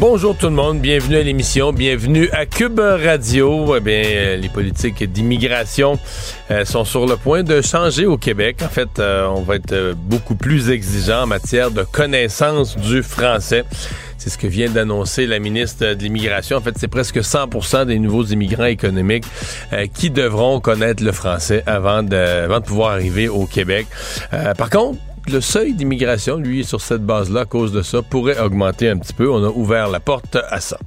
Bonjour tout le monde, bienvenue à l'émission, bienvenue à Cube Radio. Eh bien, euh, les politiques d'immigration euh, sont sur le point de changer au Québec. En fait, euh, on va être beaucoup plus exigeant en matière de connaissance du français. C'est ce que vient d'annoncer la ministre de l'Immigration. En fait, c'est presque 100% des nouveaux immigrants économiques qui devront connaître le français avant de, avant de pouvoir arriver au Québec. par contre, le seuil d'immigration, lui, sur cette base-là, à cause de ça, pourrait augmenter un petit peu. On a ouvert la porte à ça.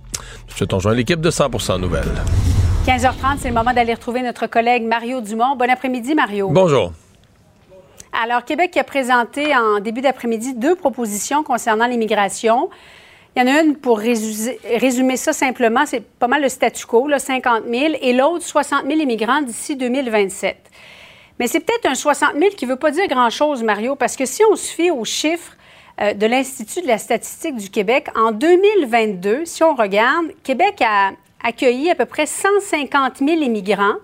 Je te rejoins l'équipe de 100 Nouvelles. 15h30, c'est le moment d'aller retrouver notre collègue Mario Dumont. Bon après-midi, Mario. Bonjour. Alors, Québec a présenté en début d'après-midi deux propositions concernant l'immigration. Il y en a une pour résumer ça simplement, c'est pas mal le statu quo, là, 50 000, et l'autre, 60 000 immigrants d'ici 2027. Mais c'est peut-être un 60 000 qui ne veut pas dire grand-chose, Mario, parce que si on se fie aux chiffres euh, de l'Institut de la statistique du Québec, en 2022, si on regarde, Québec a accueilli à peu près 150 000 immigrants.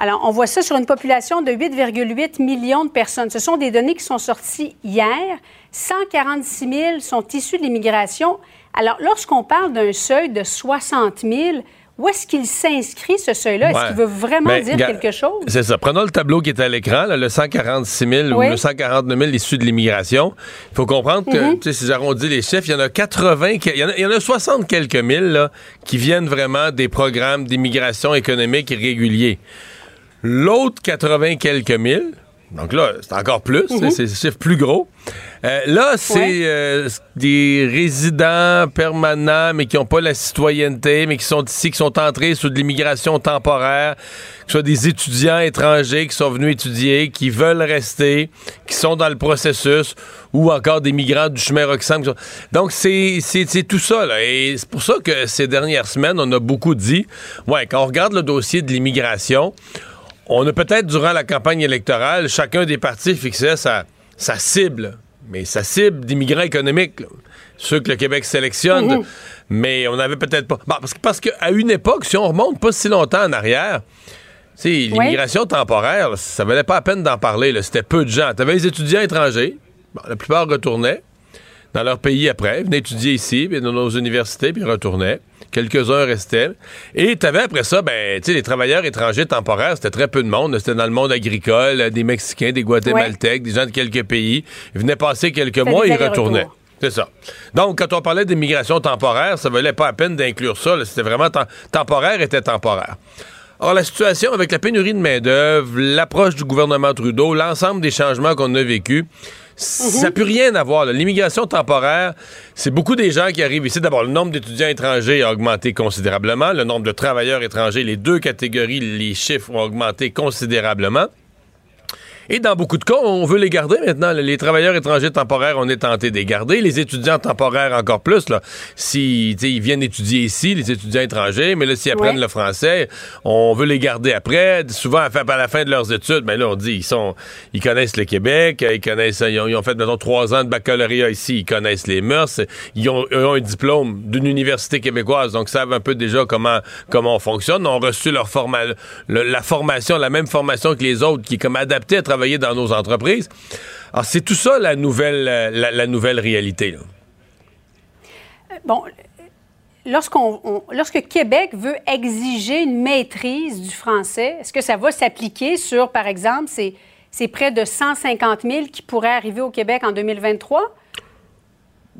Alors, on voit ça sur une population de 8,8 millions de personnes. Ce sont des données qui sont sorties hier. 146 000 sont issus de l'immigration. Alors, lorsqu'on parle d'un seuil de 60 000, où est-ce qu'il s'inscrit, ce seuil-là? Est-ce qu'il veut vraiment dire quelque chose? C'est ça. Prenons le tableau qui est à l'écran, le 146 000 ou le 149 000 issus de l'immigration. Il faut comprendre que, tu sais, si j'arrondis les chiffres, il y en a 80, il y en a, il y en a 60 quelques mille là, qui viennent vraiment des programmes d'immigration économique irréguliers. L'autre 80 quelques mille, donc là, c'est encore plus, mm-hmm. c'est chiffre plus gros. Euh, là, c'est euh, des résidents permanents, mais qui n'ont pas la citoyenneté, mais qui sont ici, qui sont entrés sous de l'immigration temporaire, que ce soit des étudiants étrangers qui sont venus étudier, qui veulent rester, qui sont dans le processus, ou encore des migrants du chemin Roxham. Donc, c'est tout ça. Là. Et c'est pour ça que ces dernières semaines, on a beaucoup dit, ouais, quand on regarde le dossier de l'immigration, on a peut-être, durant la campagne électorale, chacun des partis fixait sa, sa cible, mais sa cible d'immigrants économiques, ceux que le Québec sélectionne, mhm. mais on n'avait peut-être pas. parce qu'à une époque, si on remonte pas si longtemps en arrière, l'immigration temporaire, ça valait pas la peine d'en parler. C'était peu de gens. Tu avais les étudiants étrangers, la plupart retournaient dans leur pays après, venaient étudier ici, puis dans nos universités, puis retournaient. Quelques-uns restaient. Et tu avais après ça, ben, tu sais, les travailleurs étrangers temporaires, c'était très peu de monde. C'était dans le monde agricole, des Mexicains, des Guatémaltèques, des gens de quelques pays. Ils venaient passer quelques mois et ils retournaient. C'est ça. Donc, quand on parlait d'immigration temporaire, ça valait pas la peine d'inclure ça. C'était vraiment temporaire était temporaire. Or, la situation avec la pénurie de main-d'œuvre, l'approche du gouvernement Trudeau, l'ensemble des changements qu'on a vécus, ça n'a plus rien à voir. L'immigration temporaire, c'est beaucoup des gens qui arrivent ici. D'abord, le nombre d'étudiants étrangers a augmenté considérablement. Le nombre de travailleurs étrangers, les deux catégories, les chiffres ont augmenté considérablement. Et dans beaucoup de cas, on veut les garder maintenant. Les travailleurs étrangers temporaires, on est tenté de les garder. Les étudiants temporaires encore plus. Là. Si ils viennent étudier ici, les étudiants étrangers, mais là, s'ils apprennent le français, on veut les garder après. Souvent, à la fin de leurs études, ben là, on dit ils sont ils connaissent le Québec, ils connaissent ils ont, fait mettons trois ans de baccalauréat ici, ils connaissent les mœurs, ils ont, un diplôme d'une université québécoise, donc ils savent un peu déjà comment comment on fonctionne. Ils ont reçu leur forma, la formation, la même formation que les autres, qui est comme adaptée à travers dans nos entreprises. Alors, c'est tout ça la nouvelle, la, nouvelle réalité. Bon, lorsqu'on, lorsque Québec veut exiger une maîtrise du français, est-ce que ça va s'appliquer sur, par exemple, ces, près de 150 000 qui pourraient arriver au Québec en 2023?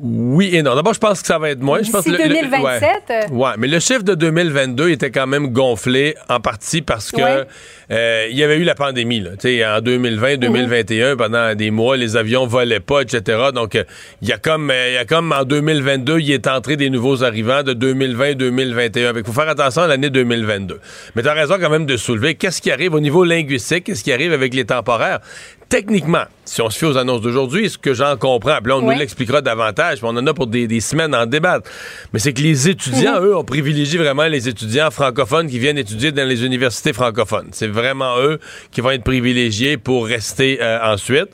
Oui et non. D'abord, je pense que ça va être moins. Je pense D'ici 2027. ouais. ouais. mais le chiffre de 2022 était quand même gonflé en partie parce que Ouais. euh, il y avait eu la pandémie. Là. En 2020, 2021, pendant des mois, les avions volaient pas, etc. Donc, euh, il y a comme, euh, il y a comme en 2022, il est entré des nouveaux arrivants de 2020-2021. Il faut faire attention à l'année 2022. Mais tu as raison quand même de soulever qu'est-ce qui arrive au niveau linguistique, qu'est-ce qui arrive avec les temporaires? Techniquement, si on se fie aux annonces d'aujourd'hui, ce que j'en comprends, puis là, on nous l'expliquera davantage, puis on en a pour des, des semaines en débattre. Mais c'est que les étudiants, eux, on privilégie vraiment les étudiants francophones qui viennent étudier dans les universités francophones. C'est vraiment eux qui vont être privilégiés pour rester euh, ensuite.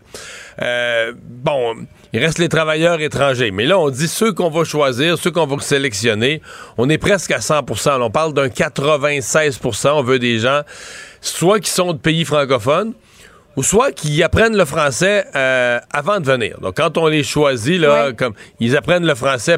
Euh, bon, il reste les travailleurs étrangers. Mais là, on dit ceux qu'on va choisir, ceux qu'on va sélectionner, on est presque à 100 Là, On parle d'un 96% On veut des gens, soit qui sont de pays francophones, ou soit qu'ils apprennent le français euh, avant de venir. Donc, quand on les choisit, là, Ouais. comme ils apprennent le français.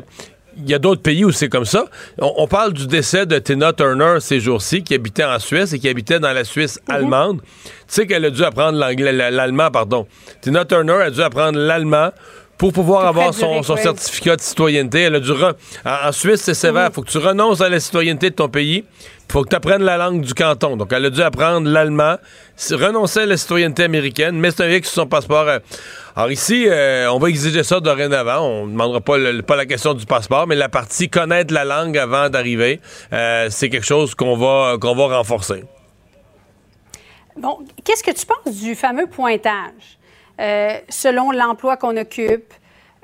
Il y a d'autres pays où c'est comme ça. On, on parle du décès de Tina Turner ces jours-ci, qui habitait en Suisse et qui habitait dans la Suisse Mhm. allemande. Tu sais qu'elle a dû apprendre l'anglais, l'allemand, pardon. Tina Turner a dû apprendre l'allemand pour pouvoir avoir son, certificat de citoyenneté. Elle a dû en, en Suisse, c'est sévère. Mhm. Il faut que tu renonces à la citoyenneté de ton pays. Faut que tu apprennes la langue du canton. Donc, elle a dû apprendre l'allemand, renoncer à la citoyenneté américaine, mais c'est un sur son passeport. euh. Alors ici, euh, on va exiger ça dorénavant. On ne demandera pas, la question du passeport, mais la partie connaître la langue avant d'arriver, euh, c'est quelque chose qu'on va, renforcer. Bon, qu'est-ce que tu penses du fameux pointage? Selon l'emploi qu'on occupe,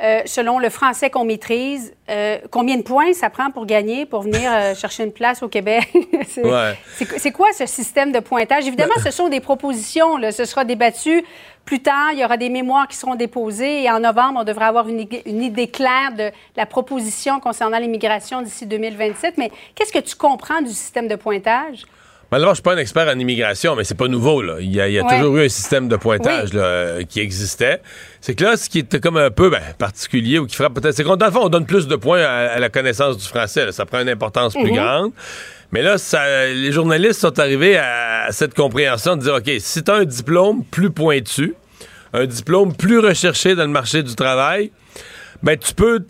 euh, selon le français qu'on maîtrise, euh, combien de points ça prend pour gagner, pour venir euh, chercher une place au Québec? c'est Ouais. quoi ce système de pointage? Évidemment, ce sont des propositions. là. Ce sera débattu plus tard. Il y aura des mémoires qui seront déposées et en novembre, on devrait avoir une idée claire de la proposition concernant l'immigration d'ici 2027. Mais qu'est-ce que tu comprends du système de pointage? Malheureusement, je suis pas un expert en immigration, mais c'est pas nouveau. Là. Il y a, il y a Ouais. toujours eu un système de pointage Oui. là, euh, qui existait. C'est que là, ce qui est comme un peu ben, particulier ou qui frappe peut-être, c'est qu'on dans le fond, on donne plus de points à, à la connaissance du français. là. Ça prend une importance plus grande. Mais là, ça, les journalistes sont arrivés à, cette compréhension de dire, OK, si tu as un diplôme plus pointu, un diplôme plus recherché dans le marché du travail, ben tu peux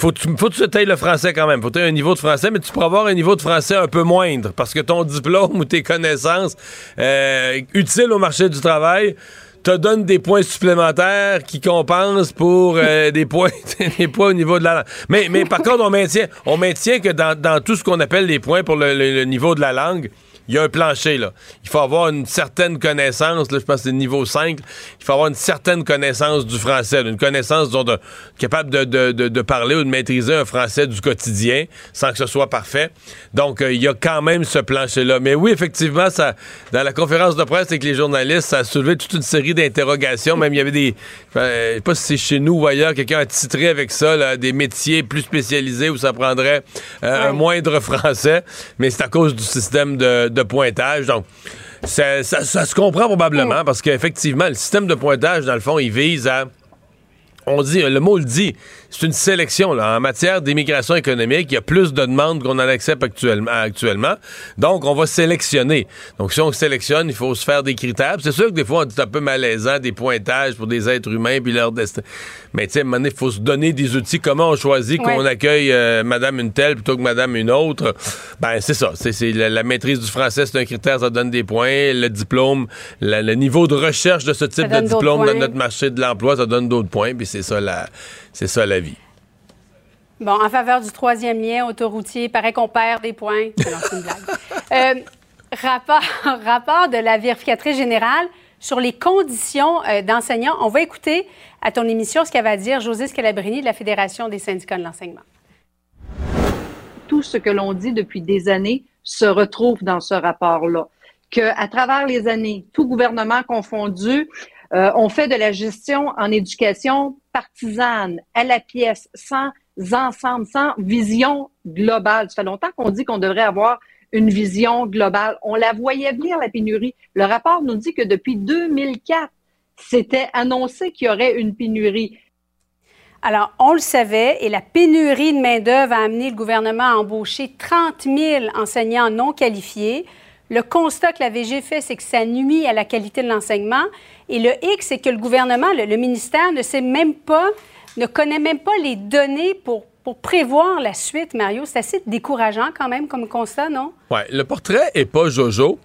faut que tu faut que tu tailles le français quand même. Faut que tu aies un niveau de français, mais tu pourras avoir un niveau de français un peu moindre parce que ton diplôme ou tes connaissances euh, utiles au marché du travail te donnent des points supplémentaires qui compensent pour euh, des points des points au niveau de la langue. Mais, mais par contre, on maintient, on maintient que dans, dans tout ce qu'on appelle les points pour le, le- le niveau de la langue, il y a un plancher, là. Il faut avoir une certaine connaissance, là, je pense que c'est niveau 5, il faut avoir une certaine connaissance du français, une connaissance, disons, de- capable de, de- de- de parler ou de maîtriser un français du quotidien sans que ce soit parfait. Donc, euh, il y a quand même ce plancher-là. Mais oui, effectivement, ça, dans la conférence de presse avec les journalistes, ça a soulevé toute une série d'interrogations. Même, il y avait des... euh, je sais pas si c'est chez nous ou ailleurs, quelqu'un a titré avec ça, là, des métiers plus spécialisés où ça prendrait euh, un moindre français, mais c'est à cause du système de, de pointage. Donc, ça, ça- ça se comprend probablement parce qu'effectivement, le système de pointage, dans le fond, il vise à. On dit, le mot le dit, c'est une sélection. Là. En matière d'immigration économique, il y a plus de demandes qu'on en accepte actuellement, actuellement. Donc, on va sélectionner. Donc, si on sélectionne, il faut se faire des critères. C'est sûr que des fois, on dit un peu malaisant, des pointages pour des êtres humains puis leur destin. Mais tu sais, il faut se donner des outils. Comment on choisit qu'on accueille euh, madame une telle plutôt que madame une autre? Ben, c'est ça. C'est, la, la maîtrise du français, c'est un critère, ça donne des points. Le diplôme, la- le niveau de recherche de ce type de diplôme dans notre marché de l'emploi, ça donne d'autres points. Puis c'est ça la, c'est ça la vie. Bon, en faveur du troisième lien autoroutier, paraît qu'on perd des points. Non, c'est une blague. Euh, rapport, rapport de la vérificatrice générale sur les conditions euh, d'enseignants. On va écouter à ton émission ce qu'elle va dire José Scalabrini de la Fédération des syndicats de l'enseignement. tout ce que l'on dit depuis des années se retrouve dans ce rapport-là. Que à travers les années, tout gouvernement confondu, euh, on fait de la gestion en éducation partisane, à la pièce, sans ensemble, sans vision globale. Ça fait longtemps qu'on dit qu'on devrait avoir une vision globale. On la voyait venir, la pénurie. Le rapport nous dit que depuis 2004, c'était annoncé qu'il y aurait une pénurie. Alors, on le savait, et la pénurie de main-d'œuvre a amené le gouvernement à embaucher 30 000 enseignants non qualifiés. Le constat que la VG fait, c'est que ça nuit à la qualité de l'enseignement. Et le X, c'est que le gouvernement, le, le ministère, ne sait même pas ne connaît même pas les données pour, pour prévoir la suite, Mario. C'est assez décourageant quand même comme constat, non? Oui, le portrait est pas Jojo.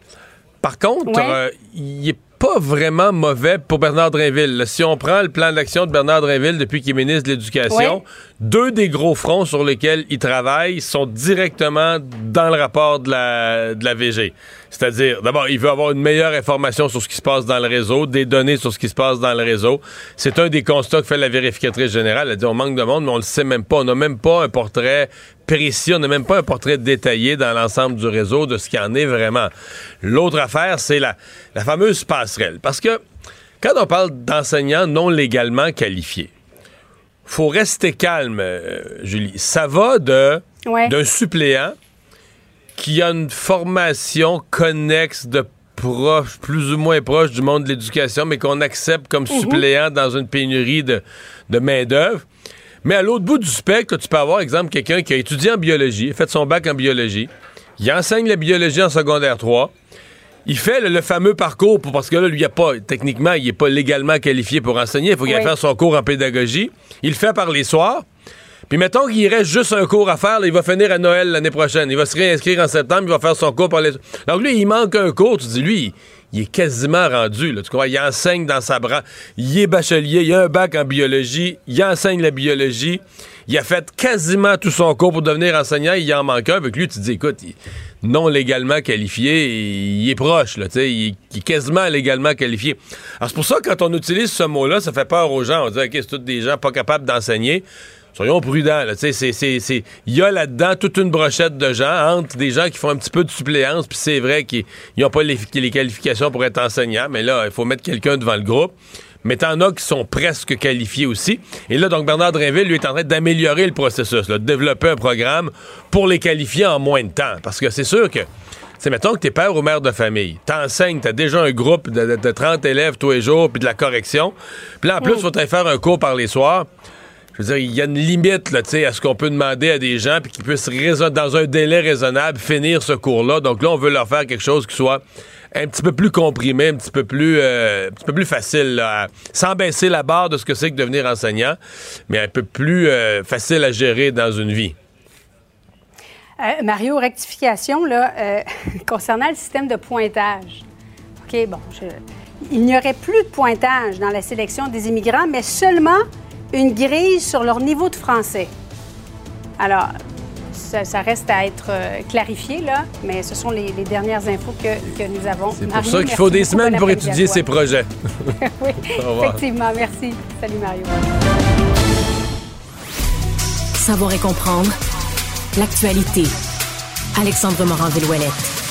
Par contre, euh, il est pas vraiment mauvais pour Bernard Drinville. Si on prend le plan d'action de Bernard Drinville depuis qu'il est ministre de l'Éducation, deux des gros fronts sur lesquels il travaille sont directement dans le rapport de la, de la VG. C'est-à-dire, d'abord, il veut avoir une meilleure information sur ce qui se passe dans le réseau, des données sur ce qui se passe dans le réseau. C'est un des constats que fait la vérificatrice générale. Elle dit on manque de monde, mais on le sait même pas. On n'a même pas un portrait précis, on n'a même pas un portrait détaillé dans l'ensemble du réseau de ce qui en est vraiment. L'autre affaire, c'est la, la fameuse passerelle. Parce que quand on parle d'enseignants non légalement qualifiés, faut rester calme, euh, Julie. Ça va de d'un suppléant qui a une formation connexe de proche, plus ou moins proche du monde de l'éducation, mais qu'on accepte comme mhm. suppléant dans une pénurie de, de main-d'œuvre. Mais à l'autre bout du spectre, tu peux avoir, exemple, quelqu'un qui a étudié en biologie, fait son bac en biologie, il enseigne la biologie en secondaire 3, il fait le, fameux parcours parce que là, lui, il a pas, techniquement, il n'est pas légalement qualifié pour enseigner. Il faut qu'il aille faire son cours en pédagogie. Il le fait par les soirs. Puis mettons qu'il reste juste un cours à faire, il va finir à Noël l'année prochaine. Il va se réinscrire en septembre, il va faire son cours par les. Donc lui, il manque un cours. Tu dis, lui, il est quasiment rendu. Tu crois? Il enseigne dans sa branche. Il est bachelier, il a un bac en biologie, il enseigne la biologie. Il a fait quasiment tout son cours pour devenir enseignant, il en manque un. Avec lui, tu dis, écoute, non légalement qualifié, il est proche, là, il, il est quasiment légalement qualifié. Alors c'est pour ça quand on utilise ce mot-là, ça fait peur aux gens. On dit, OK, c'est tous des gens pas capables d'enseigner soyons prudents. Il y a là-dedans toute une brochette de gens, entre des gens qui font un petit peu de suppléance, puis c'est vrai qu'ils n'ont pas les, qualifications pour être enseignants, mais là, il faut mettre quelqu'un devant le groupe. Mais t'en as qui sont presque qualifiés aussi. Et là, donc, Bernard Drinville, lui, est en train d'améliorer le processus, de développer un programme pour les qualifier en moins de temps. Parce que c'est sûr que c'est mettons que t'es père ou mère de famille, t'enseignes, t'as déjà un groupe de, 30 élèves tous les jours, puis de la correction. Puis là, en plus, il faut faire un cours par les soirs je veux dire, il y a une limite là, à ce qu'on peut demander à des gens puis qu'ils puissent, dans un délai raisonnable, finir ce cours-là. Donc là, on veut leur faire quelque chose qui soit un petit peu plus comprimé, un petit peu plus, euh, un petit peu plus facile, sans baisser la barre de ce que c'est que devenir enseignant, mais un peu plus euh, facile à gérer dans une vie. Euh, Mario, rectification là, concernant le système de pointage. OK, bon, il n'y aurait plus de pointage dans la sélection des immigrants, mais seulement une grille sur leur niveau de français. Alors, ça, reste à être euh, clarifié, là, mais ce sont les, dernières infos que, que nous avons. C'est pour ça qu'il faut des semaines pour étudier ces projets. oui, effectivement. Merci. Salut, Mario. Savoir et comprendre l'actualité. Alexandre Morand-Villouellette.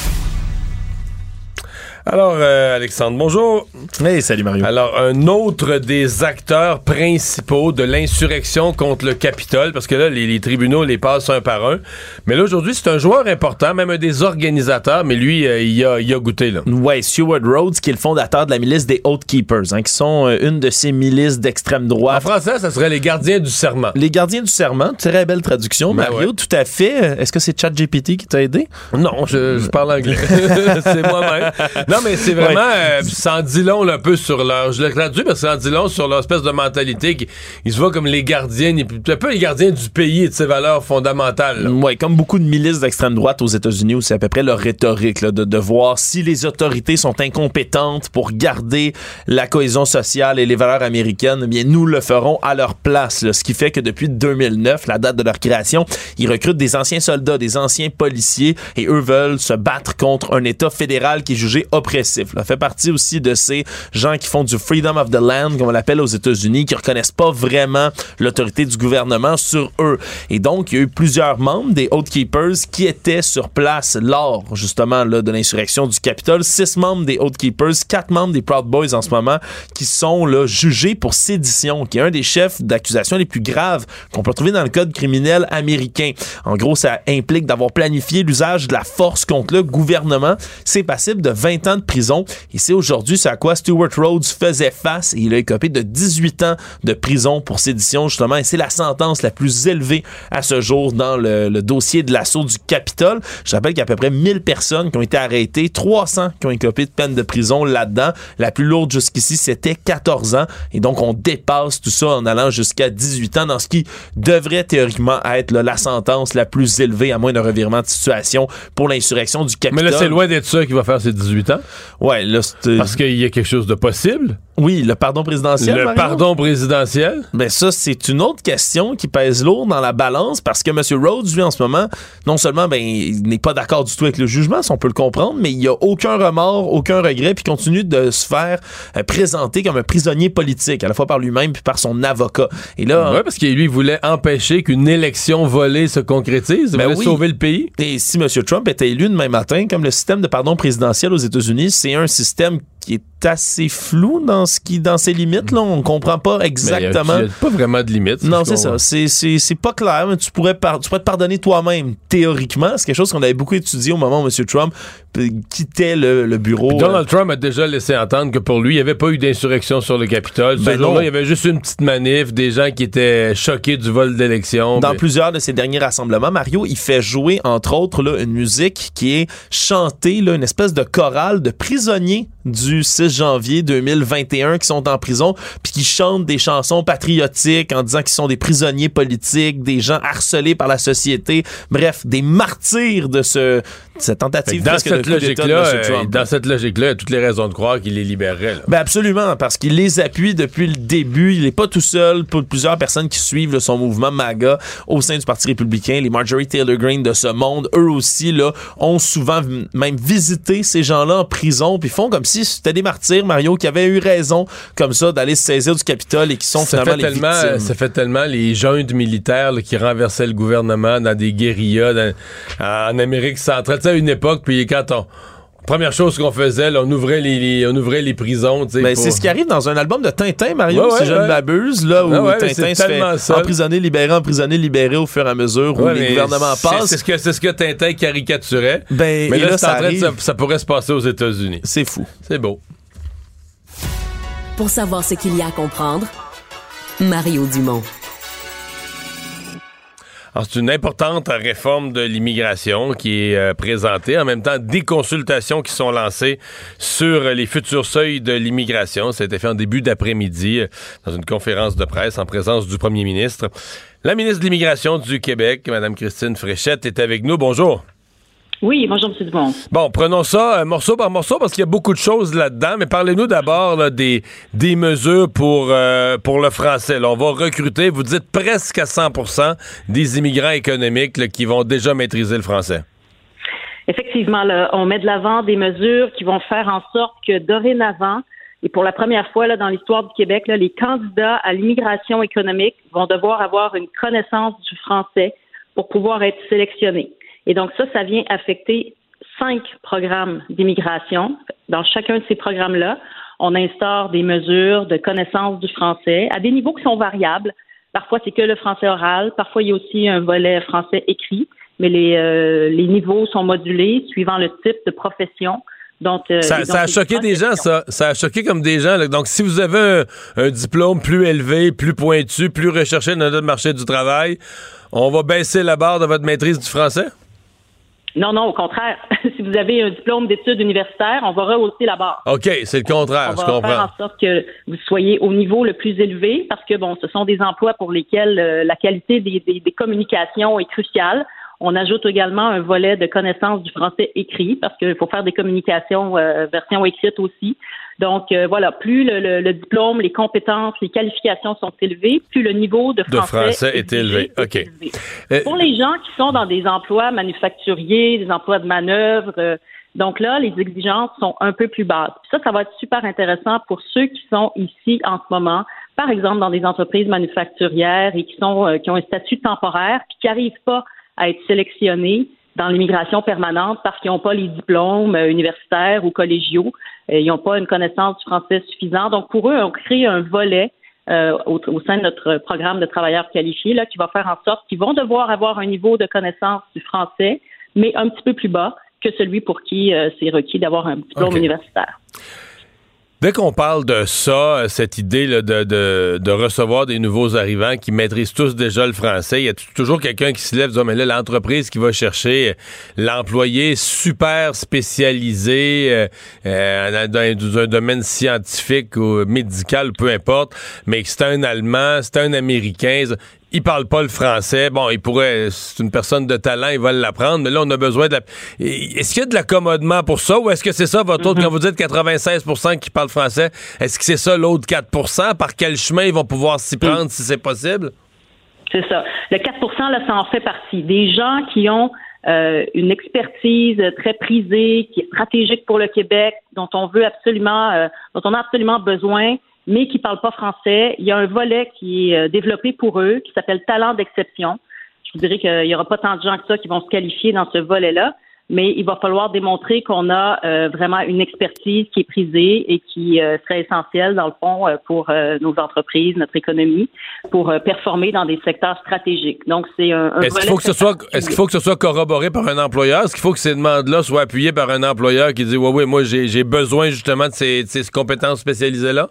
Alors, euh, Alexandre, bonjour. Hey, salut Mario. Alors, un autre des acteurs principaux de l'insurrection contre le Capitole, parce que là, les, tribunaux les passent un par un. Mais là, aujourd'hui, c'est un joueur important, même un des organisateurs, mais lui, euh, il, a, il a goûté, là. Ouais, Stuart Rhodes, qui est le fondateur de la milice des Oath Keepers, hein, qui sont euh, une de ces milices d'extrême droite. En français, ça serait les gardiens du serment. Les gardiens du serment, très belle traduction, ben Mario, tout à fait. Est-ce que c'est ChatGPT qui t'a aidé? Non, je, je parle anglais. c'est moi-même. Non, mais c'est vraiment. Euh, ça en dit long un peu sur leur. Je l'ai traduit parce que ça en dit long sur leur espèce de mentalité. Ils se voient comme les gardiens, un peu les gardiens du pays et de ses valeurs fondamentales. Oui, comme beaucoup de milices d'extrême droite aux États-Unis, où c'est à peu près leur rhétorique, de, de voir si les autorités sont incompétentes pour garder la cohésion sociale et les valeurs américaines, eh bien, nous le ferons à leur place. Ce qui fait que depuis 2009, la date de leur création, ils recrutent des anciens soldats, des anciens policiers, et eux veulent se battre contre un État fédéral qui est jugé oppressif. Fait partie aussi de ces gens qui font du freedom of the land, comme on l'appelle aux États-Unis, qui reconnaissent pas vraiment l'autorité du gouvernement sur eux. Et donc, il y a eu plusieurs membres des Oath Keepers qui étaient sur place lors, justement, là, de l'insurrection du Capitole. Six membres des Oath Keepers, quatre membres des Proud Boys en ce moment, qui sont là, jugés pour sédition, qui est un des chefs d'accusation les plus graves qu'on peut trouver dans le code criminel américain. En gros, ça implique d'avoir planifié l'usage de la force contre le gouvernement. C'est passible de 20 ans ans de prison. Et c'est aujourd'hui c'est à quoi Stuart Rhodes faisait face et il a écopé de 18 ans de prison pour sédition justement et c'est la sentence la plus élevée à ce jour dans le, dossier de l'assaut du Capitole. Je rappelle qu'il y a à peu près 1000 personnes qui ont été arrêtées, 300 qui ont écopé de peine de prison là-dedans. La plus lourde jusqu'ici, c'était 14 ans. Et donc, on dépasse tout ça en allant jusqu'à 18 ans dans ce qui devrait théoriquement être la sentence la plus élevée à moins d'un revirement de situation pour l'insurrection du Capitole. Mais là, c'est loin d'être ça qui va faire ses 18 ans. Ouais, là, Parce qu'il y a quelque chose de possible. Oui, le pardon présidentiel. Le pardon présidentiel? Mais ça, c'est une autre question qui pèse lourd dans la balance parce que M. Rhodes, lui, en ce moment, non seulement ben, il n'est pas d'accord du tout avec le jugement, si on peut le comprendre, mais il n'y a aucun remords, aucun regret, puis continue de se faire euh, présenter comme un prisonnier politique, à la fois par lui-même puis par son avocat. Et là, ouais, parce qu'il lui voulait empêcher qu'une élection volée se concrétise, il ben voulait sauver le pays. Et si M. Trump était élu demain matin, comme le système de pardon présidentiel aux États-Unis, c'est un système qui est assez flou dans ce qui dans ses limites là. On comprend pas exactement. il n'y a, pas vraiment de limites non c'est ça. c'est c'est pas clair mais tu pourrais tu pourrais te pardonner toi-même théoriquement. C'est quelque chose qu'on avait beaucoup étudié au moment où M. Trump quittait le, bureau Donald euh, Trump a déjà laissé entendre que pour lui il n'y avait pas eu d'insurrection sur le Capitole. Ce ben jour-là il y avait juste une petite manif des gens qui étaient choqués du vol d'élection dans plusieurs de ses derniers rassemblements Mario il fait jouer entre autres là, une musique qui est chantée là, une espèce de chorale de prisonniers du 6 janvier 2021 qui sont en prison puis qui chantent des chansons patriotiques en disant qu'ils sont des prisonniers politiques, des gens harcelés par la société, bref, des martyrs de ce cette tentative dans cette logique-là, euh, dans cette logique-là, il y a toutes les raisons de croire qu'il les libérerait. Ben absolument, parce qu'il les appuie depuis le début. Il n'est pas tout seul. Pour plusieurs personnes qui suivent son mouvement MAGA au sein du Parti républicain, les Marjorie Taylor Greene de ce monde, eux aussi là, ont souvent même visité ces gens-là en prison, puis font comme si c'était des martyrs, Mario, qui avaient eu raison comme ça d'aller se saisir du Capitole et qui sont ça finalement les victimes. Ça fait tellement les jeunes militaires qui renversaient le gouvernement dans des guérillas en Amérique centrale à une époque, puis quand première chose qu'on faisait, on ouvrait les, on ouvrait les prisons. Ben, C'est ce qui arrive dans un album de Tintin, Mario, si je ne m'abuse, là, où Tintin se fait emprisonner, libéré, emprisonner, libéré au fur et à mesure où les gouvernements passent. C'est ce, que, ce que Tintin caricaturait. Ben, mais là, ça, ça, pourrait se passer aux États-Unis. C'est fou. C'est beau. Pour savoir ce qu'il y a à comprendre, Mario Dumont c'est une importante réforme de l'immigration qui est euh, présentée. En même temps, des consultations qui sont lancées sur les futurs seuils de l'immigration. Ça a été fait en début d'après-midi euh, dans une conférence de presse en présence du premier ministre. La ministre de l'Immigration du Québec, Mme Christine Fréchette, est avec nous. Bonjour. Oui, bonjour, M. Dumont. Bon, prenons ça euh, morceau par morceau parce qu'il y a beaucoup de choses là-dedans, mais parlez-nous d'abord des, des mesures pour, euh, pour le français. on va recruter, vous dites presque à 100% des immigrants économiques qui vont déjà maîtriser le français. Effectivement, on met de l'avant des mesures qui vont faire en sorte que dorénavant, et pour la première fois là, dans l'histoire du Québec, les candidats à l'immigration économique vont devoir avoir une connaissance du français pour pouvoir être sélectionnés. Et donc ça, ça vient affecter cinq programmes d'immigration. Dans chacun de ces programmes-là, on instaure des mesures de connaissance du français à des niveaux qui sont variables. Parfois, c'est que le français oral. Parfois, il y a aussi un volet français écrit. Mais les, euh, les niveaux sont modulés suivant le type de profession. Donc, euh, ça, a choqué des gens, ça. Ça a choqué comme des gens. Donc, si vous avez un, diplôme plus élevé, plus pointu, plus recherché dans notre marché du travail, on va baisser la barre de votre maîtrise du français? Non, non, au contraire. si vous avez un diplôme d'études universitaires, on va rehausser la barre. OK, c'est le contraire, on va faire en sorte que vous soyez au niveau le plus élevé parce que, bon, ce sont des emplois pour lesquels euh, la qualité des, des, communications est cruciale. On ajoute également un volet de connaissance du français écrit parce qu'il faut faire des communications euh, version écrite aussi. Donc euh, voilà, plus le, diplôme, les compétences, les qualifications sont élevées, plus le niveau de français, est, élevé. OK. Euh, Pour les gens qui sont dans des emplois manufacturiers, des emplois de manœuvre, euh, donc là, les exigences sont un peu plus basses. ça, ça va être super intéressant pour ceux qui sont ici en ce moment, par exemple dans des entreprises manufacturières et qui sont qui ont un statut temporaire, puis qui n'arrivent pas à être sélectionnés dans l'immigration permanente parce qu'ils n'ont pas les diplômes euh, universitaires ou collégiaux, euh, ils n'ont pas une connaissance du français suffisante. Donc, pour eux, on crée un volet euh, au, sein de notre programme de travailleurs qualifiés là, qui va faire en sorte qu'ils vont devoir avoir un niveau de connaissance du français, mais un petit peu plus bas que celui pour qui c'est requis d'avoir un diplôme universitaire. Dès qu'on parle de ça, cette idée de, de, recevoir des nouveaux arrivants qui maîtrisent tous déjà le français, il y a toujours quelqu'un qui se lève oh, mais là, l'entreprise qui va chercher l'employé super spécialisé euh, euh dans, un domaine scientifique ou médical, peu importe, mais que c'est un Allemand, c'est un Américain il parle pas le français. Bon, il pourrait, c'est une personne de talent, il va l'apprendre, mais là, on a besoin de la. Est-ce qu'il y a de l'accommodement pour ça ou est-ce que c'est ça votre autre, mm-hmm. quand vous dites 96% qui parlent français, est-ce que c'est ça l'autre 4% Par quel chemin ils vont pouvoir s'y prendre si c'est possible? C'est ça. Le 4% là, ça en fait partie. Des gens qui ont euh, une expertise très prisée, qui est stratégique pour le Québec, dont on veut absolument, euh, dont on a absolument besoin mais qui ne parlent pas français. Il y a un volet qui est euh, développé pour eux, qui s'appelle Talent d'exception. Je vous dirais qu'il n'y aura pas tant de gens que ça qui vont se qualifier dans ce volet-là, mais il va falloir démontrer qu'on a euh, vraiment une expertise qui est prisée et qui euh, serait essentielle, dans le fond, pour nos entreprises, notre économie, pour performer dans des secteurs stratégiques. Donc, c'est un, est-ce qu'il faut que ce soit Est-ce qu'il faut que ce soit corroboré par un employeur? Est-ce qu'il faut que ces demandes-là soient appuyées par un employeur qui dit, oui, oui, moi, j'ai besoin justement de ces, de ces compétences spécialisées-là?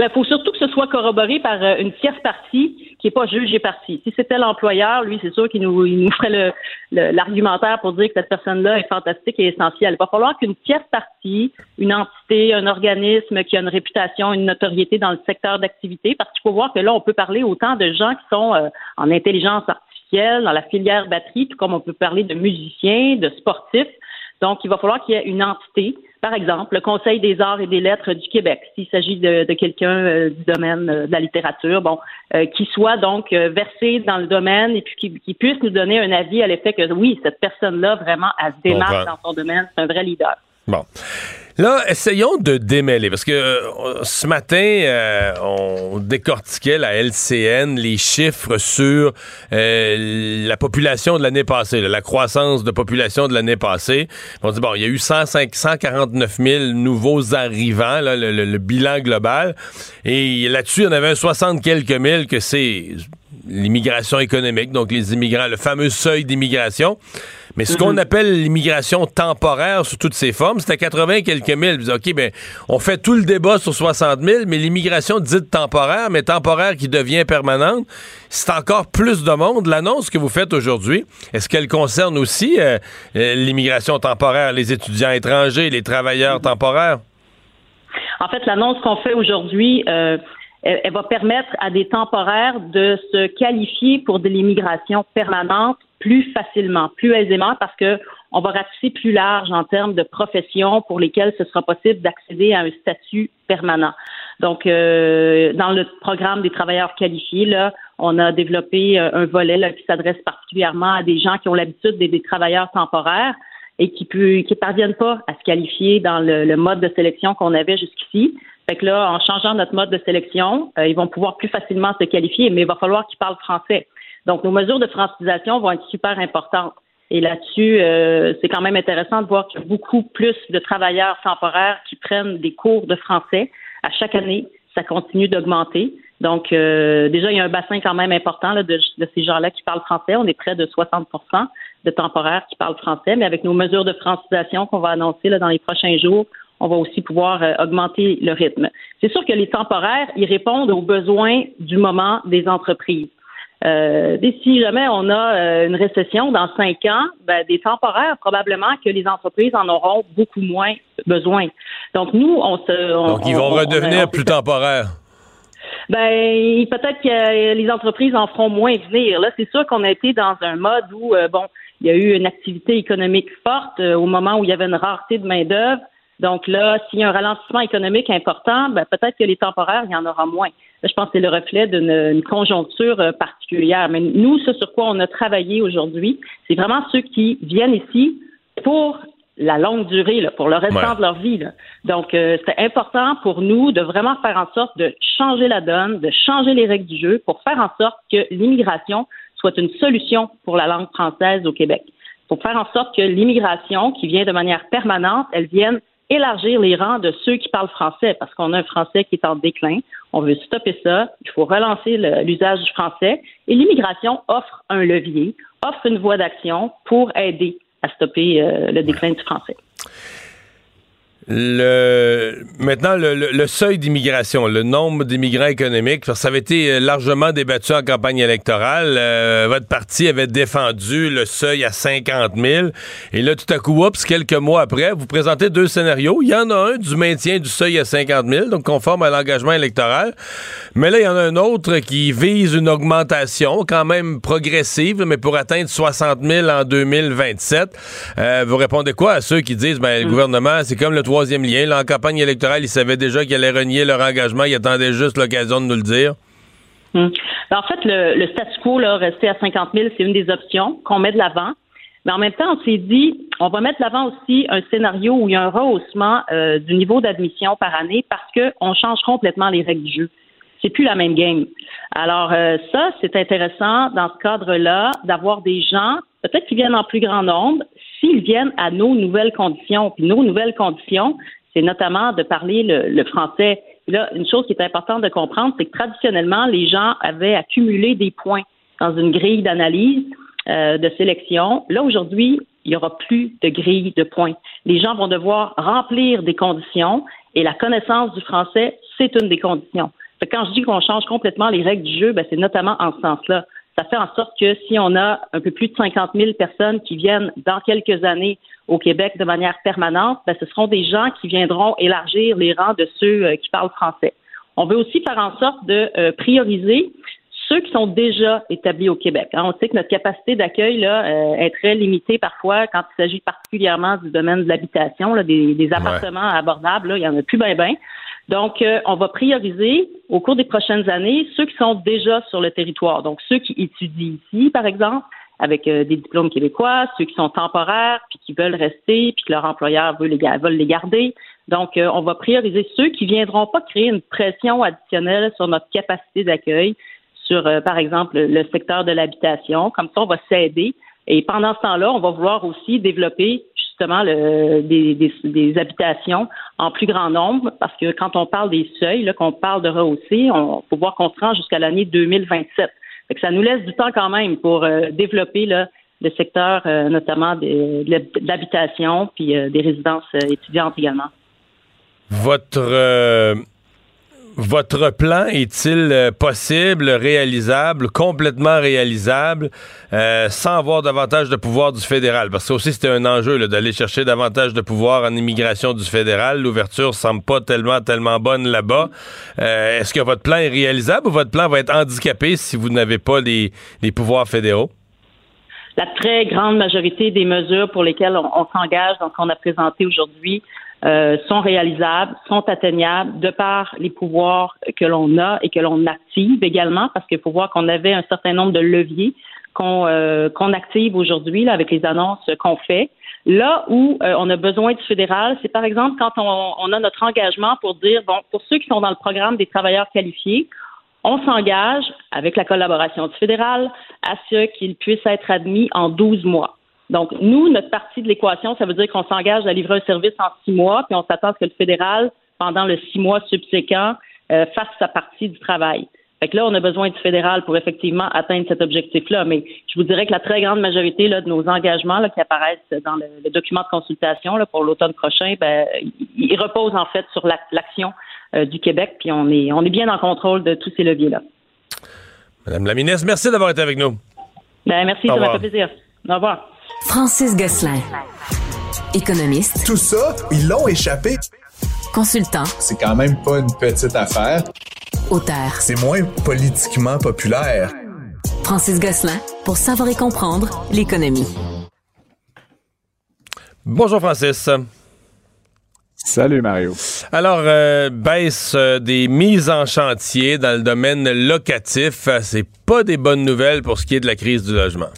Il ben, faut surtout que ce soit corroboré par euh, une tierce partie qui n'est pas juge et partie. Si c'était l'employeur, lui, c'est sûr qu'il nous, il nous ferait l'argumentaire pour dire que cette personne-là est fantastique et essentielle. Il va falloir qu'une tierce partie, une entité, un organisme qui a une réputation, une notoriété dans le secteur d'activité, parce qu'il faut voir que là, on peut parler autant de gens qui sont euh, en intelligence artificielle, dans la filière batterie, tout comme on peut parler de musiciens, de sportifs. Donc, il va falloir qu'il y ait une entité par exemple, le Conseil des arts et des lettres du Québec, s'il s'agit de, quelqu'un euh, du domaine euh, de la littérature, bon, euh, qui soit donc versé dans le domaine et puis qui, puisse nous donner un avis à l'effet que oui, cette personne-là vraiment elle se démarque dans son domaine, c'est un vrai leader. Bon. Là, essayons de démêler, parce que euh, ce matin, euh, on décortiquait la LCN, les chiffres sur euh, la population de l'année passée, la croissance de population de l'année passée. On dit, bon, il y a eu 105, 149 000 nouveaux arrivants, le, le, bilan global. Et là-dessus, il y en avait un 60 quelques mille que c'est l'immigration économique, donc les immigrants, le fameux seuil d'immigration. Mais ce qu'on mhm. appelle l'immigration temporaire sous toutes ses formes, c'était 80 quelques mille. Vous OK, ben, on fait tout le débat sur 60 000, mais l'immigration dite temporaire, mais temporaire qui devient permanente, c'est encore plus de monde. L'annonce que vous faites aujourd'hui, est-ce qu'elle concerne aussi euh, euh, l'immigration temporaire, les étudiants étrangers, les travailleurs temporaires? En fait, l'annonce qu'on fait aujourd'hui, euh, elle, va permettre à des temporaires de se qualifier pour de l'immigration permanente plus facilement, plus aisément, parce que on va ratisser plus large en termes de professions pour lesquelles ce sera possible d'accéder à un statut permanent. Donc, euh, dans le programme des travailleurs qualifiés, là, on a développé euh, un volet qui s'adresse particulièrement à des gens qui ont l'habitude d'être des travailleurs temporaires et qui ne qui parviennent pas à se qualifier dans le mode de sélection qu'on avait jusqu'ici. Fait que là, en changeant notre mode de sélection, euh, ils vont pouvoir plus facilement se qualifier, mais il va falloir qu'ils parlent français. Donc, nos mesures de francisation vont être super importantes. Et là-dessus, euh, c'est quand même intéressant de voir qu'il y a beaucoup plus de travailleurs temporaires qui prennent des cours de français. À chaque année, ça continue d'augmenter. Donc, euh, déjà, il y a un bassin quand même important de, de, ces gens-là qui parlent français. On est près de 60% de temporaires qui parlent français, mais avec nos mesures de francisation qu'on va annoncer là, dans les prochains jours, on va aussi pouvoir euh, augmenter le rythme. C'est sûr que les temporaires, ils répondent aux besoins du moment des entreprises. Euh, si jamais on a euh, une récession dans cinq ans, ben, des temporaires, probablement que les entreprises en auront beaucoup moins besoin. Donc, nous, on se. Donc, ils vont redevenir plus temporaires. Ben, peut-être que les entreprises en feront moins venir. Là, c'est sûr qu'on a été dans un mode où, bon, il y a eu une activité économique forte au moment où il y avait une rareté de main-d'œuvre. Donc là, s'il y a un ralentissement économique important, ben, peut-être que les temporaires, il y en aura moins. je pense que c'est le reflet d'une conjoncture euh, particulière. Mais nous, ce sur quoi on a travaillé aujourd'hui, c'est vraiment ceux qui viennent ici pour la longue durée, pour le restant de leur vie. Donc, euh, c'est important pour nous de vraiment faire en sorte de changer la donne, de changer les règles du jeu pour faire en sorte que l'immigration soit une solution pour la langue française au Québec. Pour faire en sorte que l'immigration, qui vient de manière permanente, elle vienne élargir les rangs de ceux qui parlent français parce qu'on a un français qui est en déclin. On veut stopper ça. Il faut relancer l'usage du français. Et l'immigration offre un levier, offre une voie d'action pour aider à stopper le déclin du français. Le, maintenant, le, seuil d'immigration, le nombre d'immigrants économiques, ça avait été euh, largement débattu en campagne électorale. Euh, votre parti avait défendu le seuil à 50 000. Et là, tout à coup, oups, quelques mois après, vous présentez deux scénarios. Il y en a un du maintien du seuil à 50 000, donc conforme à l'engagement électoral. Mais là, il y en a un autre qui vise une augmentation quand même progressive, mais pour atteindre 60 000 en 2027. Euh, vous répondez quoi à ceux qui disent, ben, le hmm. gouvernement, c'est comme le troisième lien. Là, en campagne électorale, ils savaient déjà qu'ils allaient renier leur engagement. Ils attendaient juste l'occasion de nous le dire. Hmm. Ben, en fait, le, statu quo, là, rester à 50 000, c'est une des options qu'on met de l'avant. Mais en même temps, on s'est dit, on va mettre de l'avant aussi un scénario où il y a un rehaussement euh, du niveau d'admission par année parce qu'on change complètement les règles du jeu. C'est plus la même game. Alors euh, ça, c'est intéressant dans ce cadre-là d'avoir des gens, peut-être qui viennent en plus grand nombre, s'ils viennent à nos nouvelles conditions. Puis nos nouvelles conditions, c'est notamment de parler le, français. là, une chose qui est importante de comprendre, c'est que traditionnellement, les gens avaient accumulé des points dans une grille d'analyse euh, de sélection. Là, aujourd'hui, il n'y aura plus de grille de points. Les gens vont devoir remplir des conditions et la connaissance du français, c'est une des conditions. Quand je dis qu'on change complètement les règles du jeu, ben, c'est notamment en ce sens-là ça fait en sorte que si on a un peu plus de 50 000 personnes qui viennent dans quelques années au Québec de manière permanente, ben, ce seront des gens qui viendront élargir les rangs de ceux euh, qui parlent français. On veut aussi faire en sorte de euh, prioriser ceux qui sont déjà établis au Québec. Hein, on sait que notre capacité d'accueil là euh, est très limitée parfois quand il s'agit particulièrement du domaine de l'habitation, des, des, appartements abordables. Là, il y en a plus bien bien. Donc, euh, on va prioriser au cours des prochaines années ceux qui sont déjà sur le territoire. Donc, ceux qui étudient ici, par exemple, avec euh, des diplômes québécois, ceux qui sont temporaires, puis qui veulent rester, puis que leur employeur veut les, veut les garder. Donc, euh, on va prioriser ceux qui viendront pas créer une pression additionnelle sur notre capacité d'accueil, sur, par exemple, le secteur de l'habitation. Comme ça, on va s'aider. Et pendant ce temps-là, on va vouloir aussi développer justement des, habitations en plus grand nombre, parce que quand on parle des seuils, qu'on parle de rehausser, on faut voir qu'on se rend jusqu'à l'année 2027. ça nous laisse du temps quand même pour euh, développer le secteur, euh, notamment de, l'habitation, puis euh, des résidences étudiantes également. Votre votre plan est-il euh, possible, réalisable, complètement réalisable, euh, sans avoir davantage de pouvoir du fédéral? Parce que aussi, c'était un enjeu d'aller chercher davantage de pouvoir en immigration du fédéral. L'ouverture semble pas tellement, tellement bonne là-bas. Euh, est-ce que votre plan est réalisable ou votre plan va être handicapé si vous n'avez pas les, pouvoirs fédéraux? La très grande majorité des mesures pour lesquelles on s'engage dans ce qu'on a présenté aujourd'hui euh, sont réalisables, sont atteignables de par les pouvoirs que l'on a et que l'on active également, parce qu'il faut voir qu'on avait un certain nombre de leviers qu'on euh, active aujourd'hui avec les annonces qu'on fait. Là où euh, on a besoin du fédéral, c'est par exemple quand on, on, a notre engagement pour dire, bon, pour ceux qui sont dans le programme des travailleurs qualifiés, on s'engage, avec la collaboration du fédéral, à ce qu'ils puissent être admis en 12 mois. Donc, nous, notre partie de l'équation, ça veut dire qu'on s'engage à livrer un service en six mois, puis on s'attend à ce que le fédéral, pendant le six mois subséquent, euh, fasse sa partie du travail. Fait que là, on a besoin du fédéral pour effectivement atteindre cet objectif-là. Mais je vous dirais que la très grande majorité là, de nos engagements là, qui apparaissent dans le, document de consultation là, pour l'automne prochain, ben, ils reposent en fait sur l'action euh, du Québec, puis on est, on est bien en contrôle de tous ces leviers-là. Madame la ministre, merci d'avoir été avec nous. Ben, merci, ça m'a fait plaisir. Au revoir. Francis Gosselin. Économiste. Tout ça, ils l'ont échappé. Consultant. C'est quand même pas une petite affaire. Auteur. C'est moins politiquement populaire. Francis Gosselin, pour savoir et comprendre l'économie. Bonjour Francis. Salut Mario. Alors, euh, baisse euh, des mises en chantier dans le domaine locatif, c'est pas des bonnes nouvelles pour ce qui est de la crise du logement.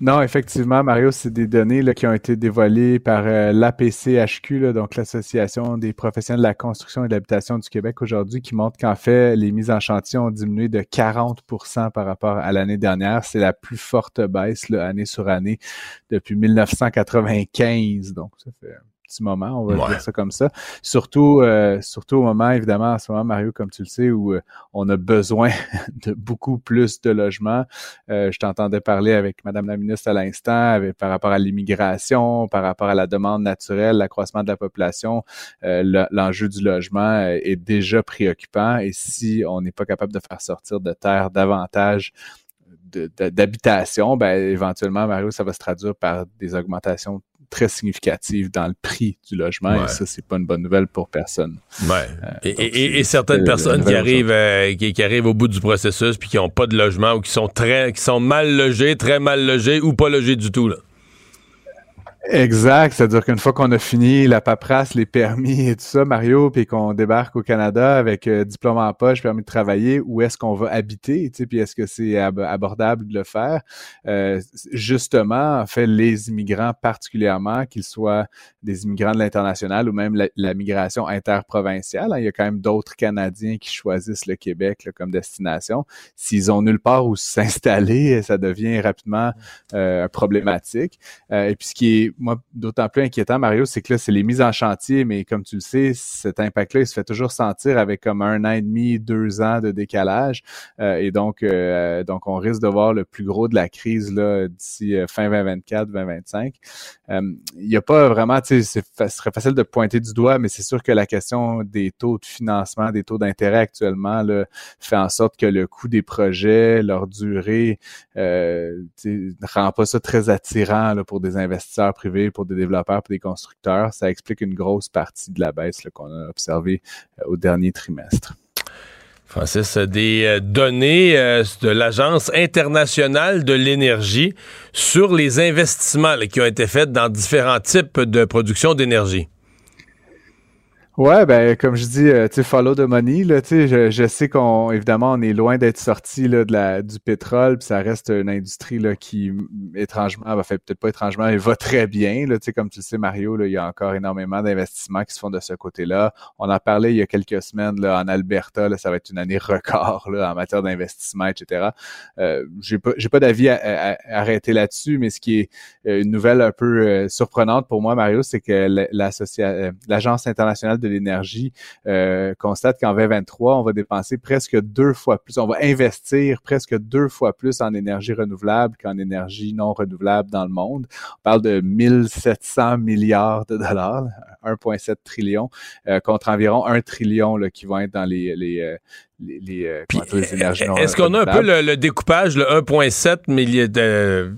Non, effectivement, Mario, c'est des données qui ont été dévoilées par euh, l'APCHQ, donc l'Association des professionnels de la construction et de l'habitation du Québec aujourd'hui, qui montre qu'en fait, les mises en chantier ont diminué de 40% par rapport à l'année dernière. C'est la plus forte baisse là, année sur année depuis 1995. Donc, ça fait petit moment, on va dire ça comme ça. Surtout, euh, surtout au moment, évidemment, en ce moment, Mario, comme tu le sais, où euh, on a besoin de beaucoup plus de logements. Euh, je t'entendais parler avec Madame la ministre à l'instant, par rapport à l'immigration, par rapport à la demande naturelle, l'accroissement de la population, l'enjeu du logement est déjà préoccupant. Et si on n'est pas capable de faire sortir de terre davantage d'habitation, ben éventuellement, Mario, ça va se traduire par des augmentations très significatives dans le prix du logement et ça c'est pas une bonne nouvelle pour personne. Ouais. Euh, et, certaines personnes qui arrivent euh, qui, arrivent au bout du processus puis qui ont pas de logement ou qui sont très qui sont mal logés, très mal logés ou pas logés du tout là. Exact. C'est-à-dire qu'une fois qu'on a fini la paperasse, les permis et tout ça, Mario, puis qu'on débarque au Canada avec euh, diplôme en poche, permis de travailler, où est-ce qu'on va habiter, tu sais, puis est-ce que c'est abordable de le faire? Euh, justement, en fait, les immigrants particulièrement, qu'ils soient des immigrants de l'international ou même la, migration interprovinciale, hein, il y a quand même d'autres Canadiens qui choisissent le Québec comme destination. S'ils ont nulle part où s'installer, ça devient rapidement euh, problématique. et puis ce qui est moi, d'autant plus inquiétant, Mario, c'est que là, c'est les mises en chantier, mais comme tu le sais, cet impact-là, il se fait toujours sentir avec comme un an et demi, deux ans de décalage. Euh, et donc, euh, donc, on risque de voir le plus gros de la crise là d'ici euh, fin 2024, 2025. Il n'y a pas vraiment, tu sais, ce serait facile de pointer du doigt, mais c'est sûr que la question des taux de financement, des taux d'intérêt actuellement, là, fait en sorte que le coût des projets, leur durée, ne rend pas ça très attirant là, pour des investisseurs pour des développeurs, pour des constructeurs. Ça explique une grosse partie de la baisse qu'on a observée euh, au dernier trimestre. Francis, des euh, données euh, de l'Agence internationale de l'énergie sur les investissements qui ont été faits dans différents types de production d'énergie. Ouais, ben comme je dis, euh, tu follow the money, là, tu je, je, sais qu'on, évidemment, on est loin d'être sorti là, de la, du pétrole, puis ça reste une industrie là, qui, étrangement, va fait peut-être pas étrangement, mais va très bien, là, tu sais, comme tu le sais, Mario, là, il y a encore énormément d'investissements qui se font de ce côté-là. On en parlait il y a quelques semaines, là, en Alberta, là, ça va être une année record, là, en matière d'investissement, etc. Euh, j'ai pas, j'ai pas d'avis à, arrêter là-dessus, mais ce qui est euh, une nouvelle un peu euh, surprenante pour moi, Mario, c'est que l'Agence internationale de l'énergie euh, constate qu'en 2023, on va dépenser presque deux fois plus, on va investir presque deux fois plus en énergie renouvelable qu'en énergie non renouvelable dans le monde. On parle de 1700 milliards de dollars, 1,7 trillion, euh, contre environ 1 trillion là, qui vont être dans les, les euh, les, Est-ce qu'on a un peu le, découpage, le 1,7 milliard de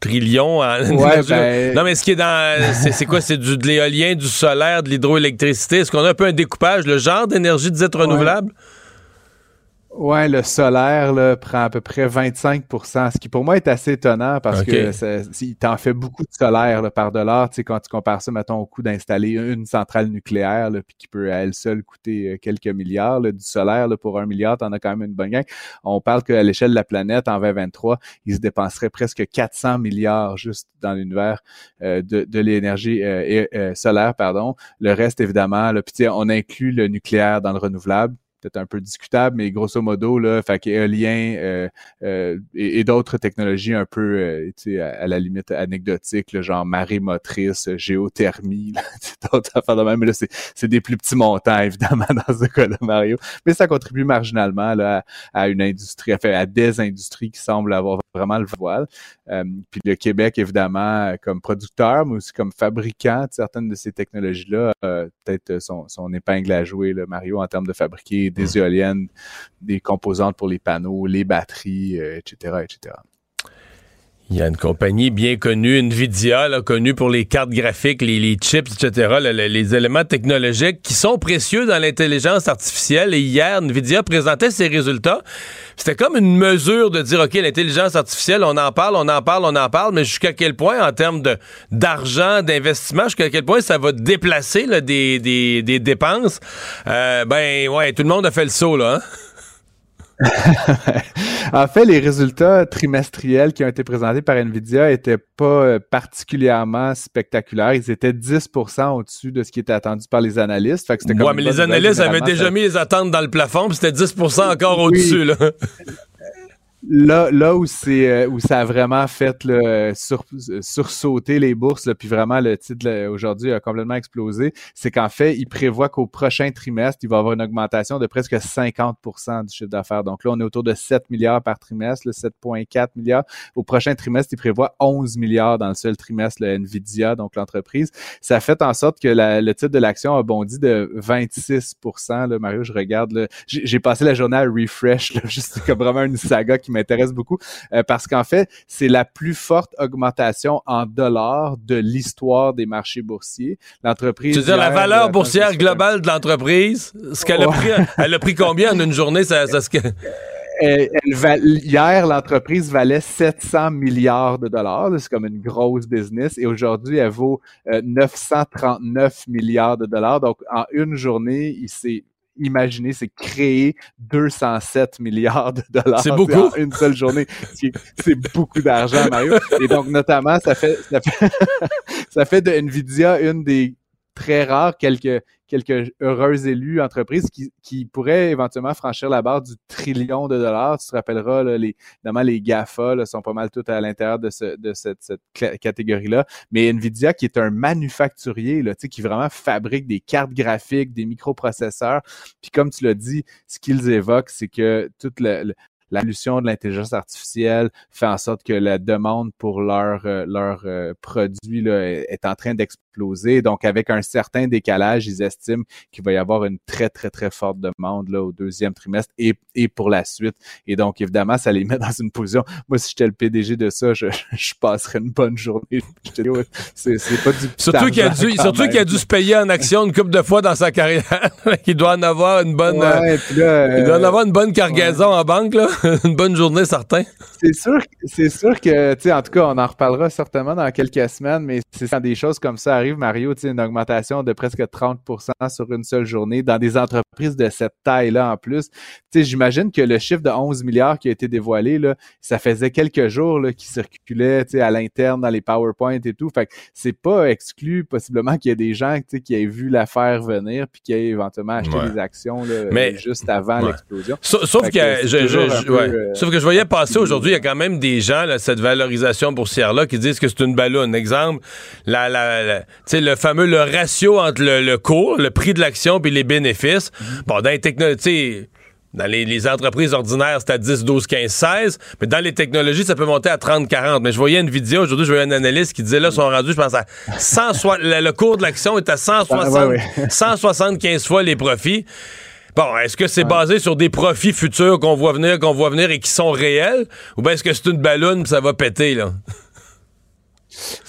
trillions. Ben, non, mais ce qui est dans. C'est quoi? C'est du, de l'éolien, du solaire, de l'hydroélectricité? Est-ce qu'on a un peu un découpage, le genre d'énergie dite renouvelable? Ouais, le solaire là, prend à peu près 25% ce qui pour moi est assez étonnant parce que il t'en fait beaucoup de solaire là, par dollar. Tu sais, quand tu compares ça, mettons, au coût d'installer une centrale nucléaire, là, puis qui peut à elle seule coûter euh, quelques milliards, du solaire là, pour un milliard, t'en as quand même une bonne gang. On parle qu'à l'échelle de la planète, en 2023, il se dépenserait presque 400 milliards juste dans l'univers euh, de, de l'énergie euh, solaire, pardon. Le reste, évidemment, là, puis on inclut le nucléaire dans le renouvelable peut-être un peu discutable, mais grosso modo, là, fait qu'éolien euh, euh, et, d'autres technologies un peu, euh, tu à, à, la limite anecdotiques, le genre marée motrice, géothermie, d'autres affaires de même. Mais là, c'est des plus petits montants, évidemment, dans ce cas-là, Mario. Mais ça contribue marginalement là, à, une industrie, à, à des industries qui semblent avoir vraiment le voile. Euh, puis le Québec, évidemment, comme producteur, mais aussi comme fabricant de certaines de ces technologies-là, peut-être son, son épingle à jouer, là, Mario, en termes de fabriquer des mm. éoliennes, des composantes pour les panneaux, les batteries, etc., euh, etc. Il y a une compagnie bien connue, Nvidia, là, connue pour les cartes graphiques, les, chips, etc., les, éléments technologiques qui sont précieux dans l'intelligence artificielle. Et hier, Nvidia présentait ses résultats. C'était comme une mesure de dire, OK, l'intelligence artificielle, on en parle, on en parle, on en parle, mais jusqu'à quel point, en termes d'argent, d'investissement, jusqu'à quel point ça va déplacer des, des, dépenses? Euh, ben, ouais, tout le monde a fait le saut, là. Hein? en fait, les résultats trimestriels qui ont été présentés par Nvidia étaient pas euh, particulièrement spectaculaires. Ils étaient 10% au-dessus de ce qui était attendu par les analystes. Fait ouais, mais les analystes avaient déjà mis les attentes dans le plafond, puis c'était 10% encore au-dessus. là, là où c'est euh, où ça a vraiment fait là, sur, sursauter les bourses, là, puis vraiment le titre aujourd'hui a complètement explosé, c'est qu'en fait, il prévoit qu'au prochain trimestre, il va avoir une augmentation de presque 50% du chiffre d'affaires. Donc là, on est autour de 7 milliards par trimestre, 7,4 milliards. Au prochain trimestre, il prévoit 11 milliards dans le seul trimestre, le Nvidia, donc l'entreprise. Ça a fait en sorte que le titre de l'action a bondi de 26% là, Mario, je regarde, j'ai passé la journée à refresh, là, juste comme vraiment une saga qui m'intéresse beaucoup euh, parce qu'en fait, c'est la plus forte augmentation en dollars de l'histoire des marchés boursiers. L'entreprise. Tu veux dire la valeur euh, boursière globale de l'entreprise, ce qu'elle a pris, elle a pris combien en une journée? Ça, ça, elle, hier, l'entreprise valait 700 milliards de dollars. C'est comme une grosse business. Et aujourd'hui, elle vaut 939 euh, milliards de dollars. Donc, en une journée, il s'est imaginez, c'est créer 207 milliards de dollars c'est beaucoup. en une seule journée. C'est beaucoup d'argent, Mario. Et donc, notamment, ça fait, ça fait, ça fait de Nvidia une des très rares, quelques, quelques heureux élus entreprises qui, qui pourraient éventuellement franchir la barre du trillion de dollars. Tu te rappelleras, là, les, évidemment, les GAFA là, sont pas mal toutes à l'intérieur de, ce, de cette, catégorie-là. Mais Nvidia, qui est un manufacturier, là, qui vraiment fabrique des cartes graphiques, des microprocesseurs. Puis comme tu l'as dit, ce qu'ils évoquent, c'est que toute l'évolution de l'intelligence artificielle fait en sorte que la demande pour leurs leur, euh, euh, produits là, est en train d'exploser. Donc, avec un certain décalage, ils estiment qu'il va y avoir une très, très, très forte demande là, au deuxième trimestre et, et pour la suite. Et donc, évidemment, ça les met dans une position. Moi, si j'étais le PDG de ça, je, je passerais une bonne journée. C'est pas du Surtout qu'il a dû, surtout qu'il a dû se payer en action une couple de fois dans sa carrière. il doit en avoir une bonne, euh, il doit en avoir une bonne cargaison en banque, là. une bonne journée, certain. C'est sûr, c'est sûr que, tu sais, en tout cas, on en reparlera certainement dans quelques semaines, mais c'est quand des choses comme ça arrivent, Mario, tu sais, une augmentation de presque 30% sur une seule journée dans des entreprises de cette taille-là en plus. Tu sais, j'imagine que le chiffre de 11 milliards qui a été dévoilé, là, ça faisait quelques jours qui circulait, tu sais, à l'interne dans les PowerPoint et tout. Fait que c'est pas exclu possiblement qu'il y ait des gens, tu sais, qui aient vu l'affaire venir puis qui aient éventuellement acheté des actions là, juste avant l'explosion. Sauf, que, je, je, euh, Sauf que je voyais passer aujourd'hui, il y a quand même des gens, là, cette valorisation boursière-là, qui disent que c'est une ballonne. Exemple, la, la, le fameux le ratio entre le, cours, le prix de l'action puis les bénéfices. Mm-hmm. Bon, dans les technologies, dans les, entreprises ordinaires, c'est à 10, 12, 15, 16. Mais dans les technologies, ça peut monter à 30, 40. Mais je voyais une vidéo aujourd'hui, je voyais un analyste qui disait là, sont rendus, je pense, à 160, le, cours de l'action est à 160, 175 fois les profits. Bon, est-ce que c'est basé sur des profits futurs qu'on voit venir, qu'on voit venir et qui sont réels? Ou bien est-ce que c'est une ballonne ça va péter, là?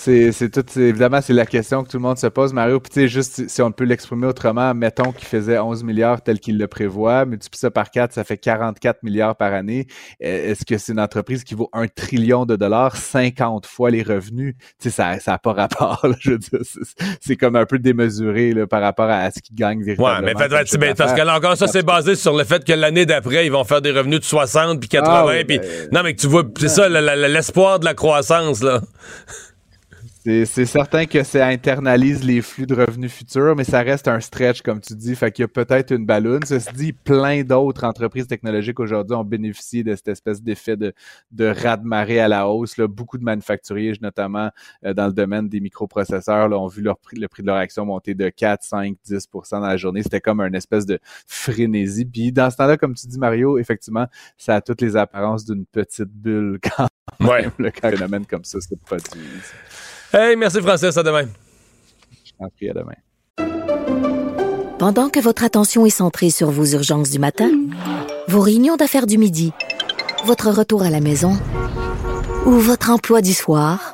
C'est, tout, évidemment, c'est la question que tout le monde se pose, Mario. Puis, tu sais, juste si on peut l'exprimer autrement, mettons qu'il faisait 11 milliards tel qu'il le prévoit, multiplie ça par 4, ça fait 44 milliards par année. Euh, est-ce que c'est une entreprise qui vaut un trillion de dollars, 50 fois les revenus? Tu sais, ça n'a pas rapport, je veux dire. C'est, comme un peu démesuré là, par rapport à ce qu'ils gagnent véritablement. Ouais, mais parce que là encore, ça, c'est basé sur le fait que l'année d'après, ils vont faire des revenus de 60 puis 80. Ah puis... Ben, non, mais tu vois, c'est ça, l'espoir de la croissance, là. C'est certain que ça internalise les flux de revenus futurs, mais ça reste un stretch, comme tu dis. Fait qu'il y a peut-être une ballonne. Ceci dit, plein d'autres entreprises technologiques aujourd'hui ont bénéficié de cette espèce d'effet de, de raz-de-marée à la hausse. Là. Beaucoup de manufacturiers, notamment euh, dans le domaine des microprocesseurs, là, ont vu leur prix, le prix de leur action monter de 4, 5, 10% dans la journée. C'était comme une espèce de frénésie. Puis dans ce temps-là, comme tu dis, Mario, effectivement, ça a toutes les apparences d'une petite bulle quand même, ouais. un phénomène comme ça se produit. Hey, merci Francis, à demain. Je t'en prie, à demain. Pendant que votre attention est centrée sur vos urgences du matin, vos réunions d'affaires du midi, votre retour à la maison ou votre emploi du soir,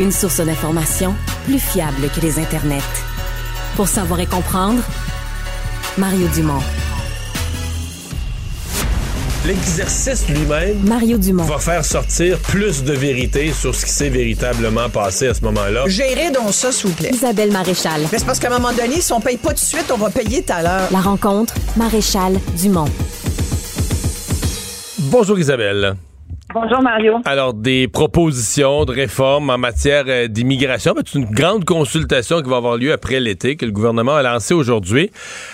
Une source d'information plus fiable que les internets. Pour savoir et comprendre, Mario Dumont. l'exercice lui-même Mario Dumont. va faire sortir plus de vérité sur ce qui s'est véritablement passé à ce moment-là. Gérez donc ça, s'il vous plaît. Isabelle Maréchal. Mais c'est parce qu'à un moment donné, si on paye pas tout de suite, on va payer tout à l'heure. La rencontre, Maréchal Dumont. Bonjour Isabelle. Bonjour Mario. Alors, des propositions de réforme en matière euh, d'immigration. C'est une grande consultation qui va avoir lieu après l'été que le gouvernement a lancé aujourd'hui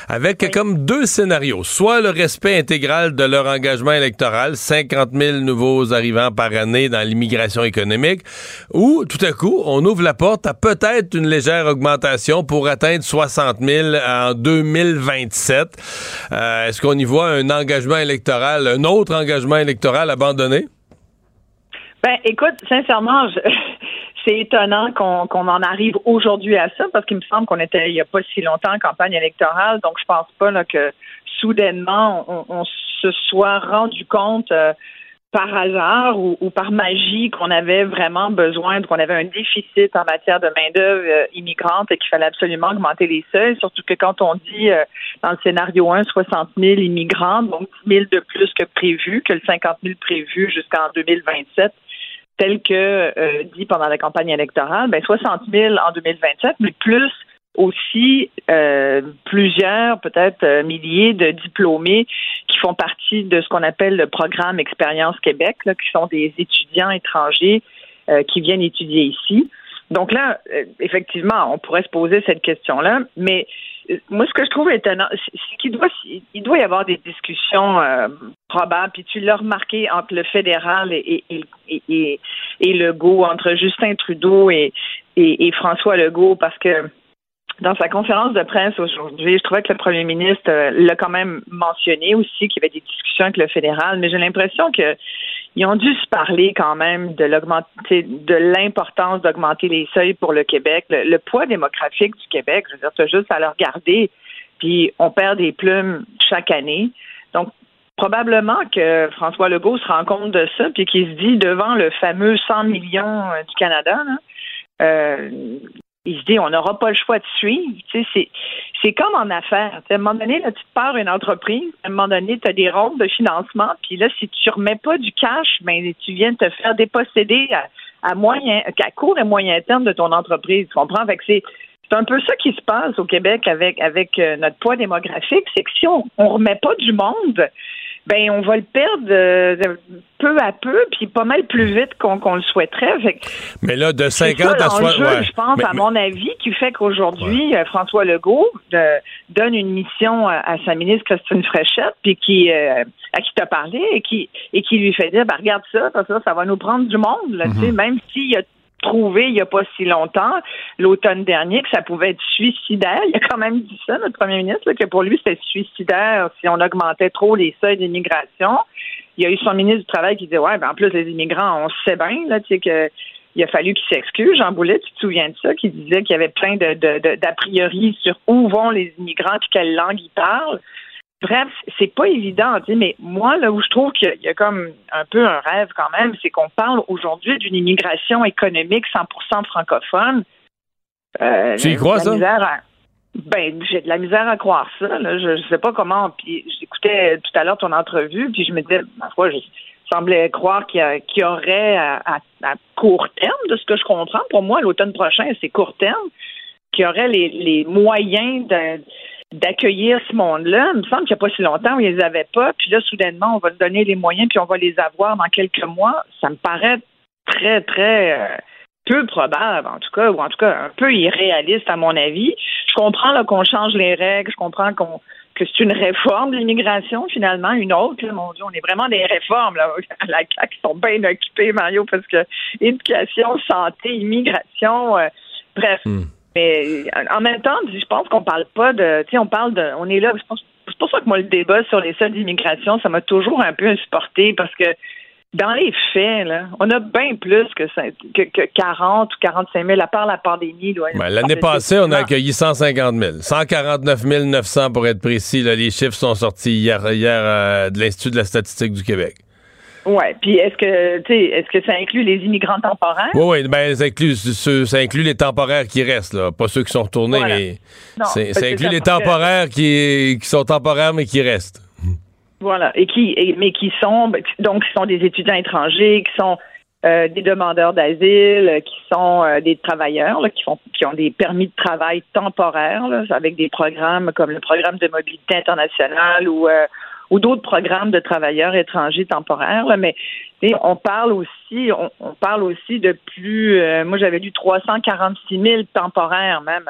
avec comme deux scénarios. Soit le respect intégral de leur engagement électoral, 50 000 nouveaux arrivants par année dans l'immigration économique, ou tout à coup, on ouvre la porte à peut-être une légère augmentation pour atteindre 60 000 en 2027. Euh, Est-ce qu'on y voit un engagement électoral, un autre engagement électoral abandonné? Ben, écoute, sincèrement, c'est étonnant qu'on en arrive aujourd'hui à ça parce qu'il me semble qu'on était il n'y a pas si longtemps en campagne électorale, donc je pense pas que soudainement on, se soit rendu compte euh, par hasard ou, ou par magie qu'on avait vraiment besoin, qu'on avait un déficit en matière de main-d'œuvre euh, immigrante et qu'il fallait absolument augmenter les seuils, surtout que quand on dit euh, dans le scénario 1, 60 000 immigrants, donc 10 000 de plus que prévu, que le 50 000 prévu jusqu'en 2027, tel que euh, dit pendant la campagne électorale, ben 60 000 en 2027, mais plus aussi euh, plusieurs, peut-être euh, milliers de diplômés qui font partie de ce qu'on appelle le programme Expérience Québec, là, qui sont des étudiants étrangers euh, qui viennent étudier ici. Donc là, euh, effectivement, on pourrait se poser cette question-là, mais moi, ce que je trouve étonnant, c'est qu'il doit, il doit y avoir des discussions euh, probables, puis tu l'as remarqué entre le fédéral et, Legault, entre Justin Trudeau et François Legault, parce que dans sa conférence de presse aujourd'hui, je trouvais que le premier ministre euh, l'a quand même mentionné aussi, qu'il y avait des discussions avec le fédéral, mais j'ai l'impression que ils ont dû se parler quand même de l'augmenter, de l'importance d'augmenter les seuils pour le Québec, le, poids démographique du Québec. Je veux dire, tu as juste à le regarder, puis on perd des plumes chaque année. Donc, probablement que François Legault se rend compte de ça, puis qu'il se dit devant le fameux 100 millions euh, du Canada, là, euh, il se dit on n'aura pas le choix de suivre. C'est, comme en affaires. À un moment donné, là, tu te pars une entreprise, à un moment donné, tu as des rondes de financement, puis là, si tu remets pas du cash, ben tu viens te faire déposséder à, à moyen, à court et moyen terme de ton entreprise. Tu comprends? C'est un peu ça qui se passe au Québec avec, avec euh, notre poids démographique, c'est que si on ne remet pas du monde, ben on va le perdre euh, peu à peu, puis pas mal plus vite qu'on le souhaiterait. Fait que Mais là, de c'est 50 ça à 60... l'enjeu, ouais. je pense, Mais- à mon avis, qui fait qu'aujourd'hui, euh, François Legault euh, donne une mission à, à sa ministre Christine Fréchette, puis qui euh, à qui t'a parlé et qui et qui lui fait dire, ben, regarde ça, parce que ça, ça va nous prendre du monde, là, tu sais, même s'il a il n'y a pas si longtemps, l'automne dernier, que ça pouvait être suicidaire. Il a quand même dit ça, notre premier ministre, que pour lui, c'était suicidaire si on augmentait trop les seuils d'immigration. Il y a eu son ministre du Travail qui disait, ouais, ben, en plus, les immigrants, on sait bien, là, tu sais, que il a fallu qu'il s'excuse. Jean Boulet, tu te souviens de ça, qui disait qu'il y avait plein de, d'a priori sur où vont les immigrants puis quelle langue ils parlent. Bref, c'est pas évident, mais moi, là où je trouve qu'il y a- comme un peu un rêve quand même, c'est qu'on parle aujourd'hui d'une immigration économique 100% francophone. Euh, Tu y crois, ça? à- Ben, j'ai de la misère à croire ça. Là. Je, je sais pas comment. Puis j'écoutais tout à l'heure ton entrevue, puis je me disais, ma foi, je semblais croire qu'il y, y aurait à, à- à court terme, de ce que je comprends. Pour moi, l'automne prochain, c'est court terme, qu'il y aurait les, les moyens de- d'accueillir ce monde-là. Il me semble qu'il n'y a pas si longtemps ils les avaient pas. Puis là, soudainement, on va donner les moyens, puis on va les avoir dans quelques mois. Ça me paraît très, très euh, peu probable, en tout cas, ou en tout cas un peu irréaliste, à mon avis. Je comprends là, qu'on change les règles, je comprends qu'on que c'est une réforme de l'immigration, finalement, une autre. là. mon Dieu, on est vraiment des réformes là, à la CAQ qui sont bien occupées, Mario, parce que éducation, santé, immigration, euh, bref. Mais en même temps, je pense qu'on parle pas de. Tu sais, on parle de. On est là. je pense- C'est pour ça que moi, le débat sur les seuils d'immigration, ça m'a toujours un peu insupporté parce que dans les faits, là, on a bien plus que, cin- que, que 40 ou 45 000, à part la pandémie. Ben, L'année passée, on a accueilli 150 000. 149 900 pour être précis. là. les chiffres sont sortis hier, hier euh, de l'Institut de la statistique du Québec. Ouais. Puis est-ce que, tu sais, est-ce que ça inclut les immigrants temporaires? Oui, oui, ben, ça inclut, ça inclut les temporaires qui restent, là. pas ceux qui sont retournés, Voilà. mais Non, ça inclut les temporaires qui, qui sont temporaires mais qui restent. Voilà, et qui, et- mais qui sont, donc, qui sont des étudiants étrangers, qui sont euh, des demandeurs d'asile, qui sont euh, des travailleurs, là, qui font, qui ont des permis de travail temporaires, là, avec des programmes comme le programme de mobilité internationale ou euh, ou d'autres programmes de travailleurs étrangers temporaires. Là, mais on parle aussi, on, parle aussi de plus. euh, moi, j'avais lu 346 000 temporaires même.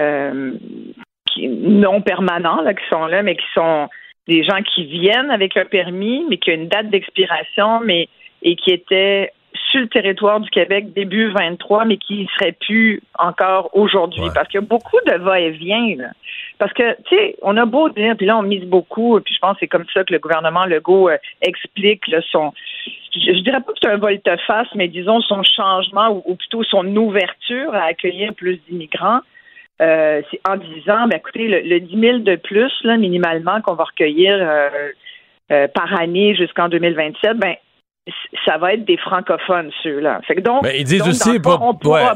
euh, qui, non permanents là, qui sont là, mais qui sont des gens qui viennent avec un permis, mais qui ont une date d'expiration, mais et qui étaient sur le territoire du Québec début 23, mais qui ne seraient plus encore aujourd'hui. Parce qu'il y a beaucoup de va-et-vient. Parce que, tu sais, on a beau dire, puis là, on mise beaucoup, puis je pense que c'est comme ça que le gouvernement Legault euh, explique là, son, je, je dirais pas que c'est un volte-face, mais disons son changement ou, ou plutôt son ouverture à accueillir plus d'immigrants. Euh, c'est en disant, ben, écoutez, le, le 10 000 de plus, là, minimalement, qu'on va recueillir euh, euh, par année jusqu'en 2027, ben, ça va être des francophones, ceux-là. Fait que donc, Mais ils disent donc, aussi, pas-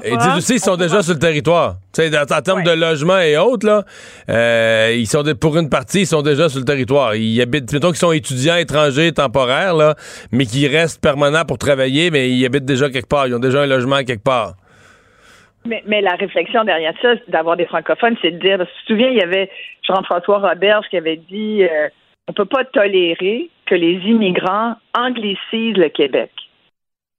ils disent aussi qu'ils sont déjà sur le territoire. Tu sais, dans- en termes de logement et autres, là, euh, ils sont de- pour une partie, ils sont déjà sur le territoire. Ils habitent, mettons qu'ils sont étudiants étrangers temporaires, là, mais qui restent permanents pour travailler, mais ils habitent déjà quelque part. Ils ont déjà un logement quelque part. Mais, mais la réflexion derrière ça, d'avoir des francophones, c'est de dire, que tu te souviens, il y avait Jean-François Roberge qui avait dit, euh, on peut pas tolérer que les immigrants anglicisent le Québec.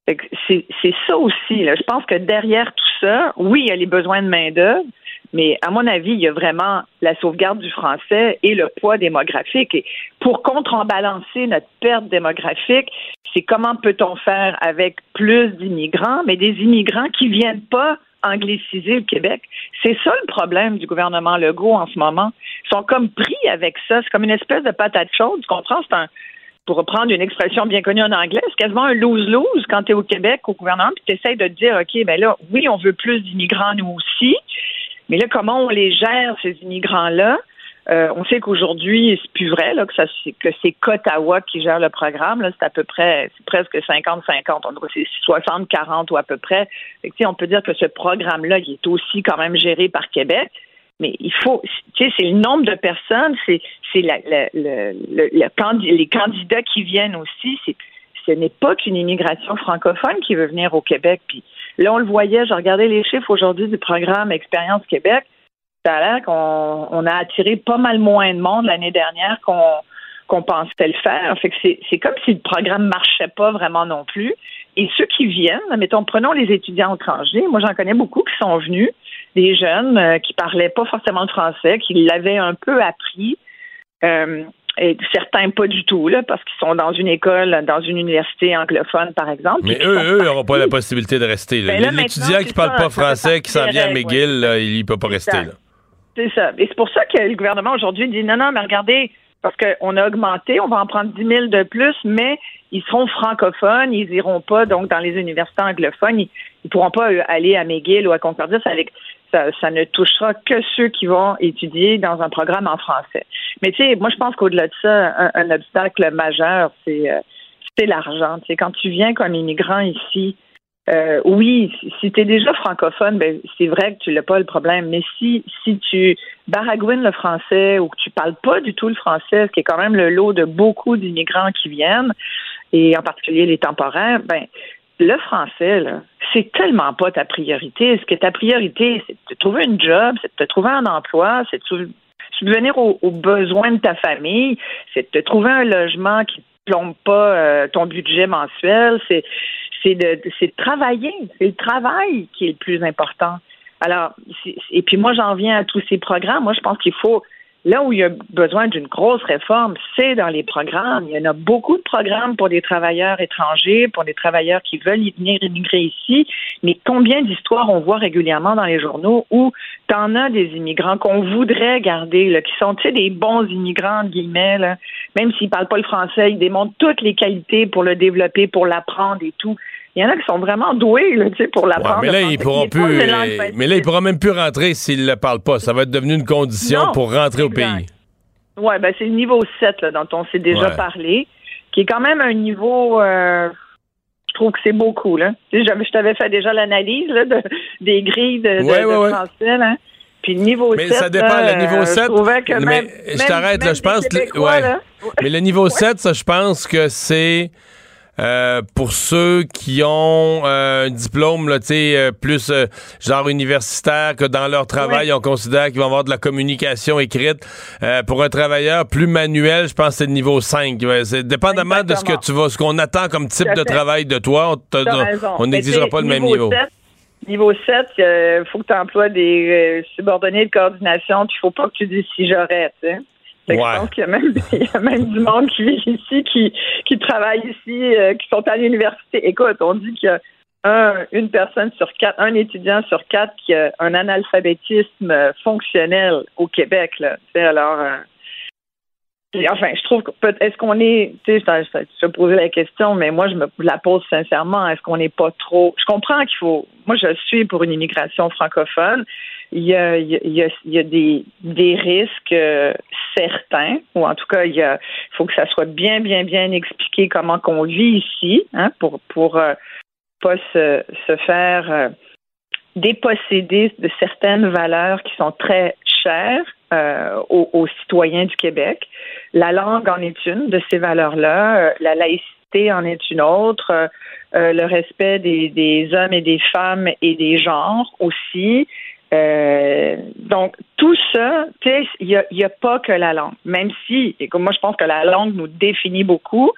C'est ça aussi. Je pense que derrière tout ça, oui, il y a les besoins de main-d'œuvre, mais à mon avis, il y a vraiment la sauvegarde du français et le poids démographique. Et pour contrebalancer notre perte démographique, c'est comment peut-on faire avec plus d'immigrants, mais des immigrants qui viennent pas angliciser le Québec? C'est ça le problème du gouvernement Legault en ce moment. Ils sont comme pris avec ça. C'est comme une espèce de patate chaude. Tu comprends? C'est un, pour reprendre une expression bien connue en anglais, c'est quasiment un lose-lose quand tu es au Québec, au gouvernement, puis tu essaies de te dire, OK, ben là, oui, on veut plus d'immigrants, nous aussi, mais là, comment on les gère, ces immigrants-là? Euh, on sait qu'aujourd'hui, c'est plus vrai là, que, ça, que c'est Ottawa qui gère le programme. Là, c'est à peu près, c'est presque 50-50. On c'est 60-40 ou à peu près. Fait que, on peut dire que ce programme-là, il est aussi quand même géré par Québec. Mais il faut, tu sais, c'est le nombre de personnes, c'est, les candidats qui viennent aussi. Ce n'est pas qu'une immigration francophone qui veut venir au Québec. Puis là, on le voyait, j'ai regardé les chiffres aujourd'hui du programme Expérience Québec. Ça a l'air qu'on on a attiré pas mal moins de monde l'année dernière qu'on pensait le faire. Fait que c'est c'est comme si le programme marchait pas vraiment non plus. Et ceux qui viennent, mettons, prenons les étudiants étrangers. Moi, j'en connais beaucoup qui sont venus, des jeunes euh, qui parlaient pas forcément le français, qui l'avaient un peu appris. Euh, et certains pas du tout, là, parce qu'ils sont dans une école, dans une université anglophone, par exemple. Mais eux, eux, n'auront pas la possibilité de rester. Ben L'étudiant qui c'est parle pas français, qui s'en vient à McGill, là, il peut pas rester. C'est ça. Et c'est pour ça que le gouvernement aujourd'hui dit non, non, mais regardez, parce qu'on a augmenté, on va en prendre 10 000 de plus, mais ils seront francophones, ils iront pas donc dans les universités anglophones, ils, ils pourront pas aller à McGill ou à Concordia, avec- ça, ne touchera que ceux qui vont étudier dans un programme en français. Mais tu sais, moi je pense qu'au-delà de ça, un, obstacle majeur, c'est euh, c'est l'argent. Tu sais, quand tu viens comme immigrant ici, euh, oui, si, si tu es déjà francophone, ben, c'est vrai que tu n'as pas le problème. Mais si, si tu baragouines le français ou que tu parles pas du tout le français, ce qui est quand même le lot de beaucoup d'immigrants qui viennent, et en particulier les temporaires, ben, le français, là, c'est tellement pas ta priorité. Ce que ta priorité, c'est de te trouver une job, c'est de te trouver un emploi, c'est de subvenir aux, besoins de ta famille, c'est de te trouver un logement qui ne plombe pas euh, ton budget mensuel, c'est c'est de, de travailler. C'est le travail qui est le plus important. Alors, et puis moi, j'en viens à tous ces programmes. Moi, je pense qu'il faut, là où il y a besoin d'une grosse réforme, c'est dans les programmes. Il y en a beaucoup de programmes pour des travailleurs étrangers, pour des travailleurs qui veulent y venir immigrer ici. Mais combien d'histoires on voit régulièrement dans les journaux où t'en as des immigrants qu'on voudrait garder, là, qui sont, tu sais, des bons immigrants, guillemets. Même s'ils parlent pas le français, ils démontrent toutes les qualités pour le développer, pour l'apprendre et tout. Il y en a qui sont vraiment doués, là, pour Ouais, l'apprendre. mais là, ils pourront plus. euh, mais là, ils pourront même plus rentrer s'ils le parlent pas. Ça va être devenu une condition Non, pour rentrer au pays. Oui, ben c'est le niveau 7 là, dont on s'est déjà Ouais. parlé, qui est quand même un niveau, euh, je trouve que c'est beaucoup. Là. Je t'avais fait déjà l'analyse de, des grilles de, Ouais, de ouais, ouais. français. Là. Puis le niveau mais 7, ça dépend. là, le niveau euh, 7. je trouvais que mais même- je même- t'arrête, même Je pense. que- ouais. Mais le niveau 7, ça, je pense que c'est. Euh, pour ceux qui ont euh, un diplôme là, tu sais, euh, plus euh, genre universitaire que dans leur travail, on considère qu'ils vont avoir de la communication écrite. Euh, pour un travailleur plus manuel, je pense que c'est le niveau 5. Ouais, c'est dépendamment de ce que tu vas, ce qu'on attend comme type de travail de toi, on n'exigera pas le même niveau. 7, niveau 7, il faut que tu emploies des euh, subordonnés de coordination, il faut pas que tu dises si j'aurais, Ouais. Je pense qu'il y, a même- il y a même du monde qui vit ici, qui, qui travaille ici, euh, qui sont à l'université. Écoute, on dit qu'il y a un, une personne sur quatre, un étudiant sur quatre qui a un analphabétisme euh, fonctionnel au Québec. Là. Tu sais, alors, euh, enfin, je trouve est-ce qu'on est, tu sais, je je posé la question, mais moi je me la pose sincèrement. Est-ce qu'on n'est pas trop Je comprends qu'il faut. Moi, je suis pour une immigration francophone. Il y a, il y a, il y a, des, des risques euh, certains, ou en tout cas, il y a, faut que ça soit bien, bien, bien expliqué comment qu'on vit ici, hein, pour pour euh, pas se, se faire euh, déposséder de certaines valeurs qui sont très chères aux, aux citoyens du Québec. La langue en est une de ces valeurs-là, la laïcité en est une autre, le respect des, des hommes et des femmes et des genres aussi. Euh, donc, tout ça, il n'y a, y a pas que la langue. Même si, moi, je pense que la langue nous définit beaucoup,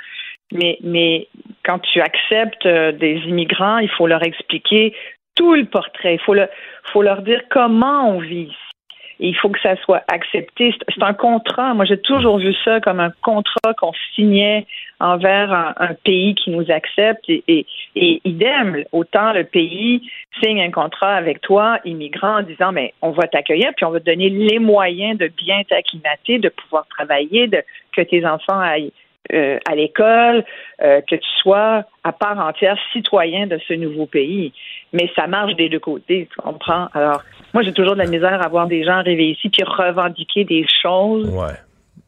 mais, mais quand tu acceptes euh, des immigrants, il faut leur expliquer tout le portrait. Il faut, le, faut leur dire comment on vit ici. Il faut que ça soit accepté. C'est- un contrat. Moi, j'ai toujours vu ça comme un contrat qu'on signait envers un, pays qui nous accepte. Et idem, autant le pays signe un contrat avec toi, immigrant, en disant, mais on va t'accueillir, puis on va te donner les moyens de bien t'acclimater, de pouvoir travailler, de que tes enfants aillent euh, à l'école, euh, que tu sois à part entière citoyen de ce nouveau pays. Mais ça marche des deux côtés, tu comprends? Alors, moi, j'ai toujours de la misère à voir des gens arriver ici puis revendiquer des choses. Ouais.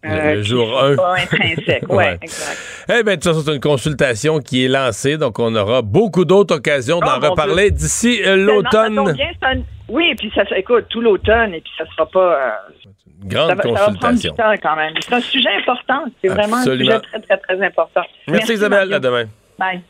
Le, euh, le qui jour sont 1. Pas intrinsèques. Ouais, Ouais. exact. Eh bien, de toute façon, c'est une consultation qui est lancée, donc on aura beaucoup d'autres occasions d'en Oh, reparler d'ici l'automne. Oui, puis ça, ça- écoute, tout l'automne, et puis ça sera pas. euh, Grande ça, va, ça va prendre du consultation. temps quand même. C'est un sujet important. C'est vraiment un sujet très, très, très important. Merci, Isabelle. Mario. À demain. Bye.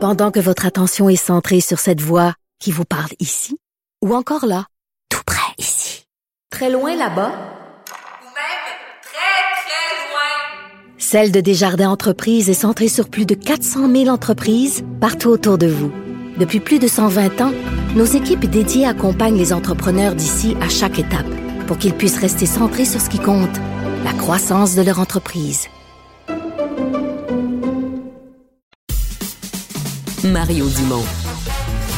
Pendant que votre attention est centrée sur cette voix qui vous parle ici, ou encore là, tout près ici, très loin là-bas, Ou même très, très loin. Celle de Desjardins Entreprises est centrée sur plus de 400 000 entreprises partout autour de vous. Depuis plus de 120 ans, nos équipes dédiées accompagnent les entrepreneurs d'ici à chaque étape pour qu'ils puissent rester centrés sur ce qui compte, la croissance de leur entreprise. Mario Dumont.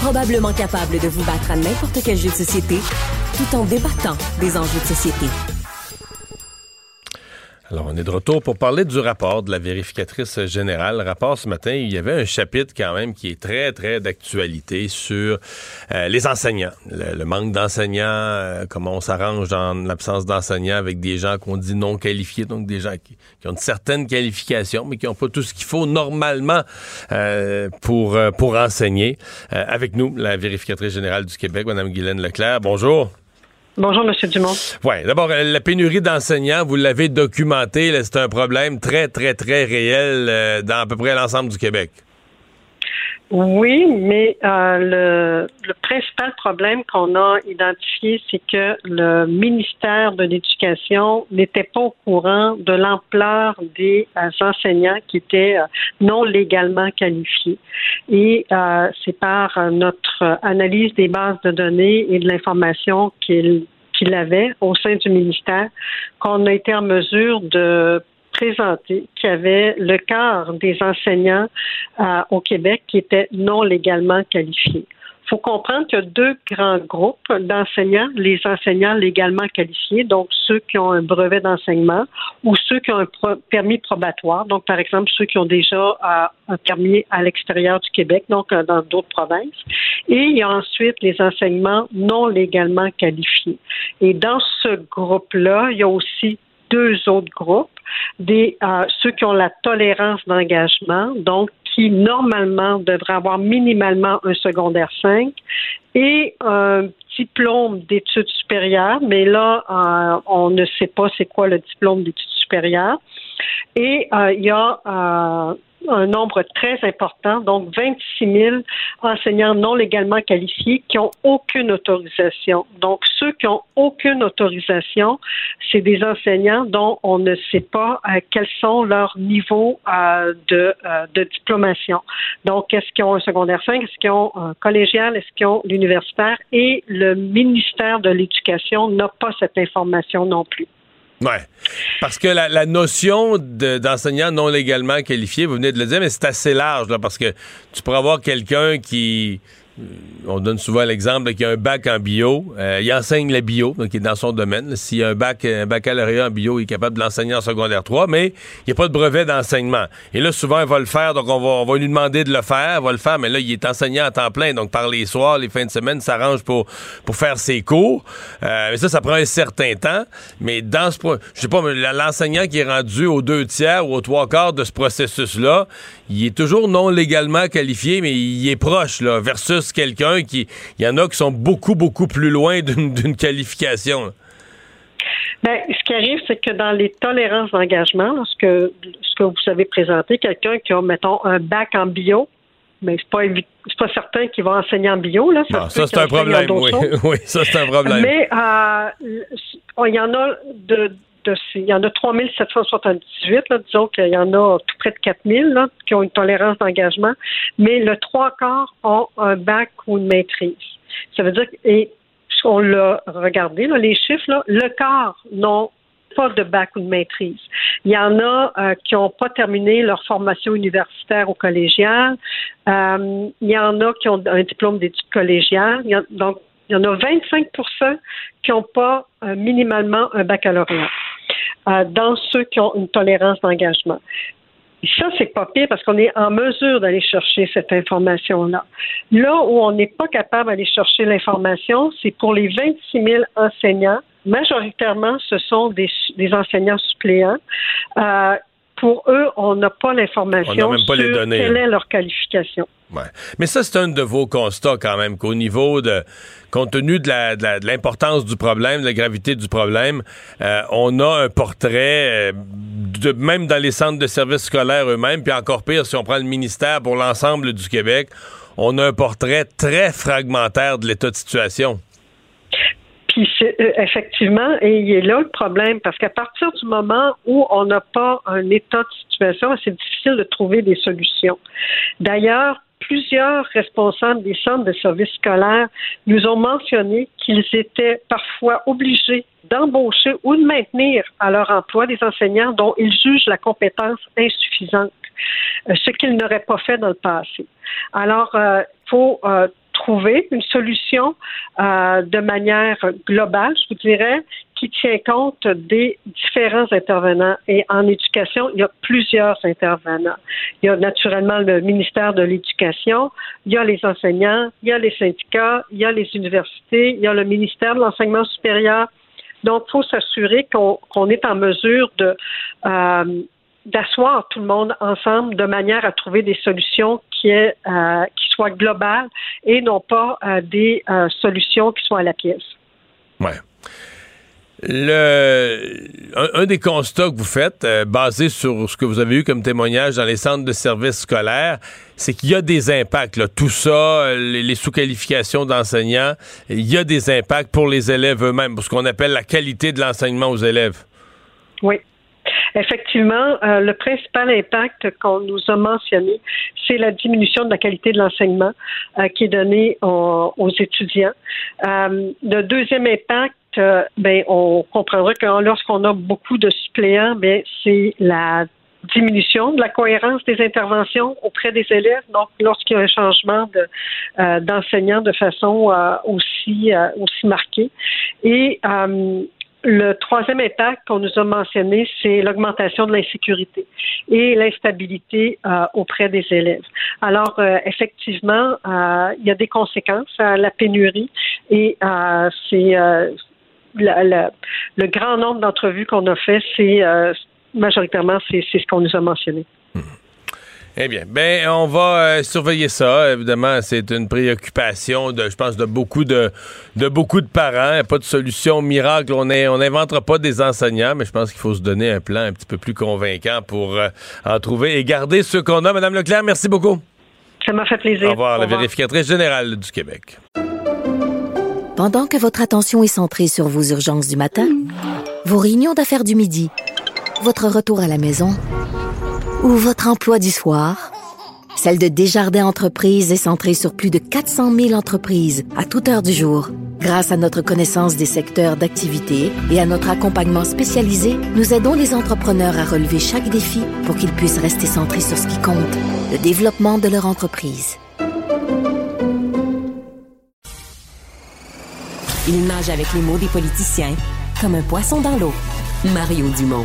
Probablement capable de vous battre à n'importe quel jeu de société tout en débattant des enjeux de société. Alors, on est de retour pour parler du rapport de la vérificatrice générale. Le rapport ce matin, il y avait un chapitre quand même qui est très, très d'actualité sur euh, les enseignants. Le, manque d'enseignants, euh, comment on s'arrange dans l'absence d'enseignants avec des gens qu'on dit non qualifiés, donc des gens qui, ont une certaine qualification, mais qui n'ont pas tout ce qu'il faut normalement euh, pour, euh, pour enseigner. Avec nous, la vérificatrice générale du Québec, Mme Guylaine Leclerc. Bonjour. Bonjour, M. Dumont. Oui, d'abord, euh, la pénurie d'enseignants, vous l'avez documenté, c'est un problème très, très, très réel euh, dans à peu près l'ensemble du Québec. Oui, mais euh, le, le principal problème qu'on a identifié, c'est que le ministère de l'Éducation n'était pas au courant de l'ampleur des euh, enseignants qui étaient euh, non légalement qualifiés. Et euh, c'est par notre analyse des bases de données et de l'information qu'il qu'il avait au sein du ministère qu'on a été en mesure de présenté avait le quart des enseignants euh, au Québec qui étaient non légalement qualifiés. Il faut comprendre qu'il y a deux grands groupes d'enseignants, les enseignants légalement qualifiés, donc ceux qui ont un brevet d'enseignement ou ceux qui ont un permis probatoire, donc par exemple ceux qui ont déjà euh, un permis à l'extérieur du Québec, donc euh, dans d'autres provinces. Et il y a ensuite les enseignements non légalement qualifiés. Et dans ce groupe-là, il y a aussi deux autres groupes, euh, ceux qui ont la tolérance d'engagement, donc qui normalement devrait avoir minimalement un secondaire 5 et un diplôme d'études supérieures, mais là, euh, on ne sait pas c'est quoi le diplôme d'études supérieures. Et euh, il y a un nombre très important, donc 26 000 enseignants non légalement qualifiés qui ont aucune autorisation. Donc, ceux qui ont aucune autorisation, c'est des enseignants dont on ne sait pas euh, quels sont leurs niveaux euh, de, euh, de diplomation. Donc, est-ce qu'ils ont un secondaire 5, est-ce qu'ils ont un collégial, est-ce qu'ils ont l'universitaire? Et le ministère de l'Éducation n'a pas cette information non plus. Ouais. Parce que la, notion d'enseignant non légalement qualifié, vous venez de le dire, mais c'est assez large, là, parce que tu pourrais avoir quelqu'un qui on donne souvent l'exemple qu'il y a un bac en bio. Euh, il enseigne la bio, donc il est dans son domaine. S'il y a un bac, un baccalauréat en bio, il est capable de l'enseigner en secondaire 3, mais il n'y a pas de brevet d'enseignement. Et là, souvent, il va le faire, donc on va, lui demander de le faire, il va le faire, mais là, il est enseignant à temps plein, donc par les soirs, les fins de semaine, s'arrange pour, pour faire ses cours. Euh, mais ça, ça prend un certain temps. Mais dans ce, je sais pas, l'enseignant qui est rendu aux deux tiers ou aux trois quarts de ce processus-là, il est toujours non légalement qualifié, mais il est proche, là, versus quelqu'un qui. Il y en a qui sont beaucoup, beaucoup plus loin d'une qualification. Ben, ce qui arrive, c'est que dans les tolérances d'engagement, ce que, ce que vous avez présenté, quelqu'un qui a, mettons, un bac en bio, mais c'est pas pas certain qu'il va enseigner en bio là. Ça, ça c'est un problème. Oui. oui, ça c'est un problème. Mais euh, il y en a de, il y en a 3778, là, disons qu'il y en a tout près de 4000 là, qui ont une tolérance d'engagement, mais le trois quarts ont un bac ou une maîtrise. Ça veut dire, et on l'a regardé, les chiffres, le quart n'ont pas de bac ou de maîtrise. Il y en a euh, qui n'ont pas terminé leur formation universitaire au collégial. Euh, il y en a qui ont un diplôme d'études collégiales. donc, il y en a 25% qui n'ont pas euh, minimalement un baccalauréat. Euh, dans ceux qui ont une tolérance d'engagement. Ça, c'est pas pire parce qu'on est en mesure d'aller chercher cette information-là. Là où on n'est pas capable d'aller chercher l'information, c'est pour les 26 000 enseignants. Majoritairement, ce sont des, enseignants suppléants. Euh, pour eux, on n'a pas l'information sur quelle est leur qualification. Mais ça, c'est un de vos constats quand même, qu'au niveau de, compte tenu de, l'importance du problème, de la gravité du problème, euh, on a un portrait, euh, de, même dans les centres de services scolaires eux-mêmes, puis encore pire, si on prend le ministère pour l'ensemble du Québec, on a un portrait très fragmentaire de l'état de situation. Puis euh, effectivement, et il est là le problème, parce qu'à partir du moment où on n'a pas un état de situation, c'est difficile de trouver des solutions. D'ailleurs, plusieurs responsables des centres de services scolaires nous ont mentionné qu'ils étaient parfois obligés d'embaucher ou de maintenir à leur emploi des enseignants dont ils jugent la compétence insuffisante, euh, ce qu'ils n'auraient pas fait dans le passé. Alors, il euh, faut trouver une solution de manière globale, je vous dirais, qui tient compte des différents intervenants. Et en éducation, il y a plusieurs intervenants. Il y a naturellement le ministère de l'Éducation, il y a les enseignants, il y a les syndicats, il y a les universités, il y a le ministère de l'Enseignement supérieur. Donc, il faut s'assurer qu'on est en mesure de euh, d'asseoir tout le monde ensemble de manière à trouver des solutions qui, est, euh, qui soient globales et non pas euh, des solutions qui soient à la pièce. Ouais. Le, un, des constats que vous faites, euh, basé sur ce que vous avez eu comme témoignage dans les centres de services scolaires, c'est qu'il y a des impacts. Là. Tout ça, les, sous-qualifications d'enseignants, il y a des impacts pour les élèves eux-mêmes, pour ce qu'on appelle la qualité de l'enseignement aux élèves. Oui. Effectivement, euh, le principal impact qu'on nous a mentionné, c'est la diminution de la qualité de l'enseignement euh, qui est donné aux étudiants. le deuxième impact, ben, on comprendra que lorsqu'on a beaucoup de suppléants, ben, c'est la diminution de la cohérence des interventions auprès des élèves. Donc, lorsqu'il y a un changement de, euh, d'enseignant de façon euh, aussi, euh, aussi marquée. Et le troisième impact qu'on nous a mentionné, c'est l'augmentation de l'insécurité et l'instabilité auprès des élèves. Alors, effectivement, il y a des conséquences à la pénurie et c'est le grand nombre d'entrevues qu'on a fait, c'est euh, majoritairement c'est ce qu'on nous a mentionné. Eh bien, ben on va euh, surveiller ça. Évidemment, c'est une préoccupation de, je pense, de beaucoup de, de beaucoup de parents. Pas de solution miracle. On on n'inventera pas des enseignants, mais je pense qu'il faut se donner un plan un petit peu plus convaincant pour euh, en trouver et garder ceux qu'on a. Madame Leclerc, merci beaucoup. Ça m'a fait plaisir. Au revoir, la vérificatrice générale du Québec. Pendant que votre attention est centrée sur vos urgences du matin, vos réunions d'affaires du midi, votre retour à la maison ou votre emploi du soir, celle de Desjardins Entreprises est centrée sur plus de 400 000 entreprises à toute heure du jour. Grâce à notre connaissance des secteurs d'activité et à notre accompagnement spécialisé, nous aidons les entrepreneurs à relever chaque défi pour qu'ils puissent rester centrés sur ce qui compte, le développement de leur entreprise. Il nage avec les mots des politiciens comme un poisson dans l'eau. Mario Dumont.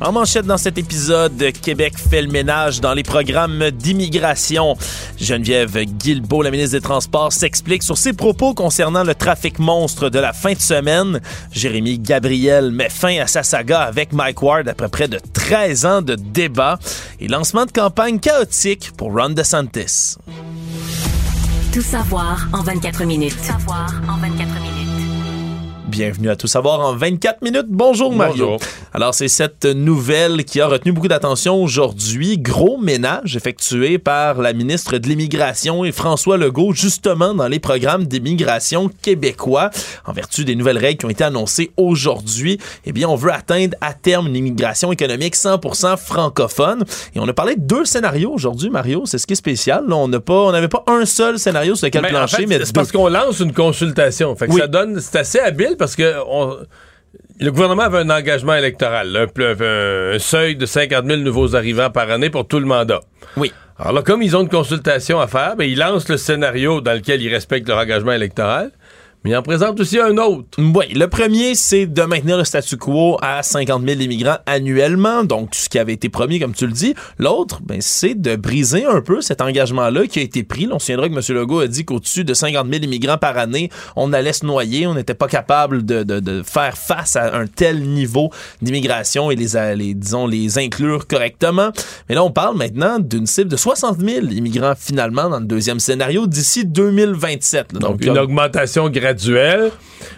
En manchette dans cet épisode, Québec fait le ménage dans les programmes d'immigration. Geneviève Guilbeault, la ministre des Transports, s'explique sur ses propos concernant le trafic monstre de la fin de semaine. Jérémy Gabriel met fin à sa saga avec Mike Ward après près de 13 ans de débat et lancement de campagne chaotique pour Ron DeSantis. Tout savoir en 24 minutes. Tout savoir en 24 minutes. Bienvenue à Tout savoir en 24 minutes. Bonjour Mario. Bonjour. Alors c'est cette nouvelle qui a retenu beaucoup d'attention aujourd'hui. Gros ménage effectué par la ministre de l'Immigration et François Legault justement dans les programmes d'immigration québécois. En vertu des nouvelles règles qui ont été annoncées aujourd'hui, eh bien on veut atteindre à terme une immigration économique 100% francophone. Et on a parlé de deux scénarios aujourd'hui, Mario. C'est ce qui est spécial. Là, on n'a pas, on n'avait pas un seul scénario sur lequel Ben, en plancher, fait, mais c'est parce qu'on lance une consultation. Fait que Oui. ça donne, c'est assez habile parce que on- le gouvernement avait un engagement électoral, là, un, pl- un seuil de 50 000 nouveaux arrivants par année pour tout le mandat. Oui. Alors là, comme ils ont une consultation à faire, ben, ils lancent le scénario dans lequel ils respectent leur engagement électoral, mais ils en présentent aussi un autre. Oui, le premier, c'est de maintenir le statu quo à 50 000 immigrants annuellement, donc ce qui avait été promis, comme tu le dis. L'autre, ben, c'est de briser un peu cet engagement-là qui a été pris. On se souviendra que M. Legault a dit qu'au-dessus de 50 000 immigrants par année, on allait se noyer, on n'était pas capable de, de- de faire face à un tel niveau d'immigration et les, a- les, disons, les inclure correctement. Mais là, on parle maintenant d'une cible de 60 000 immigrants finalement dans le deuxième scénario d'ici 2027. là. Donc, une augmentation graduelle,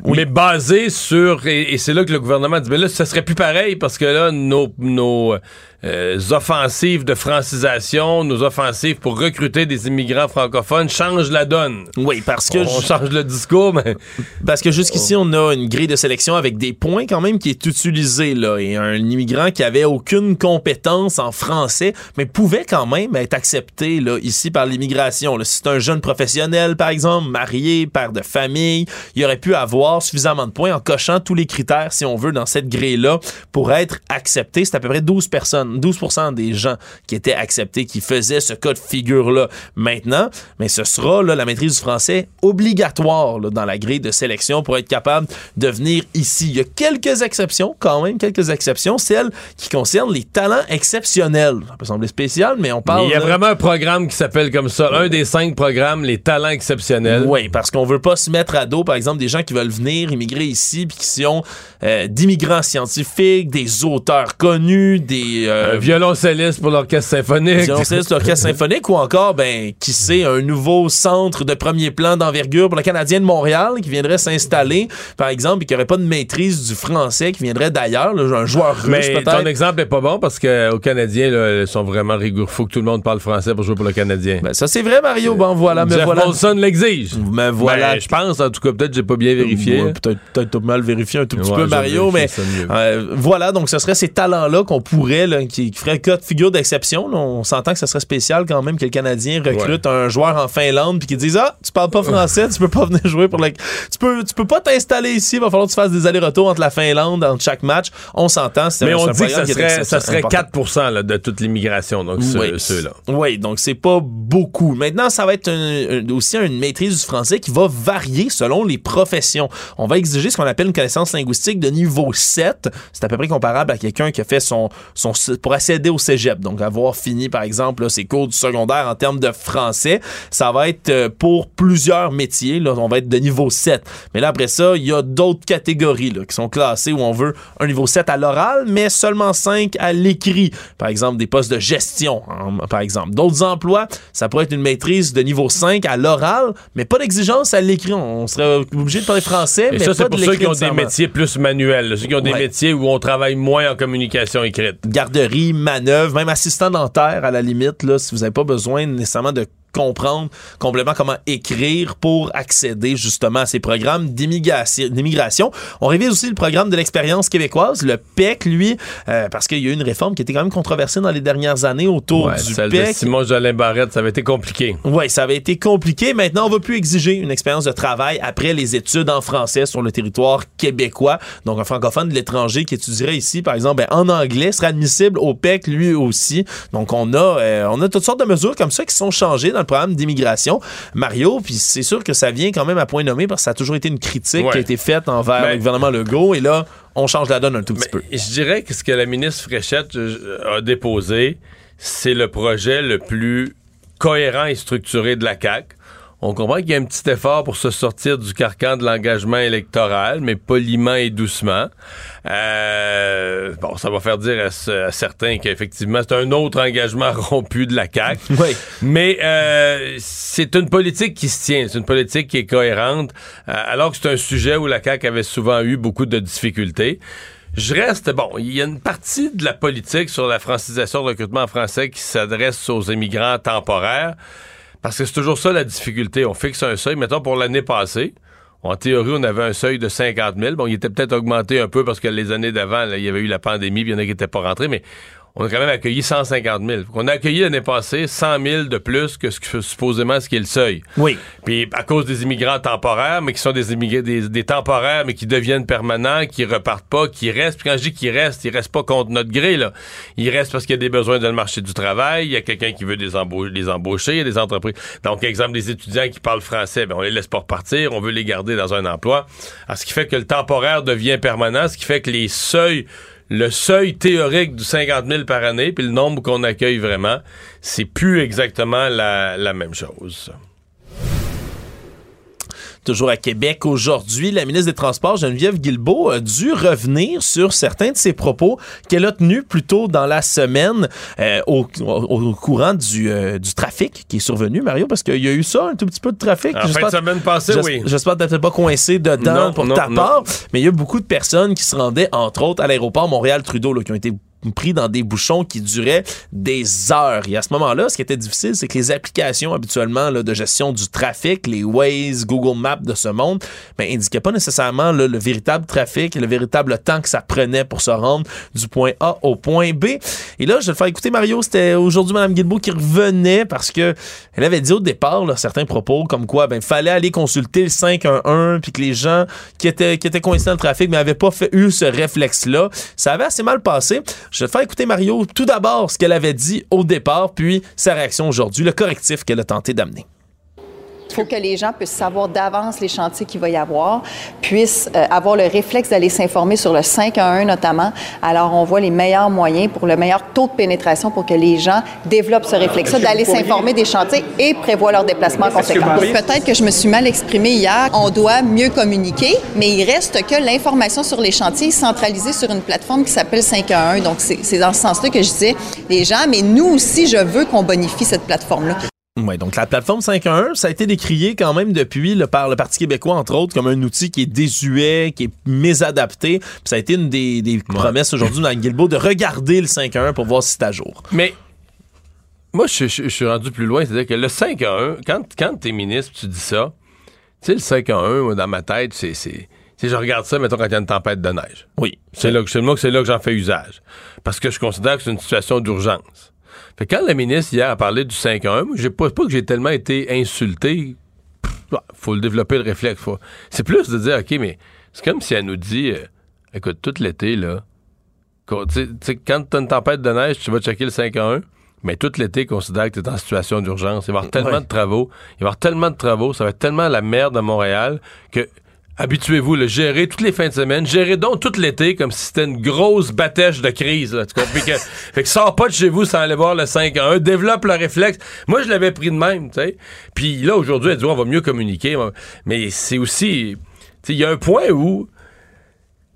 mais basée sur. Et, et c'est là que le gouvernement dit mais là, ça serait plus pareil parce que là, nos, nos euh, offensives de francisation, nos offensives pour recruter des immigrants francophones changent la donne. Oui, parce que. On change le discours, mais. Parce que jusqu'ici, on a une grille de sélection avec des points quand même qui est utilisée, là. Et un immigrant qui avait aucune compétence en français, mais pouvait quand même être accepté, là, ici par l'immigration. Si c'est un jeune professionnel, par exemple, marié, père de famille, il aurait pu avoir suffisamment de points en cochant tous les critères, si on veut, dans cette grille-là pour être accepté. C'est à peu près 12 personnes, 12% des gens qui étaient acceptés, qui faisaient ce cas de figure-là maintenant. Mais ce sera, là, la maîtrise du français obligatoire, là, dans la grille de sélection pour être capable de venir ici. Il y a quelques exceptions, quand même, quelques exceptions, celles qui concernent les talents exceptionnels. Ça peut sembler spécial, mais on parle. Il y a là- vraiment un programme qui s'appelle comme ça, un des cinq programmes, les talents exceptionnels. Oui, parce qu'on veut pas se mettre à dos, par exemple, des gens qui veulent venir immigrer ici puis qui sont euh, d'immigrants scientifiques, des auteurs connus, des euh, Un violoncelliste pour l'orchestre symphonique. violoncellistes de l'orchestre symphonique ou encore, ben, qui sait, un nouveau centre de premier plan d'envergure pour le Canadien de Montréal qui viendrait s'installer, par exemple, et qui aurait pas de maîtrise du français, qui viendrait d'ailleurs, un joueur russe Mais ton peut-être. exemple est pas bon parce qu'aux Canadiens, là, ils sont vraiment rigoureux. Faut que tout le monde parle français pour jouer pour le Canadien. Ben, ça c'est vrai, Mario. Bon, voilà, mais voilà. Molson l'exige. Mais voilà. Ben, je pense, en tout cas, peut-être que j'ai pas bien vérifié. Ouais, peut-être peut-être t'as mal vérifié un tout petit Ouais, peu, Mario, mais euh, voilà, donc ce serait ces talents-là qu'on pourrait, là, qui ferait cas de figure d'exception. On s'entend que ce serait spécial quand même que le Canadien recrute un joueur en Finlande puis qu'il dise Ah, tu parles pas français, tu peux pas venir jouer pour le. Tu peux, tu peux pas t'installer ici, il va falloir que tu fasses des allers-retours entre la Finlande, entre chaque match. On s'entend. Mais un- on dit que ça serait, ça serait important. 4 là, de toute l'immigration, donc Oui. ceux-là. Oui, donc c'est pas beaucoup. Maintenant, ça va être un- un- aussi une maîtrise du français qui va varier selon les professions. On va exiger ce qu'on appelle une connaissance linguistique de niveau 7. C'est à peu près comparable à quelqu'un qui a fait son, son pour accéder au cégep. Donc avoir fini, par exemple, là, ses cours du secondaire en termes de français. Ça va être euh, pour plusieurs métiers. Là, on va être de niveau 7. Mais là, après ça, il y a d'autres catégories là, qui sont classées où on veut un niveau 7 à l'oral, mais seulement 5 à l'écrit. Par exemple, des postes de gestion, hein, par exemple. D'autres emplois, ça pourrait être une maîtrise de niveau 5 à l'oral, mais pas d'exigence à l'écrit. On serait obligé de parler français, Et mais ça, c'est pour ceux qui ont des métiers plus manuels, là, ceux qui ont des métiers où on travaille moins en communication écrite. Manœuvre, même assistant dentaire à la limite, là, si vous n'avez pas besoin nécessairement de comprendre complètement comment écrire pour accéder justement à ces programmes d'immigration. On révise aussi le programme de l'expérience québécoise, le PEC, lui, euh, parce qu'il y a eu une réforme qui était quand même controversée dans les dernières années autour Ouais, du celle de PEC. Simon Jolin Barrette, ça avait été compliqué. Oui, ça avait été compliqué. Maintenant, on va plus exiger une expérience de travail après les études en français sur le territoire québécois. Donc, un francophone de l'étranger qui étudierait ici, par exemple, ben, en anglais, serait admissible au PEC lui aussi. Donc, on a, euh, on a toutes sortes de mesures comme ça qui sont changées dans le programme d'immigration. Mario, puis c'est sûr que ça vient quand même à point nommé parce que ça a toujours été une critique Ouais. qui a été faite envers Ben- le gouvernement Legault. Et là, on change la donne un tout petit peu. Je dirais que ce que la ministre Fréchette euh, a déposé, c'est le projet le plus cohérent et structuré de la CAQ. On comprend qu'il y a un petit effort pour se sortir du carcan de l'engagement électoral, mais poliment et doucement. Euh, bon, ça va faire dire à, ce- à certains qu'effectivement, c'est un autre engagement rompu de la CAQ. Oui. Mais euh, c'est une politique qui se tient, c'est une politique qui est cohérente, euh, alors que c'est un sujet où la CAQ avait souvent eu beaucoup de difficultés. Je reste, bon, il y a une partie de la politique sur la francisation, le recrutement en français qui s'adresse aux immigrants temporaires, parce que c'est toujours ça la difficulté. On fixe un seuil, mettons pour l'année passée. En théorie, on avait un seuil de 50 000. Bon, il était peut-être augmenté un peu parce que les années d'avant, il y avait eu la pandémie, puis il y en a qui n'étaient pas rentrés, mais on a quand même accueilli 150 000. On a accueilli l'année passée 100 000 de plus que ce que supposément ce qui est le seuil. Oui. Puis à cause des immigrants temporaires, mais qui sont des immigrés, des, des temporaires, mais qui deviennent permanents, qui repartent pas, qui restent. Puis quand je dis qu'ils restent, ils restent pas contre notre gré, là. Ils restent parce qu'il y a des besoins dans le marché du travail, il y a quelqu'un qui veut les, embau- les embaucher, il y a des entreprises. Donc, exemple, des étudiants qui parlent français, ben, on les laisse pas repartir, on veut les garder dans un emploi. Alors, ce qui fait que le temporaire devient permanent, ce qui fait que les seuils le seuil théorique du 50 000 par année, puis le nombre qu'on accueille vraiment, c'est plus exactement la, la même chose. Toujours à Québec aujourd'hui, la ministre des Transports, Geneviève Guilbeault, a dû revenir sur certains de ses propos qu'elle a tenus plus tôt dans la semaine euh, au, au- au courant du, euh, du trafic qui est survenu, Mario, parce qu'il y a eu ça, un tout petit peu de trafic. En fin de semaine passée, oui. J'espère que t'étais pas coincé dedans Non, pour non, ta non. part, mais il y a beaucoup de personnes qui se rendaient, entre autres, à l'aéroport Montréal-Trudeau, qui ont été pris dans des bouchons qui duraient des heures. Et à ce moment-là, ce qui était difficile, c'est que les applications habituellement là, de gestion du trafic, les Waze, Google Maps de ce monde, ben, indiquaient pas nécessairement là, le véritable trafic et le véritable temps que ça prenait pour se rendre du point A au point B. Et là, je vais le faire écouter Mario, c'était aujourd'hui Mme Guilbeault qui revenait parce que elle avait dit au départ là, certains propos comme quoi ben fallait aller consulter le 511 puis que les gens qui étaient qui étaient coincés dans le trafic mais n'avaient pas fait, eu ce réflexe là. Ça avait assez mal passé. Je vais te faire écouter Mario tout d'abord ce qu'elle avait dit au départ puis sa réaction aujourd'hui, le correctif qu'elle a tenté d'amener. Il faut que les gens puissent savoir d'avance les chantiers qu'il va y avoir, puissent euh, avoir le réflexe d'aller s'informer sur le 5 à 1 notamment. Alors, on voit les meilleurs moyens pour le meilleur taux de pénétration pour que les gens développent ce réflexe-là, d'aller s'informer des chantiers et prévoir leur déplacement en conséquence. Peut-être que je me suis mal exprimée hier. On doit mieux communiquer, mais il reste que l'information sur les chantiers est centralisée sur une plateforme qui s'appelle 5 à 1. Donc, c'est c'est dans ce sens-là que je disais les gens, mais nous aussi, je veux qu'on bonifie cette plateforme-là. Ouais, donc la plateforme 5.1, ça a été décrié quand même depuis là, par le Parti québécois, entre autres, comme un outil qui est désuet, qui est mésadapté. Puis ça a été une des, des promesses aujourd'hui dans Guilbeault de regarder le 5.1 pour voir si c'est à jour. Mais moi, je, je- je suis rendu plus loin. C'est-à-dire que le 5 à 1, quand, quand t'es ministre, tu dis ça, tu sais, le 5 à 1, moi, dans ma tête, c'est, si je regarde ça, mettons, quand il y a une tempête de neige. Oui. C'est là, que- là que j'en fais usage. Parce que je considère que c'est une situation d'urgence. Fait que quand la ministre hier a parlé du 5-1, moi, j'ai pas, pas que j'ai tellement été insulté. Pff, bah, faut le développer le réflexe. faut- C'est plus de dire, OK, mais c'est comme si elle nous dit, euh, écoute, tout l'été, là, quand, t'as une tempête de neige, tu vas checker le 5 1, mais tout l'été, considère que tu es en situation d'urgence. Il va y avoir tellement Ouais. de travaux. Il va y avoir tellement de travaux. Ça va être tellement la merde à Montréal que habituez-vous, le gérer toutes les fins de semaine. Gérez donc tout l'été comme si c'était une grosse batèche de crise. Là, tu comprends? que, fait que sors pas de chez vous sans aller voir le 5 1. Développe le réflexe. Moi, je l'avais pris de même, tu sais. Puis là, aujourd'hui, elle dit, on va mieux communiquer. Mais c'est aussi... tu sais, Il y a un point où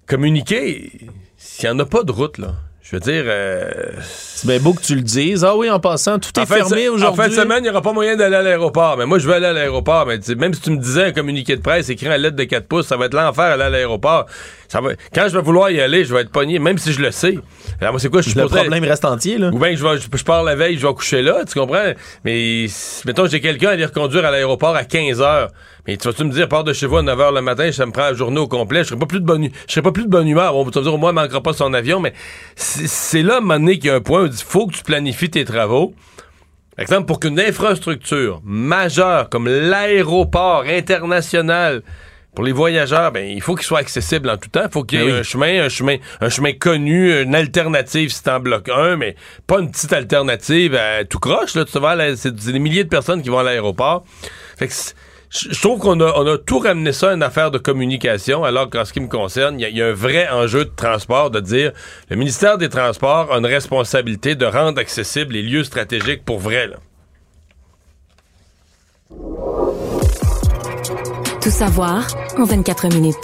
communiquer, s'il n'y en a pas de route, là, je veux dire... euh, C'est bien beau que tu le dises. Ah oui, en passant, tout est en fermé aujourd'hui. En fin de semaine, il n'y aura pas moyen d'aller à l'aéroport. Mais moi, je veux aller à l'aéroport. Mais même si tu me disais un communiqué de presse écrit en lettre de 4 pouces, ça va être l'enfer aller à l'aéroport. Ça va... Quand je vais vouloir y aller, je vais être pogné, même si je le sais. Alors, moi, c'est quoi? Je suis Le supposé- problème reste entier, là. Ou bien je, vais- je, je pars la veille, je vais coucher là, tu comprends? Mais mettons, j'ai quelqu'un à aller reconduire à l'aéroport à 15 h. Mais tu vas-tu me dire, pars de chez vous à 9 h le matin, ça me prend la journée au complet, je serai pas plus de bonne, je serai pas plus de bonne humeur. Bon, tu vas me dire, au moins, il manquera pas son avion, mais c'est là, à un moment donné, qu'il y a un point où il faut que tu planifies tes travaux. Par exemple, pour qu'une infrastructure majeure comme l'aéroport international pour les voyageurs, ben, il faut qu'il soit accessible en tout temps. Il faut qu'il y ait Ben oui. un chemin, un chemin, un chemin connu, une alternative si t'en bloques un, mais pas une petite alternative à tout croche. Là, tu vas c'est c'est des milliers de personnes qui vont à l'aéroport. Fait que c'est- je trouve qu'on a, on a tout ramené ça à une affaire de communication, alors qu'en ce qui me concerne, il y a- un vrai enjeu de transport, de dire le ministère des Transports a une responsabilité de rendre accessibles les lieux stratégiques pour vrai. Tout savoir en 24 minutes.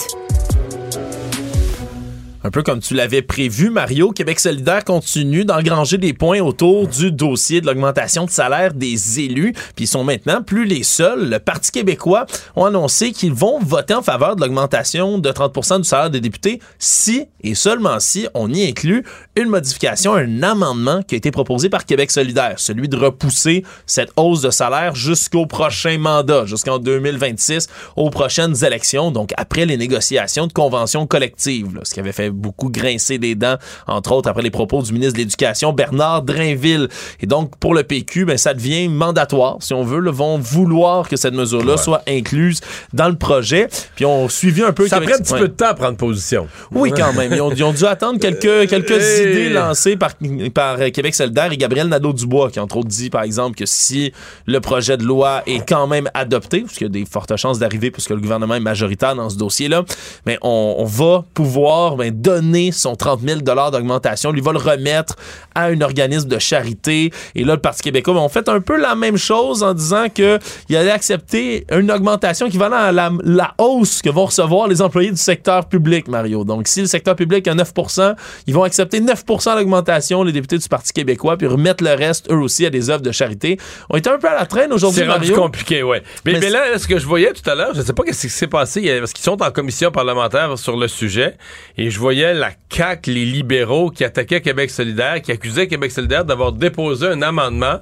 Un peu comme tu l'avais prévu, Mario, Québec solidaire continue d'engranger des points autour du dossier de l'augmentation de salaire des élus. Puis ils sont maintenant plus les seuls. Le Parti québécois ont annoncé qu'ils vont voter en faveur de l'augmentation de 30% du salaire des députés si et seulement si on y inclut une modification, un amendement qui a été proposé par Québec solidaire, celui de repousser cette hausse de salaire jusqu'au prochain mandat, jusqu'en 2026, aux prochaines élections, donc après les négociations de conventions collectives, ce qui avait fait beaucoup grincer des dents, entre autres après les propos du ministre de l'Éducation, Bernard Drainville. Et donc, pour le PQ, ben, ça devient mandatoire, si on veut, là, vont vouloir que cette mesure-là soit incluse dans le projet. Puis on suivi un peu... Ça prend un petit Ouais. peu de temps à prendre position. Oui, quand même. Ils ont, ils ont dû attendre quelques, quelques Hey. idées lancées par, par euh, Québec solidaire et Gabriel Nadeau-Dubois, qui entre autres dit, par exemple, que si le projet de loi est quand même adopté, parce qu'il y a des fortes chances d'arriver puisque le gouvernement est majoritaire dans ce dossier-là, mais on, on va pouvoir ben, donner son 30 000 d'augmentation, lui va le remettre à un organisme de charité. Et là, le Parti québécois, ben, on fait un peu la même chose en disant que il allait accepter une augmentation équivalente à la, la hausse que vont recevoir les employés du secteur public, Mario. Donc, si le secteur public a 9% ils vont accepter 9% d'augmentation, les députés du Parti québécois, puis remettre le reste, eux aussi, à des œuvres de charité. On était un peu à la traîne aujourd'hui, C'est Mario. compliqué, ouais. Mais, Mais mais là, ce que je voyais tout à l'heure, je sais pas ce qui s'est passé, parce qu'ils sont en commission parlementaire sur le sujet, et je voyais la CAQ, les libéraux, qui attaquaient Québec solidaire, qui accusaient Québec solidaire d'avoir déposé un amendement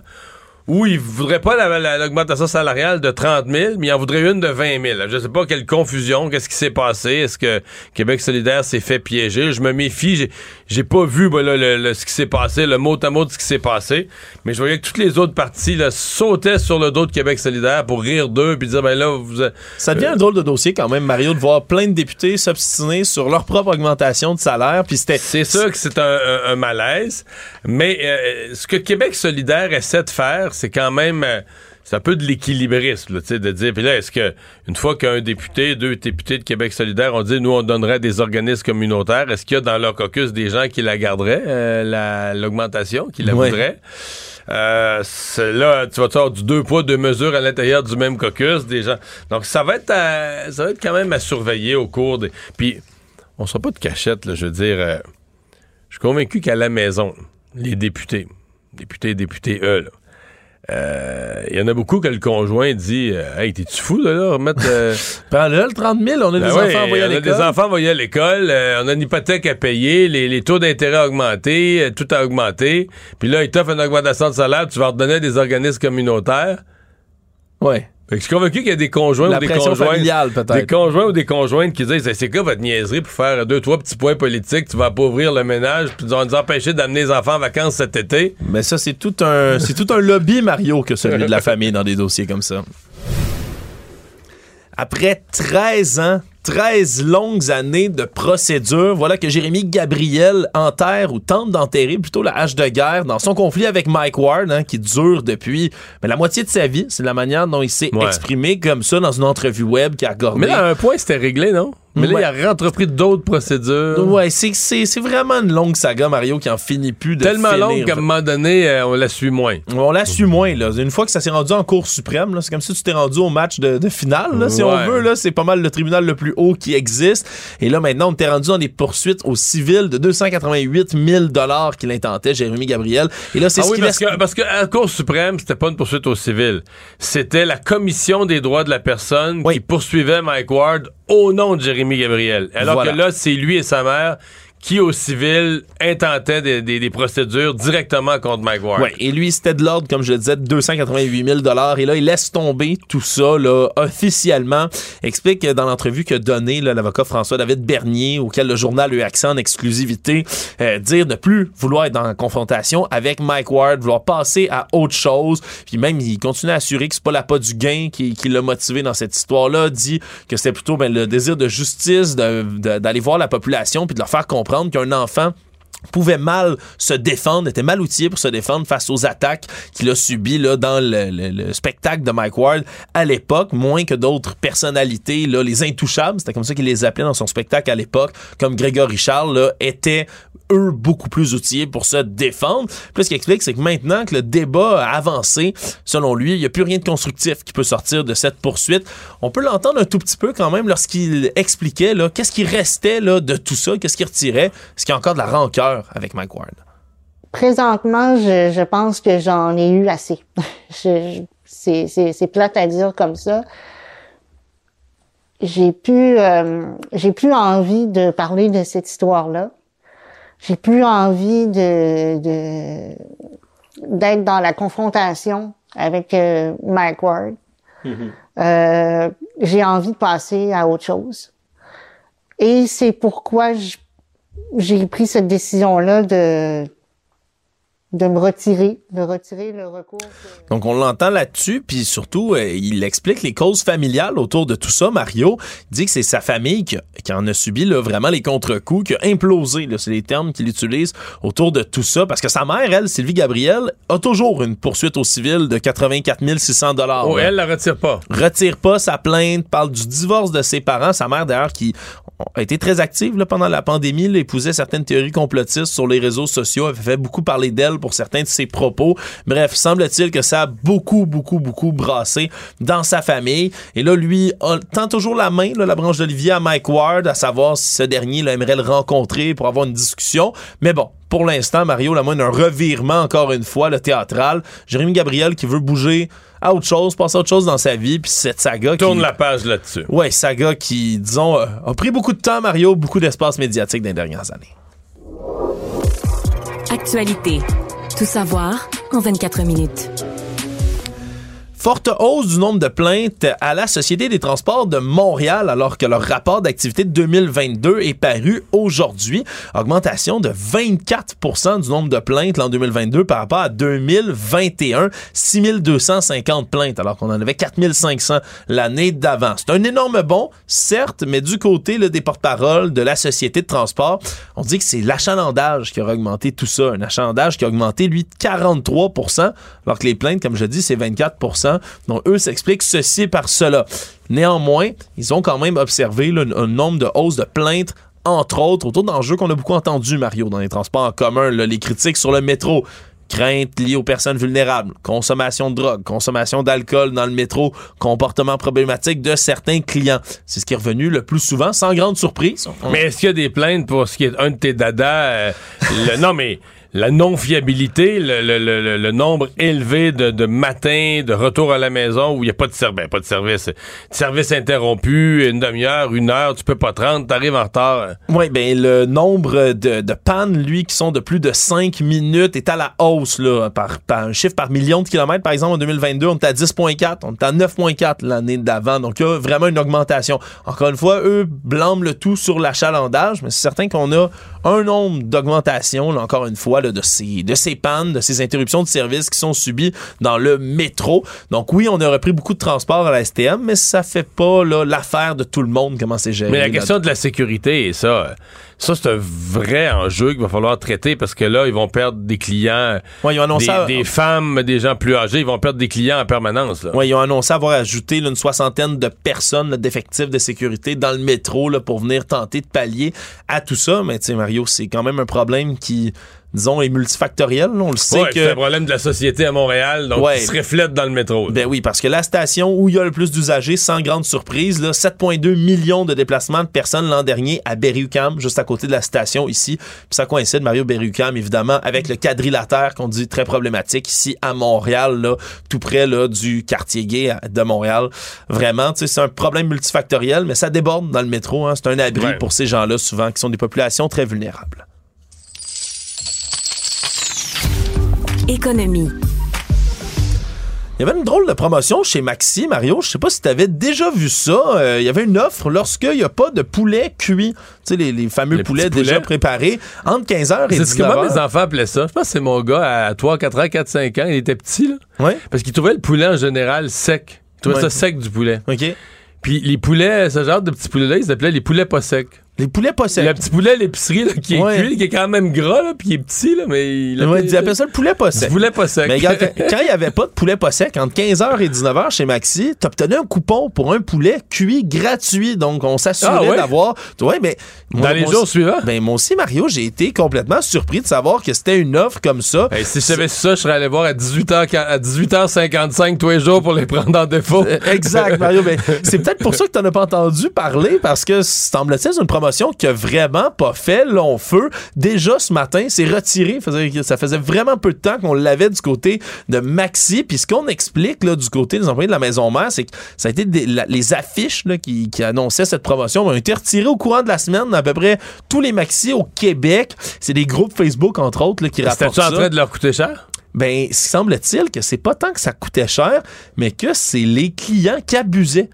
où ils voudraient pas la- la- l'augmentation salariale de 30 000, mais ils en voudraient une de 20 000. Je sais pas quelle confusion, qu'est-ce qui s'est passé, est-ce que Québec solidaire s'est fait piéger? Je me méfie, j'ai, pas vu moi, là, le, le- ce qui s'est passé, le mot à mot de ce qui s'est passé, mais je voyais que toutes les autres parties là, sautaient sur le dos de Québec solidaire pour rire d'eux puis dire, ben là, vous... Ça devient euh, un drôle de dossier quand même, Mario, de voir plein de députés s'obstiner sur leur propre augmentation de salaire. Puis c'était. C'est sûr que c'est un, un- un malaise, mais euh, ce que Québec solidaire essaie de faire, c'est quand même euh, c'est un peu de l'équilibrisme, là, de dire, puis là, est-ce que une fois qu'un député, deux députés de Québec solidaire ont dit, nous, on donnerait des organismes communautaires, est-ce qu'il y a dans leur caucus des gens qui la garderaient, euh, la- l'augmentation, qui la voudraient? Euh, c'est là, tu vas avoir du deux poids, deux mesures à l'intérieur du même caucus, des gens. Donc, ça va être, à- ça va être quand même à surveiller au cours des. Puis, on sera pas de cachette, là, je veux dire. euh, je suis convaincu qu'à la maison, les députés, députés, députés, eux, là, euh, il y en a beaucoup que le conjoint dit euh, Hey, t'es-tu fou de là, remettre. euh, Prends-le, le 30 000, on a ben des ouais, enfants envoyés à on a des enfants envoyés à l'école, euh, on a une hypothèque à payer, les, les taux d'intérêt ont augmenté, euh, tout a augmenté. Puis là, ils t'offrent une augmentation de salaire, tu vas redonner à des organismes communautaires. Ouais. Fait que je suis convaincu qu'il y a des conjoints La ou des conjointes? familiale, peut-être. Des conjoints ou des conjointes qui disent c'est quoi votre niaiserie pour faire deux, trois petits points politiques, tu vas appauvrir le ménage, puis nous nous empêcher d'amener les enfants en vacances cet été. Mais ça, c'est tout un, c'est tout un lobby, Mario, que celui de la famille dans des dossiers comme ça. Après 13 ans, 13 longues années de procédure, voilà que Jérémy Gabriel enterre ou tente d'enterrer plutôt la hache de guerre dans son conflit avec Mike Ward, hein, qui dure depuis mais la moitié de sa vie. C'est la manière dont il s'est Ouais. exprimé comme ça dans une entrevue web qui a accordé. Mais là, à un point, c'était réglé, non? Mais là, Ouais. il a entrepris d'autres procédures. Ouais, c'est, c'est, c'est vraiment une longue saga, Mario, qui en finit plus de Tellement finir. longue qu'à un moment donné, euh, on la suit moins. On la suit moins, là. Une fois que ça s'est rendu en Cour suprême, là, c'est comme si tu t'es rendu au match de, de finale, là, si Ouais. on veut. Là, c'est pas mal le tribunal le plus haut qui existe. Et là, maintenant, on t'est rendu dans des poursuites au civil de 288 000 qu'il intentait, Jérémy Gabriel. Et là, c'est Ah ce oui, parce laisse... que, parce que la Cour suprême, c'était pas une poursuite au civil. C'était la commission des droits de la personne qui poursuivait Mike Ward au nom de Jérémy Gabriel. Alors Voilà. que là, c'est lui et sa mère qui, au civil, intentaient des, des- des procédures directement contre Mike Ward. Ouais, et lui, c'était de l'ordre, comme je le disais, de 288 000 Et là, il laisse tomber tout ça, là, officiellement. Explique euh, dans l'entrevue que donné l'avocat François-David Bernier, auquel le journal a eu accès en exclusivité, euh, dire ne plus vouloir être la confrontation avec Mike Ward, vouloir passer à autre chose. Puis même, il continue à assurer que c'est pas l'appât du gain qui, qui l'a motivé dans cette histoire-là. Dit que c'était plutôt ben, le désir de justice, de- de- d'aller voir la population, puis de leur faire comprendre qu'un enfant pouvait mal se défendre, était mal outillé pour se défendre face aux attaques qu'il a subies là, dans le, le- le spectacle de Mike Ward à l'époque, moins que d'autres personnalités, là, les intouchables, c'était comme ça qu'il les appelait dans son spectacle à l'époque, comme Grégory Charles, là, étaient eux beaucoup plus outillés pour se défendre. Puis ce qu'il explique, c'est que maintenant que le débat a avancé, selon lui, il n'y a plus rien de constructif qui peut sortir de cette poursuite. On peut l'entendre un tout petit peu quand même lorsqu'il expliquait qu'est-ce qui restait là, de tout ça, qu'est-ce qu'il retirait, est-ce qu'il y a encore de la rancœur avec Mike Ward. Présentement, je, je pense que j'en ai eu assez. Je- je- c'est, c'est, c'est plate à dire comme ça. J'ai plus, euh, j'ai plus envie de parler de cette histoire-là. J'ai plus envie de, de d'être dans la confrontation avec euh, Mike Ward. Euh, j'ai envie de passer à autre chose. Et c'est pourquoi j- j'ai pris cette décision-là de de me retirer, de retirer le recours. Donc, on l'entend là-dessus, puis surtout, euh, il explique les causes familiales autour de tout ça. Mario dit que c'est sa famille qui, qui en a subi là, vraiment les contre-coups, qui a implosé, c'est les termes qu'il utilise autour de tout ça, parce que sa mère, elle, Sylvie Gabriel, a toujours une poursuite au civil de 84 600 dollars. Oh, elle la retire pas. Retire pas sa plainte, parle du divorce de ses parents. Sa mère, d'ailleurs, qui a été très active pendant la pandémie, là, épousait certaines théories complotistes sur les réseaux sociaux, avait fait beaucoup parler d'elle pour certains de ses propos. Bref, semble-t-il que ça a beaucoup, beaucoup, beaucoup brassé dans sa famille. Et là, lui, tend toujours la main, là, la branche d'Olivier à Mike Ward, à savoir si ce dernier là, aimerait le rencontrer pour avoir une discussion. Mais bon, pour l'instant, Mario, la moindre un revirement, encore une fois, le théâtral. Jérémy Gabriel qui veut bouger à autre chose, passer à autre chose dans sa vie, puis cette saga Tourne qui... la page là-dessus. Ouais, saga qui, disons, euh, a pris beaucoup de temps, Mario, beaucoup d'espace médiatique dans les dernières années. Actualité. Tout savoir en 24 minutes. Forte hausse du nombre de plaintes à la Société des transports de Montréal alors que leur rapport d'activité de 2022 est paru aujourd'hui. Augmentation de 24% du nombre de plaintes l'an 2022 par rapport à 2021. 6250 plaintes alors qu'on en avait 4500 l'année d'avant. C'est un énorme bond, certes, mais du côté là, des porte-paroles de la Société de transport, on dit que c'est l'achalandage qui aurait augmenté tout ça. Un achalandage qui a augmenté, lui, de 43% alors que les plaintes, comme je dis, c'est 24 Donc, eux s'expliquent ceci par cela. Néanmoins, ils ont quand même observé un, nombre de hausses de plaintes entre autres, autour d'enjeux qu'on a beaucoup entendu, Mario, dans les transports en commun, les critiques sur le métro, craintes liées aux personnes vulnérables, consommation de drogue, consommation d'alcool dans le métro, comportement problématique de certains clients. C'est ce qui est revenu le plus souvent, sans grande surprise. Mais est-ce qu'il y a des plaintes pour ce qui est un de tes dadas? euh, non, mais la non-fiabilité, le, le- le- le nombre élevé de, de matins de retour à la maison où il n'y a pas de service, pas de service, service interrompu, une demi-heure, une heure, tu peux pas te rendre, t'arrives en retard. Oui, ben le nombre de, de pannes, lui, qui sont de plus de 5 minutes, est à la hausse, là, par, par un chiffre par million de kilomètres. Par exemple, en 2022, on était à 10,4, on était à 9,4 l'année d'avant. Donc, il y a vraiment une augmentation. Encore une fois, eux blâment le tout sur l'achalandage, mais c'est certain qu'on a un nombre d'augmentations, là, encore une fois, là, de, ces, de ces pannes, de ces interruptions de service qui sont subies dans le métro. Donc, oui, on a repris beaucoup de transport à la STM, mais ça fait pas l'affaire de tout le monde, comment c'est géré. Mais la question de la sécurité, et ça, ça c'est un vrai enjeu qu'il va falloir traiter parce que là, ils vont perdre des clients, Ouais, ils ont annoncé des, à- des femmes, des gens plus âgés, ils vont perdre des clients en permanence. Ouais, ils ont annoncé avoir ajouté là, une soixantaine de personnes, d'effectifs de sécurité dans le métro là, pour venir tenter de pallier à tout ça. Mais tu sais, Mario, c'est quand même un problème qui, disons, est multifactoriel. là. On le sait Ouais, que. c'est un problème de la société à Montréal, donc Ouais. il se reflète dans le métro. là. Ben oui, parce que la station où il y a le plus d'usagers, sans grande surprise, là, 7,2 millions de déplacements de personnes l'an dernier à Berry-UQAM, juste à côté de la station ici. Puis ça coïncide, Mario Berry-UQAM, évidemment, avec le quadrilatère qu'on dit très problématique ici à Montréal, là, tout près là, du quartier gay de Montréal. Vraiment, tu sais, c'est un problème multifactoriel, mais ça déborde dans le métro. hein. C'est un abri Ouais. pour ces gens-là, souvent, qui sont des populations très vulnérables. Économie. Il y avait une drôle de promotion chez Maxi, Mario. Je sais pas si tu avais déjà vu ça. Euh, il y avait une offre lorsqu'il n'y a pas de poulet cuit. Tu sais, les, les fameux Les poulets déjà préparés entre 15h et C'est ce que moi, 19h. mes enfants appelaient ça. Je pense que c'est mon gars à 3, 4 ans, 4, 5 ans. Il était petit, là. Ouais. Parce qu'il trouvait le poulet en général sec. Il trouvait ça sec du poulet. OK. Puis les poulets, ce genre de petits poulets-là, ils s'appelaient les poulets pas secs. Les poulets pas secs. Le petit poulet à l'épicerie, là, qui est Ouais. cuit, qui est quand même gras, là, puis il est petit, là, mais il Ouais, appellent ça le poulet pas sec. Du poulet pas sec. Mais regarde, quand il n'y avait pas de poulet pas sec, entre 15h et 19h chez Maxi, t'obtenais un coupon pour un poulet cuit gratuit. Donc, on s'assurait Ah ouais? d'avoir. Ouais, mais. Dans les jours suivants? Ben, moi aussi, Mario, j'ai été complètement surpris de savoir que c'était une offre comme ça. Hey, si je savais ça, je serais allé voir à 18h, à 18h55 tous les jours pour les prendre en défaut. Euh, Exact, Mario. Ben, c'est peut-être pour ça que t'en as pas entendu parler, parce que semble-t-il, c'est une promotion qui a vraiment pas fait long feu. Déjà ce matin, c'est retiré. Ça faisait vraiment peu de temps qu'on l'avait du côté de Maxi. Puis ce qu'on explique là, du côté des employés de la maison mère, c'est que ça a été des- la- les affiches là, qui, qui annonçaient cette promotion ont été retirées au courant de la semaine dans à peu près tous les Maxi au Québec. C'est des groupes Facebook, entre autres, là, qui rapportent ça. en train de leur coûter cher? Ben, semble-t-il que c'est pas tant que ça coûtait cher, mais que c'est les clients qui abusaient.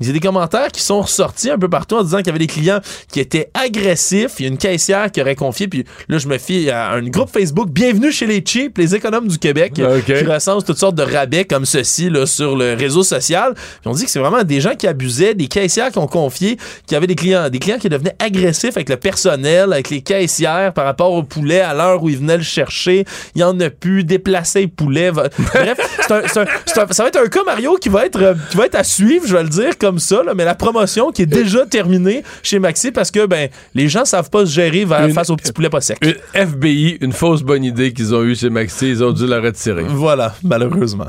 Il y a des commentaires qui sont ressortis un peu partout en disant qu'il y avait des clients qui étaient agressifs. Il y a une caissière qui aurait confié, puis là, je me fie à un groupe Facebook Bienvenue chez les cheap, les économes du Québec, Ok. qui recense toutes sortes de rabais comme ceci là, sur le réseau social. Puis on dit que c'est vraiment des gens qui abusaient, des caissières qui ont confié, qui avaient des clients, des clients qui devenaient agressifs avec le personnel, avec les caissières par rapport au poulet à l'heure où ils venaient le chercher. Il y en a plus, déplacer le poulet. Bref, c'est un- c'est un- c'est un- ça va être un cas, Mario, qui va être, euh, qui va être à suivre, je vais le dire comme ça, là, mais la promotion qui est déjà terminée chez Maxi parce que ben les gens savent pas se gérer vers- Une- face aux petits poulets pas secs. Une FBI, une fausse bonne idée qu'ils ont eue chez Maxi, ils ont dû la retirer. Voilà, malheureusement.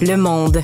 Le monde.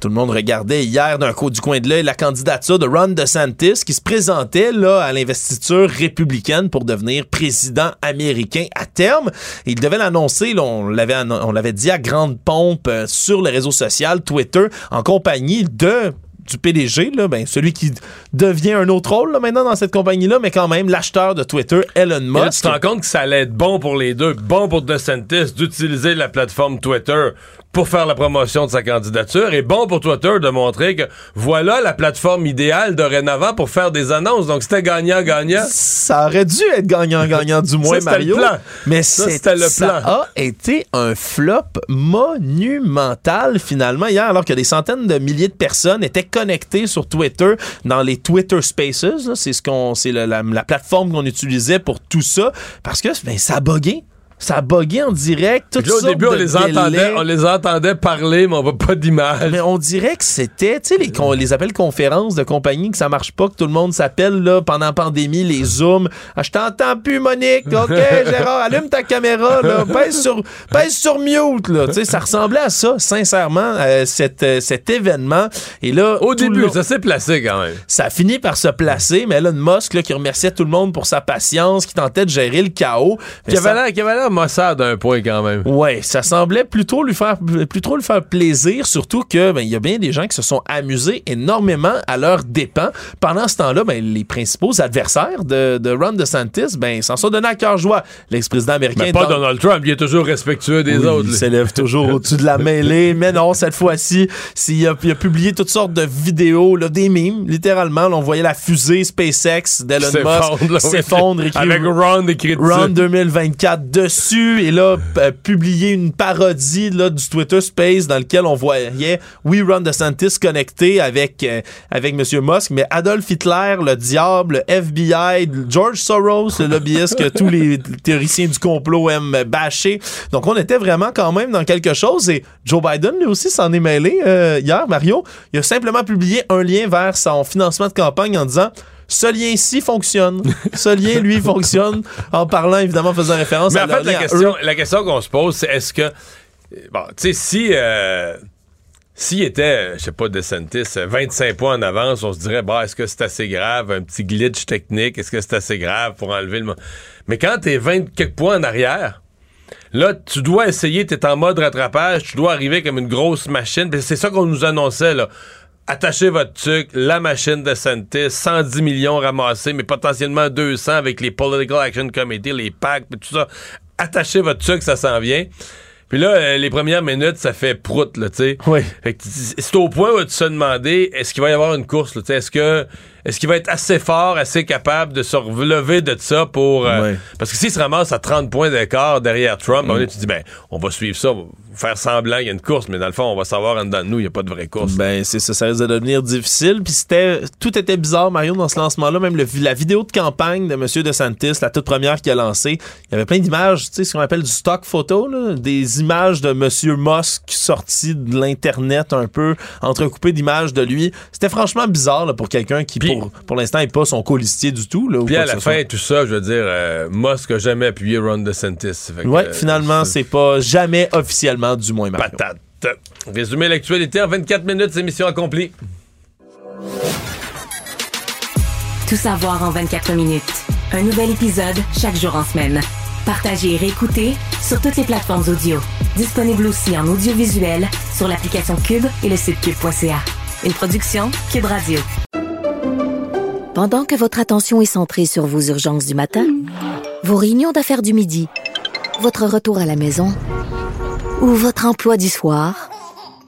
Tout le monde regardait hier d'un coup du coin de l'œil la candidature de Ron DeSantis qui se présentait là à l'investiture républicaine pour devenir président américain à terme. Il devait l'annoncer, on l'avait annon- on l'avait dit à grande pompe euh, sur le réseau social Twitter en compagnie de du PDG, là, ben, celui qui devient un autre rôle là, maintenant dans cette compagnie-là, mais quand même l'acheteur de Twitter, Elon Mais là, tu Musk. te rends compte que ça allait être bon pour les deux, bon pour DeSantis d'utiliser la plateforme Twitter pour faire la promotion de sa candidature et bon pour Twitter de montrer que voilà la plateforme idéale dorénavant pour faire des annonces. Donc c'était gagnant-gagnant. Ça aurait dû être gagnant-gagnant du moins, Ça, c'était le Mario. plan. Mais Ça, c'était le ça plan. a été un flop monumental finalement hier, alors que des centaines de milliers de personnes étaient connectées sur Twitter dans les Twitter Spaces. C'est ce qu'on, c'est la, la- la plateforme qu'on utilisait pour tout ça, parce que ben, ça a bugué. Ça a bugué en direct. Là, au début, on les, entendait, on les entendait parler, mais on voit pas d'image. Mais on dirait que c'était, tu sais, les, les appels conférences de compagnie, que ça marche pas, que tout le monde s'appelle là, pendant la pandémie, les zooms. Ah, je t'entends plus, Monique. OK, Gérard, allume ta caméra, là. Pèse sur, pèse sur mute, là. Tu sais, ça ressemblait à ça, sincèrement, euh, cet, euh, cet événement. Et là, Au tout début, long- ça s'est placé quand même. ça a fini par se placer, mais Elon Musk, là, qui remerciait tout le monde pour sa patience, qui tentait de gérer le chaos. Qui avait l'air- l'air maussade d'un point quand même. Ouais, ça semblait plutôt lui faire plus trop lui faire plaisir, surtout que ben il y a bien des gens qui se sont amusés énormément à leurs dépens. Pendant ce temps-là, ben les principaux adversaires de, de Ron DeSantis, ben s'en sont donné à cœur joie. L'ex-président américain Mais pas Don- Donald Trump, il est toujours respectueux des oui, autres. Il s'élève toujours au-dessus de la mêlée. Mais non, cette fois-ci, s'il a, il a publié toutes sortes de vidéos, là, des mimes, littéralement. Là, on voyait la fusée SpaceX d'Elon Musk oui. s'effondre. Avec Ron écrit. Ron 2024 dessus. Et là, p- publié une parodie là, du Twitter Space dans lequel on voyait, oui, Ron DeSantis connecté avec, euh, avec M. Musk, mais Adolf Hitler, le diable, le FBI, George Soros, le lobbyiste que tous les théoriciens du complot aiment bâcher. Donc, on était vraiment quand même dans quelque chose. Et Joe Biden, lui aussi, s'en est mêlé euh, hier, Mario. Il a simplement publié un lien vers son financement de campagne en disant ce lien-ci fonctionne. Ce lien, lui, fonctionne. En parlant, évidemment, faisant référence Mais à en fait, la question, la question qu'on se pose, c'est est-ce que. Bon, tu sais, si. euh, S'il était, je sais pas, DeSantis, euh, 25 points en avance, on se dirait, bah, est-ce que c'est assez grave, un petit glitch technique, est-ce que c'est assez grave pour enlever le. Mais quand t'es 20 quelques points en arrière, là, tu dois essayer, t'es en mode rattrapage, tu dois arriver comme une grosse machine, puis c'est ça qu'on nous annonçait, là. Attachez votre truc, la machine de Santis, 110 millions ramassés, mais potentiellement 200 avec les Political Action Committee, les PAC, tout ça. Attachez votre truc, ça s'en vient. Puis là, euh, les premières minutes, ça fait prout, là, tu sais. Oui. C'est au point où tu te demander, est-ce qu'il va y avoir une course, là, tu sais, est-ce que, est-ce qu'il va être assez fort, assez capable de se relever de ça pour, euh, parce que s'il se ramasse à 30 points d'écart derrière Trump, on est, tu dis, ben, on va suivre ça, on faire semblant qu'il y a une course, mais dans le fond, on va savoir en dedans de nous, il n'y a pas de vraie course. Ben, c'est ça, ça risque de devenir difficile. Puis c'était, tout était bizarre, Mario, dans ce lancement-là. Même le- la vidéo de campagne de M. DeSantis, la toute première qu'il a lancée, il y avait plein d'images, tu sais, ce qu'on appelle du stock photo, là, des images de M. Musk sorties de l'Internet un peu, entrecoupées d'images de lui. C'était franchement bizarre là, pour quelqu'un qui, pour, pour l'instant, n'est pas son colistier du tout. Là, Puis à la soit. fin, tout ça, je veux dire, euh, Musk a jamais appuyé Ron DeSantis. Ouais, euh, finalement, c'est pas jamais officiellement du moins Mario. Patate. Résumé l'actualité en 24 minutes, c'est mission accomplie. Tout savoir en 24 minutes. Un nouvel épisode chaque jour en semaine. Partagez et réécoutez sur toutes les plateformes audio. Disponible aussi en audiovisuel sur l'application Cube et le site cube.ca. Une production Cube Radio. Pendant que votre attention est centrée sur vos urgences du matin, vos réunions d'affaires du midi, votre retour à la maison ou votre emploi du soir,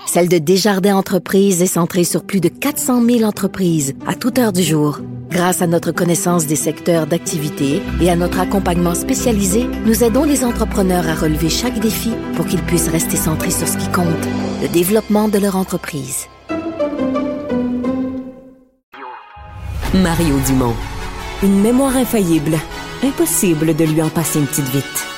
celle de Desjardins Entreprises est centrée sur plus de 400 000 entreprises à toute heure du jour. Grâce à notre connaissance des secteurs d'activité et à notre accompagnement spécialisé, nous aidons les entrepreneurs à relever chaque défi pour qu'ils puissent rester centrés sur ce qui compte, le développement de leur entreprise. Mario Dumont. Une mémoire infaillible. Impossible de lui en passer une petite vite.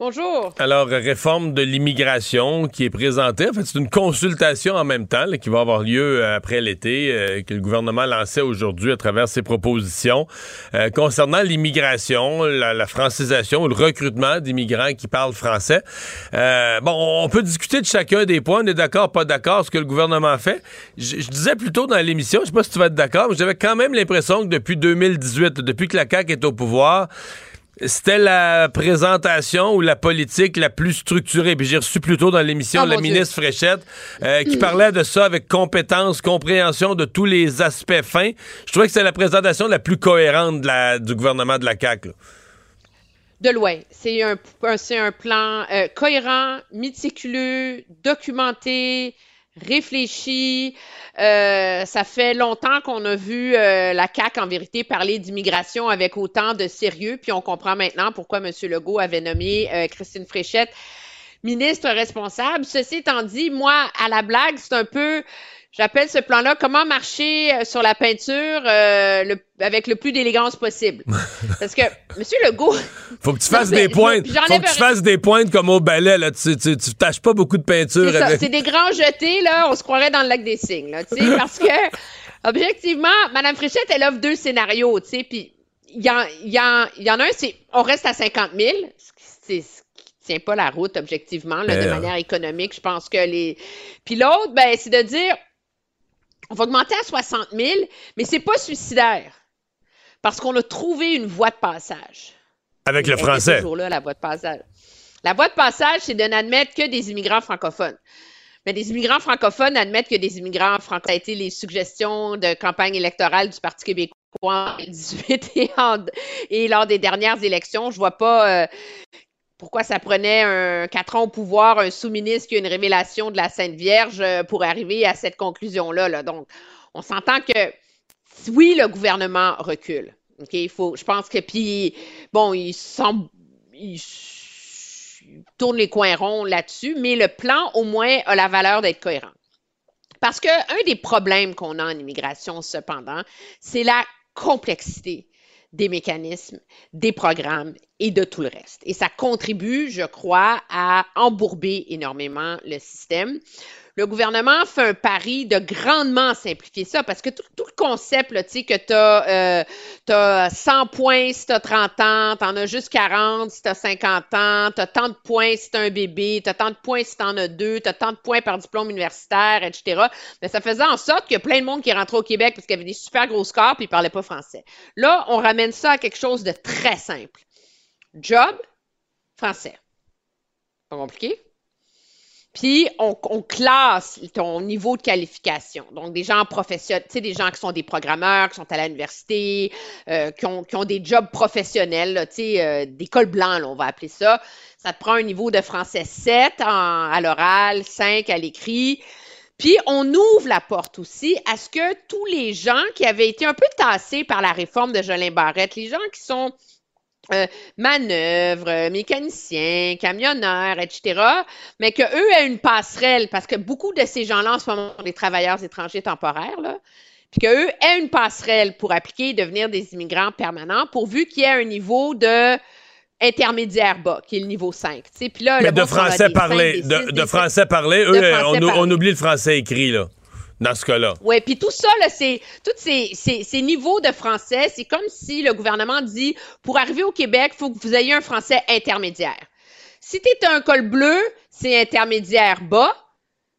Bonjour. Alors, réforme de l'immigration qui est présentée. En fait, c'est une consultation en même temps là, qui va avoir lieu euh, après l'été, euh, que le gouvernement lançait aujourd'hui à travers ses propositions euh, concernant l'immigration, la, la francisation, le recrutement d'immigrants qui parlent français. Euh, bon, on peut discuter de chacun des points. On est d'accord, pas d'accord, ce que le gouvernement fait. Je, je disais plus tôt dans l'émission, je sais pas si tu vas être d'accord, mais j'avais quand même l'impression que depuis 2018, depuis que la CAQ est au pouvoir, c'était la présentation ou la politique la plus structurée. Puis j'ai reçu plus tôt dans l'émission Oh, la Dieu. ministre Fréchette euh, qui parlait de ça avec compétence, compréhension de tous les aspects fins. Je trouvais que c'était la présentation la plus cohérente de la- du gouvernement de la CAQ. là. De loin. C'est un, un- c'est un plan euh, cohérent, méticuleux, documenté, réfléchi. Euh, ça fait longtemps qu'on a vu euh, la CAQ, en vérité, parler d'immigration avec autant de sérieux, puis on comprend maintenant pourquoi M. Legault avait nommé euh, Christine Fréchette ministre responsable. Ceci étant dit, moi, à la blague, c'est un peu J'appelle ce plan-là comment marcher euh, sur la peinture euh, le, avec le plus d'élégance possible? Parce que, Monsieur Legault. Faut que tu fasses des pointes. Faut que tu fasses des pointes comme au balai, là. Tu, tu, tu tâches pas beaucoup de peinture. C'est avec... Des grands jetés, là. On se croirait dans le lac des cygnes, là. Tu sais, parce que, objectivement, Mme Fréchette, elle offre deux scénarios, tu sais. Puis, il y, en, y, en, y en a un, c'est on reste à 50 000. C'est tient pas la route objectivement là, de Euh. manière économique. Je pense que les. Puis l'autre, ben, c'est de dire on va augmenter à 60 000, mais c'est pas suicidaire parce qu'on a trouvé une voie de passage. Avec le Elle français. toujours là, la voie de passage. La voie de passage, c'est de n'admettre que des immigrants francophones. Mais des immigrants francophones admettent que des immigrants francophones. Ça a été les suggestions de campagne électorale du Parti québécois en 2018 et, en- et lors des dernières élections. Je vois pas euh, pourquoi ça prenait un quatre ans au pouvoir, un sous-ministre qui a une révélation de la Sainte Vierge euh, pour arriver à cette conclusion-là. là. Donc, on s'entend que oui, le gouvernement recule. Il faut, je pense que puis bon, il il tourne les coins ronds là-dessus, mais le plan au moins a la valeur d'être cohérent. Parce que un des problèmes qu'on a en immigration, cependant, c'est la complexité des mécanismes, des programmes et de tout le reste. Et ça contribue, je crois, à embourber énormément le système. Le gouvernement fait un pari de grandement simplifier ça parce que tout, le concept, tu que tu as, 100 points si tu as 30 ans, tu en as juste 40 si tu as 50 ans, tu as tant de points si tu un bébé, tu as tant de points si tu en as deux, tu as tant de points par diplôme universitaire, etc. Mais ça faisait en sorte qu'il y a plein de monde qui rentrait au Québec parce qu'il y avait des super gros scores puis ils ne parlaient pas français. Là, on ramène ça à quelque chose de très simple. Job, français. Pas compliqué? Puis, on, classe ton niveau de qualification. Donc, des gens professionnels, tu sais, des gens qui sont des programmeurs, qui sont à l'université, euh, qui, ont, qui ont des jobs professionnels, tu sais, euh, des cols blancs, on va appeler ça. Ça te prend un niveau de français 7 en- à l'oral, 5 à l'écrit. Puis, on ouvre la porte aussi à ce que tous les gens qui avaient été un peu tassés par la réforme de Jolin Barrette, les gens qui sont euh, manœuvres, euh, mécaniciens, camionneurs, etc., mais qu'eux aient une passerelle, parce que beaucoup de ces gens-là en ce moment sont des travailleurs étrangers temporaires, là, puis qu'eux aient une passerelle pour appliquer et devenir des immigrants permanents, pourvu qu'il y ait un niveau de intermédiaire bas, qui est le niveau 5. tu sais. Puis là, Mais le de français parlé. De, français parlé. De Eux, français on, parlé. on oublie le français écrit, là. Dans ce cas-là. Oui, puis tout ça, c'est tous ces, niveaux de français, c'est comme si le gouvernement dit pour arriver au Québec, il faut que vous ayez un français intermédiaire. Si tu es un col bleu, c'est intermédiaire bas.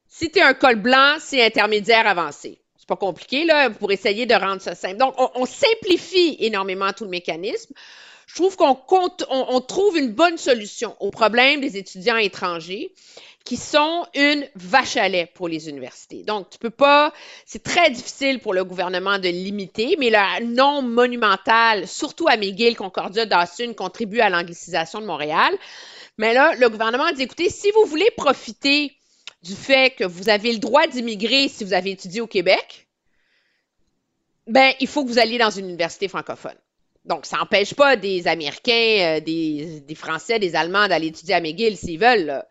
Si tu es un col blanc, c'est intermédiaire avancé. C'est pas compliqué, là, pour essayer de rendre ça simple. Donc, on, simplifie énormément tout le mécanisme. Je trouve qu'on trouve une bonne solution au problème des étudiants étrangers qui sont une vache à lait pour les universités. Donc, tu peux pas, c'est très difficile pour le gouvernement de limiter, mais le nom monumental, surtout à McGill, Concordia, Dawson, contribue à l'anglicisation de Montréal. Mais là, le gouvernement dit, écoutez, si vous voulez profiter du fait que vous avez le droit d'immigrer si vous avez étudié au Québec, ben, il faut que vous alliez dans une université francophone. Donc, ça n'empêche pas des Américains, euh, des, Français, des Allemands d'aller étudier à McGill s'ils veulent.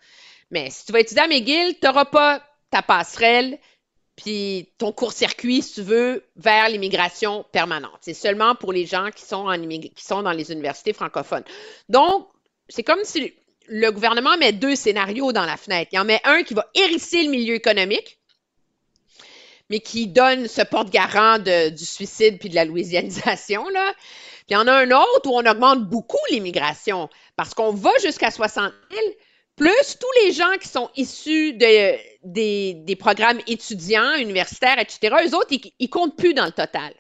Mais si tu vas étudier à McGill, tu n'auras pas ta passerelle puis ton court-circuit, si tu veux, vers l'immigration permanente. C'est seulement pour les gens qui sont, dans les universités francophones. Donc, c'est comme si le gouvernement met deux scénarios dans la fenêtre. Il en met un qui va hérisser le milieu économique, mais qui donne ce porte-garant du suicide puis de la louisianisation, là. Puis il y en a un autre où on augmente beaucoup l'immigration parce qu'on va jusqu'à 60 000, plus tous les gens qui sont issus de, des, des programmes étudiants, universitaires, etc., eux autres, ils, ils comptent plus dans le total.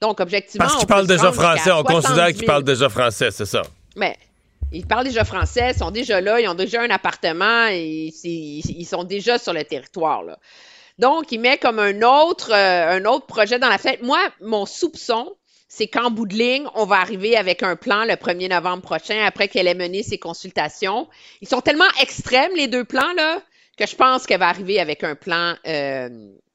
Donc, objectivement. Parce qu'ils parlent déjà français. On considère 70 qu'ils 000. parlent déjà français, c'est ça. Mais ils parlent déjà français, ils sont déjà là, ils ont déjà un appartement, et c'est- ils sont déjà sur le territoire. Là. Donc, il met comme un autre, euh, un autre projet dans la fête. Moi, mon soupçon, c'est qu'en bout de ligne, on va arriver avec un plan le 1er novembre prochain, après qu'elle ait mené ses consultations. Ils sont tellement extrêmes, les deux plans, là, que je pense qu'elle va arriver avec un plan euh,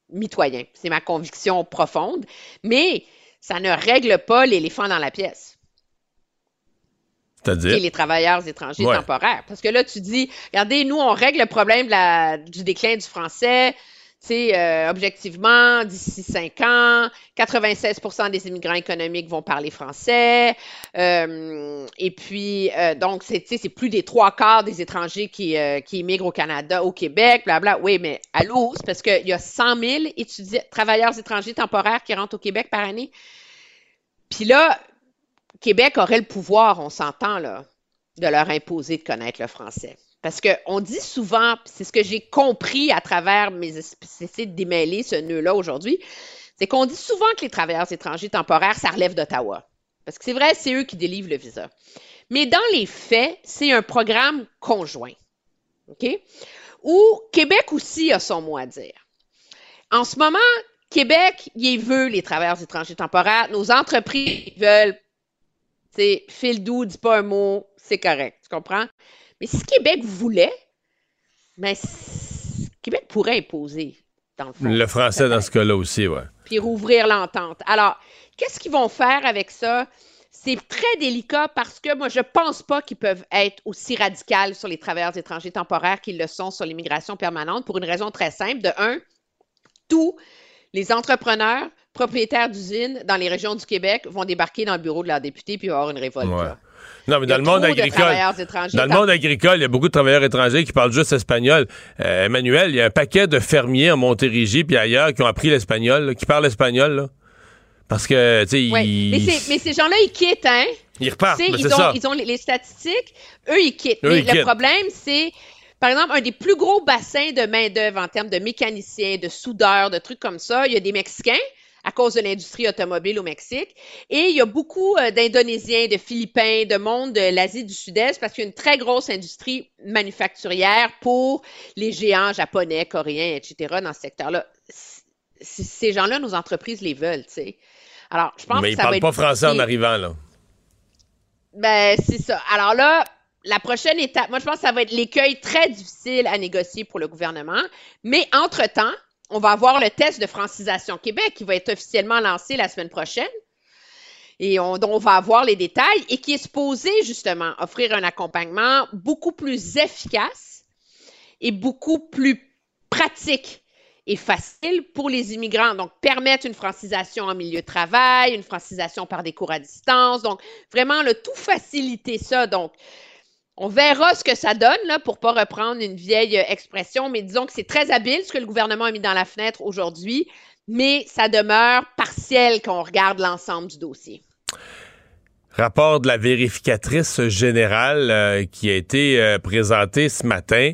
mitoyen. C'est ma conviction profonde. Mais ça ne règle pas l'éléphant dans la pièce. C'est-à-dire? Et les travailleurs étrangers Ouais. temporaires. Parce que là, tu dis, regardez, nous, on règle le problème de la- du déclin du français. Euh, objectivement, d'ici cinq ans, 96% des immigrants économiques vont parler français. Euh, et puis, euh, donc, c'est plus des trois quarts des étrangers qui, immigrent au Canada, au Québec, blabla. Oui, mais allô, c'est parce qu'il y a 100 000 étudiants, travailleurs étrangers temporaires qui rentrent au Québec par année. Puis là, Québec aurait le pouvoir, on s'entend, là, de leur imposer de connaître le français. Parce qu'on dit souvent, c'est ce que j'ai compris à travers mes essais de démêler ce nœud-là aujourd'hui, c'est qu'on dit souvent que les travailleurs étrangers temporaires, ça relève d'Ottawa. Parce que c'est vrai, c'est eux qui délivrent le visa. Mais dans les faits, c'est un programme conjoint. OK? Où Québec aussi a son mot à dire. En ce moment, Québec, il veut les travailleurs étrangers temporaires. Nos entreprises veulent, tu sais, fil doux, dis pas un mot, c'est correct. Tu comprends? Mais si Québec voulait, ben, c- Québec pourrait imposer, dans le fond. Le français dans ce cas-là aussi, ouais. puis rouvrir l'entente. Alors, qu'est-ce qu'ils vont faire avec ça? C'est très délicat parce que moi, je pense pas qu'ils peuvent être aussi radicaux sur les travailleurs étrangers temporaires qu'ils le sont sur l'immigration permanente pour une raison très simple. De un, tous les entrepreneurs propriétaires d'usines dans les régions du Québec vont débarquer dans le bureau de leur député puis avoir une révolte. Ouais. Non, mais dans le monde agricole. travailleurs étrangers Dans le temp- monde agricole, il y a beaucoup de travailleurs étrangers qui parlent juste espagnol. Euh, Emmanuel, il y a un paquet de fermiers en Montérégie puis ailleurs qui ont appris l'espagnol, qui parlent espagnol, là. Parce que, tu sais, Ouais. ils, Mais, ces gens-là, ils quittent, hein? ils repartent. Ils, c'est ont, ça. ils ont les, les statistiques, eux, ils quittent. Eux, Mais ils le quittent. problème, c'est, par exemple, un des plus gros bassins de main-d'œuvre en termes de mécaniciens, de soudeurs, de trucs comme ça, il y a des Mexicains à cause de l'industrie automobile au Mexique. Et il y a beaucoup euh, d'Indonésiens, de Philippins, de monde de l'Asie du Sud-Est parce qu'il y a une très grosse industrie manufacturière pour les géants japonais, coréens, etc. dans ce secteur-là. Ces gens-là, nos entreprises les veulent, tu sais. Alors, je pense Mais que ils ça va parlent être pas français en arrivant, là. Ben, c'est ça. Alors là, la prochaine étape, moi, je pense que ça va être l'écueil très difficile à négocier pour le gouvernement. Mais entre-temps, on va avoir le test de francisation Québec qui va être officiellement lancé la semaine prochaine et on, on va avoir les détails et qui est supposé justement offrir un accompagnement beaucoup plus efficace et beaucoup plus pratique et facile pour les immigrants. Donc, permettre une francisation en milieu de travail, une francisation par des cours à distance. Donc, vraiment, le tout faciliter ça. Donc, on verra ce que ça donne, pour pas reprendre une vieille euh, expression, mais disons que c'est très habile ce que le gouvernement a mis dans la fenêtre aujourd'hui, mais ça demeure partiel quand on regarde l'ensemble du dossier. Rapport de la vérificatrice générale euh, qui a été euh, présenté ce matin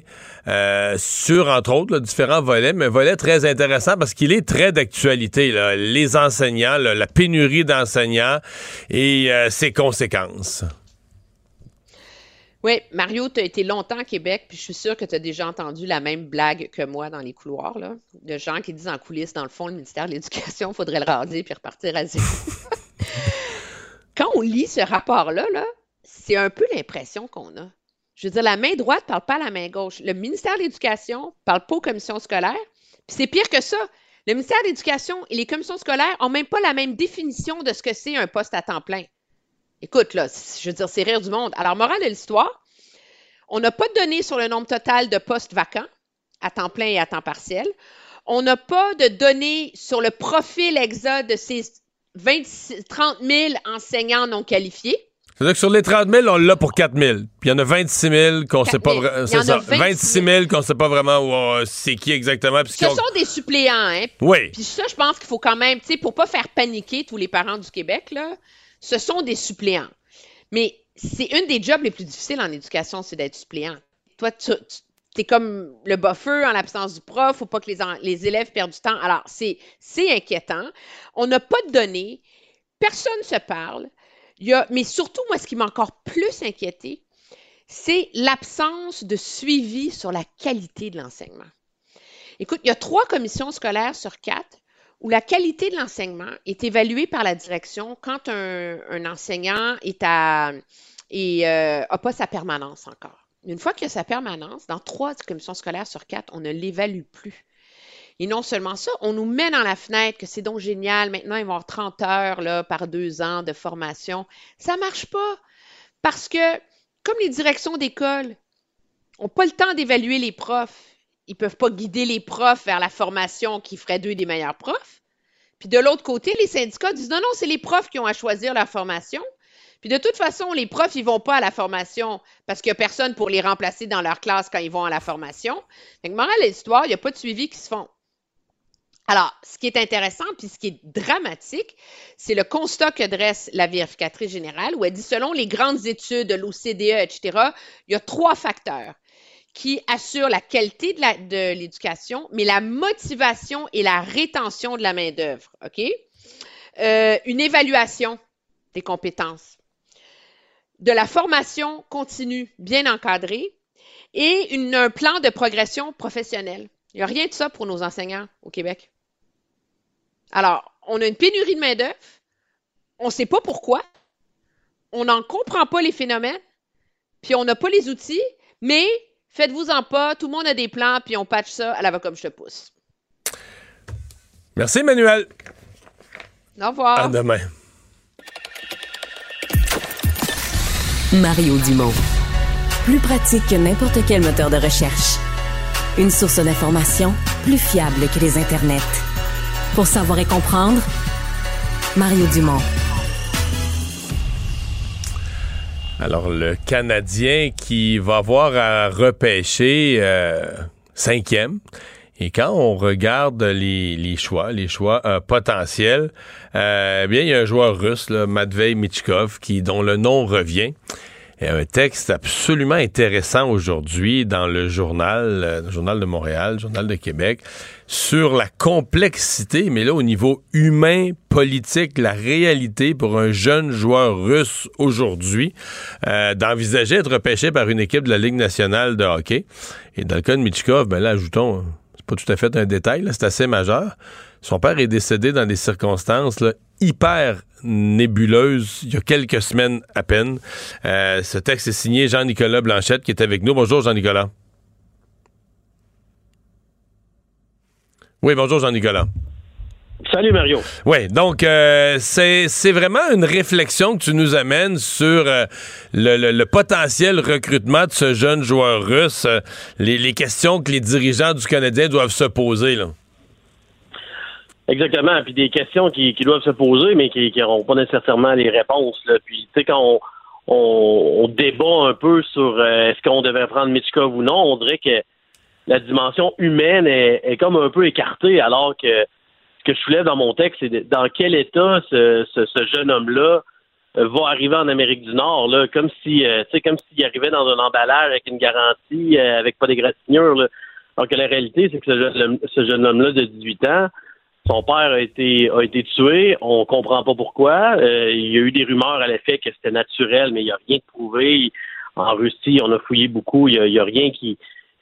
sur, entre autres, différents volets, mais un volet très intéressant parce qu'il est très d'actualité. Les enseignants, la pénurie d'enseignants et ses conséquences. Oui, Mario, tu as été longtemps à Québec, puis je suis sûre que tu as déjà entendu la même blague que moi dans les couloirs, là, de gens qui disent en coulisses, dans le fond, le ministère de l'Éducation, il faudrait le raser puis repartir à zéro. Quand on lit ce rapport-là, là, c'est un peu l'impression qu'on a. Je veux dire, la main droite ne parle pas à la main gauche. Le ministère de l'Éducation ne parle pas aux commissions scolaires. Puis c'est pire que ça. Le ministère de l'Éducation et les commissions scolaires n'ont même pas la même définition de ce que c'est un poste à temps plein. Écoute, là, je veux dire, c'est rire du monde. Alors, morale de l'histoire, on n'a pas de données sur le nombre total de postes vacants à temps plein et à temps partiel. On n'a pas de données sur le profil exact de ces 26 30 000 enseignants non qualifiés. C'est-à-dire que sur les 30 000, on l'a pour 4 000. Puis il y en a 26 000 qu'on sait pas 4 000. vraiment. C'est en a ça. 26 26 000 qu'on sait pas vraiment c'est qui exactement. puis Ce sont des suppléants, hein? Oui. Puis ça, je pense qu'il faut quand même, tu sais, pour pas faire paniquer tous les parents du Québec, là, ce sont des suppléants. Mais c'est une des jobs les plus difficiles en éducation, c'est d'être suppléant. Toi, tu, es comme le buffer en l'absence du prof, faut pas que les, élèves perdent du temps. Alors, c'est c'est inquiétant. On n'a pas de données, personne ne se parle. Il mais surtout, moi, ce qui m'a encore plus inquiété, c'est l'absence de suivi sur la qualité de l'enseignement. Écoute, il y a trois commissions scolaires sur quatre où la qualité de l'enseignement est évaluée par la direction quand un, enseignant est euh, pas sa permanence encore. Une fois qu'il a sa permanence, dans trois commissions scolaires sur quatre, on ne l'évalue plus. Et non seulement ça, on nous met dans la fenêtre que c'est donc génial, maintenant ils vont avoir 30 heures par deux ans de formation. Ça ne marche pas parce que, comme les directions d'école n'ont pas le temps d'évaluer les profs, ils ne peuvent pas guider les profs vers la formation qui ferait d'eux des meilleurs profs. Puis de l'autre côté, les syndicats disent non, non, c'est les profs qui ont à choisir la formation. Puis de toute façon, les profs, ils vont pas à la formation parce qu'il n'y a personne pour les remplacer dans leur classe quand ils vont à la formation. Que, morale de l'histoire, il n'y a pas de suivi qui se font. Alors, ce qui est intéressant, puis ce qui est dramatique, c'est le constat que dresse la vérificatrice générale, où elle dit, selon les grandes études de l'OCDE, etc., il y a trois facteurs qui assurent la qualité de l'éducation, mais la motivation et la rétention de la main-d'œuvre. OK? Euh, une évaluation des compétences, de la formation continue bien encadrée et un plan de progression professionnelle. Il n'y a rien de ça pour nos enseignants au Québec. Alors, on a une pénurie de main-d'œuvre, on ne sait pas pourquoi, on n'en comprend pas les phénomènes, puis on n'a pas les outils, mais faites-vous-en pas, tout le monde a des plans, puis on patche ça à la va comme je te pousse. Merci, Emmanuel. Au revoir. À demain. Mario Dumont. Plus pratique que n'importe quel moteur de recherche. Une source d'information plus fiable que les internets. Pour savoir et comprendre, Mario Dumont. Alors, le Canadien qui va avoir à repêcher euh, cinquième. Et quand on regarde les, choix, les choix euh, potentiels, euh, eh bien, il y a un joueur russe, là, Matvei Michkov, qui, dont le nom revient. Et un texte absolument intéressant aujourd'hui dans le journal, le journal de Montréal, le journal de Québec, sur la complexité, mais là au niveau humain, politique, la réalité pour un jeune joueur russe aujourd'hui euh, d'envisager être repêché par une équipe de la Ligue nationale de hockey. Et dans le cas de Michkov, ben là, ajoutons, c'est pas tout à fait un détail, c'est assez majeur. Son père est décédé dans des circonstances là, hyper nébuleuse il y a quelques semaines à peine. Euh, ce texte est signé Jean-Nicolas Blanchette qui est avec nous. Bonjour Jean-Nicolas. Oui, bonjour Jean-Nicolas. Salut Mario. Oui, donc euh, c'est vraiment une réflexion que tu nous amènes sur euh, le, potentiel recrutement de ce jeune joueur russe, les, les, questions que les dirigeants du Canadien doivent se poser. Là. Exactement. Puis des questions qui, doivent se poser, mais qui n'auront pas nécessairement les réponses. Là. Puis tu sais, quand on, débat un peu sur euh, est-ce qu'on devait prendre Michkov ou non, on dirait que la dimension humaine est, comme un peu écartée, alors que ce que je soulève dans mon texte, c'est dans quel état ce, jeune homme-là euh, va arriver en Amérique du Nord, là, comme si euh, tu sais, comme s'il arrivait dans un emballage avec une garantie, avec pas d'égratignure. Alors que la réalité, c'est que ce jeune, ce jeune homme-là de 18 ans, son père a été a été tué. On comprend pas pourquoi. Euh, il y a eu des rumeurs à l'effet que c'était naturel, mais il n'y a rien de prouvé. En Russie, on a fouillé beaucoup. Il n'y a, rien qui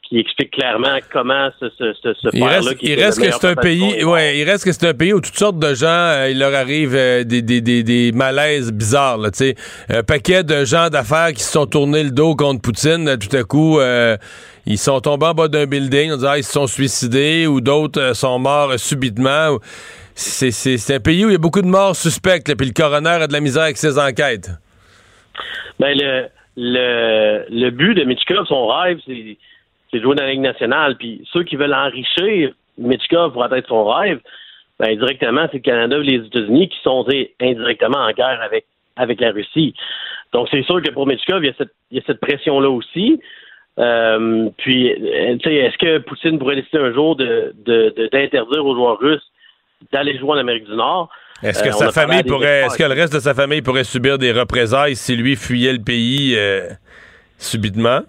qui explique clairement comment ce, ce, ce, il reste, il reste que c'est un pays ouais il reste que c'est un pays où toutes sortes de gens euh, il leur arrive euh, des, des, des, des, malaises bizarres là, sais un paquet de gens d'affaires qui se sont tournés le dos contre Poutine tout à coup ils sont tombés en bas d'un building, on dit ah, ils se sont suicidés ou d'autres euh, sont morts euh, subitement. C'est un pays où il y a beaucoup de morts suspectes, puis le coroner a de la misère avec ses enquêtes. Ben, le, le, le but de Mitchkov, son rêve, c'est de jouer dans la Ligue nationale. Puis ceux qui veulent enrichir Mitchkov pour atteindre son rêve, ben, directement, c'est le Canada et les États-Unis qui sont indirectement en guerre avec, avec la Russie. Donc, c'est sûr que pour Mitchkov, il y a cette, il y a cette pression-là aussi. Euh, puis, euh, est-ce que Poutine pourrait décider un jour d'interdire de, aux joueurs russes d'aller jouer en Amérique du Nord? Est-ce que euh, sa famille pourrait, est-ce que le reste de sa famille pourrait subir des représailles si lui fuyait le pays subitement?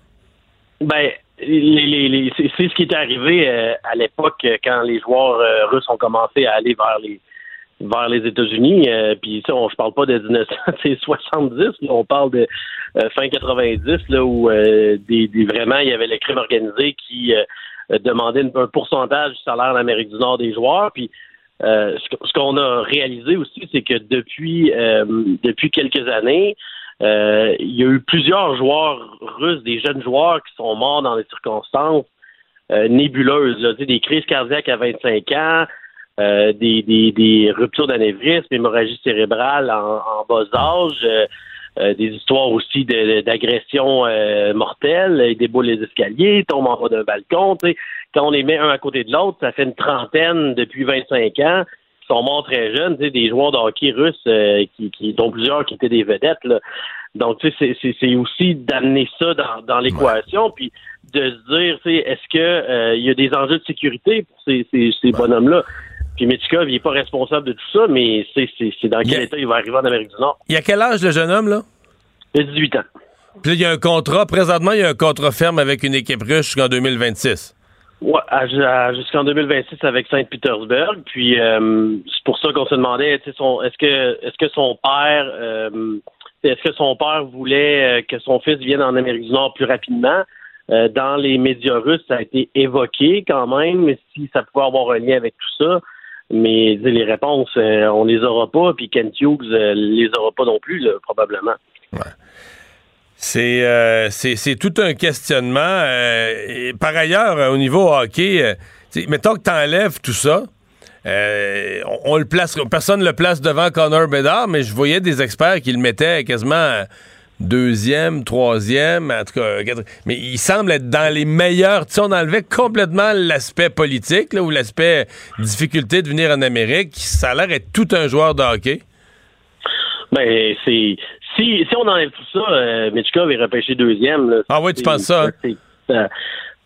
Ben, les, c'est ce qui est arrivé à l'époque quand les joueurs russes ont commencé à aller vers les vers les États-Unis. puis ça, on, je parle pas de 1970, on parle de euh, fin 90, là, où euh, des, vraiment il y avait le crime organisé qui euh, demandait un pourcentage du salaire en Amérique du Nord des joueurs. Puis ce qu'on a réalisé aussi, c'est que depuis depuis quelques années, Euh, il y a eu plusieurs joueurs russes, des jeunes joueurs qui sont morts dans des circonstances euh, nébuleuses, là, des crises cardiaques à 25 ans, euh, des, ruptures d'anévrisme, hémorragie cérébrale en, en bas âge, euh, des histoires aussi d'agressions mortelles, ils déboulent les escaliers, tombent en bas d'un balcon. Quand on les met un à côté de l'autre, ça fait une trentaine depuis 25 ans qui sont morts très jeunes, des joueurs de hockey russes euh, qui, qui, dont plusieurs qui étaient des vedettes. Là. Donc, tu sais, c'est- aussi d'amener ça dans, dans l'équation, puis de se dire, tu sais, est-ce que euh, il y a des enjeux de sécurité pour ces, ces, ces bonhommes-là? Puis Michkov, il n'est pas responsable de tout ça, mais c'est dans quel état il va arriver en Amérique du Nord. Il y a quel âge le jeune homme, là? Il a 18 ans. Puis là, il y a un contrat. Présentement, il y a un contrat ferme avec une équipe russe jusqu'en 2026. Ouais, jusqu'en 2026 avec Saint-Pétersbourg. Puis euh, c'est pour ça qu'on se demandait, est-ce que est-ce que son père euh, est-ce que son père voulait euh, que son fils vienne en Amérique du Nord plus rapidement? Dans les médias russes, ça a été évoqué quand même, si ça pouvait avoir un lien avec tout ça. Mais les réponses, on les aura pas, puis Kent Hughes les aura pas non plus, probablement. C'est euh, c'est tout un questionnement. euh, par ailleurs, euh, au niveau hockey, mettons que tu enlèves tout ça. on, on le place, personne ne le place devant Connor Bedard, mais je voyais des experts qui le mettaient quasiment deuxième, troisième, en tout cas, mais il semble être dans les meilleurs. Tu sais, on enlevait complètement l'aspect politique là, ou l'aspect difficulté de venir en Amérique. Ça a l'air d'être tout un joueur de hockey. Ben, c'est. Si, si on enlève tout ça, euh, Mitchkov est repêché deuxième. Là, ah oui, tu penses ça? hein?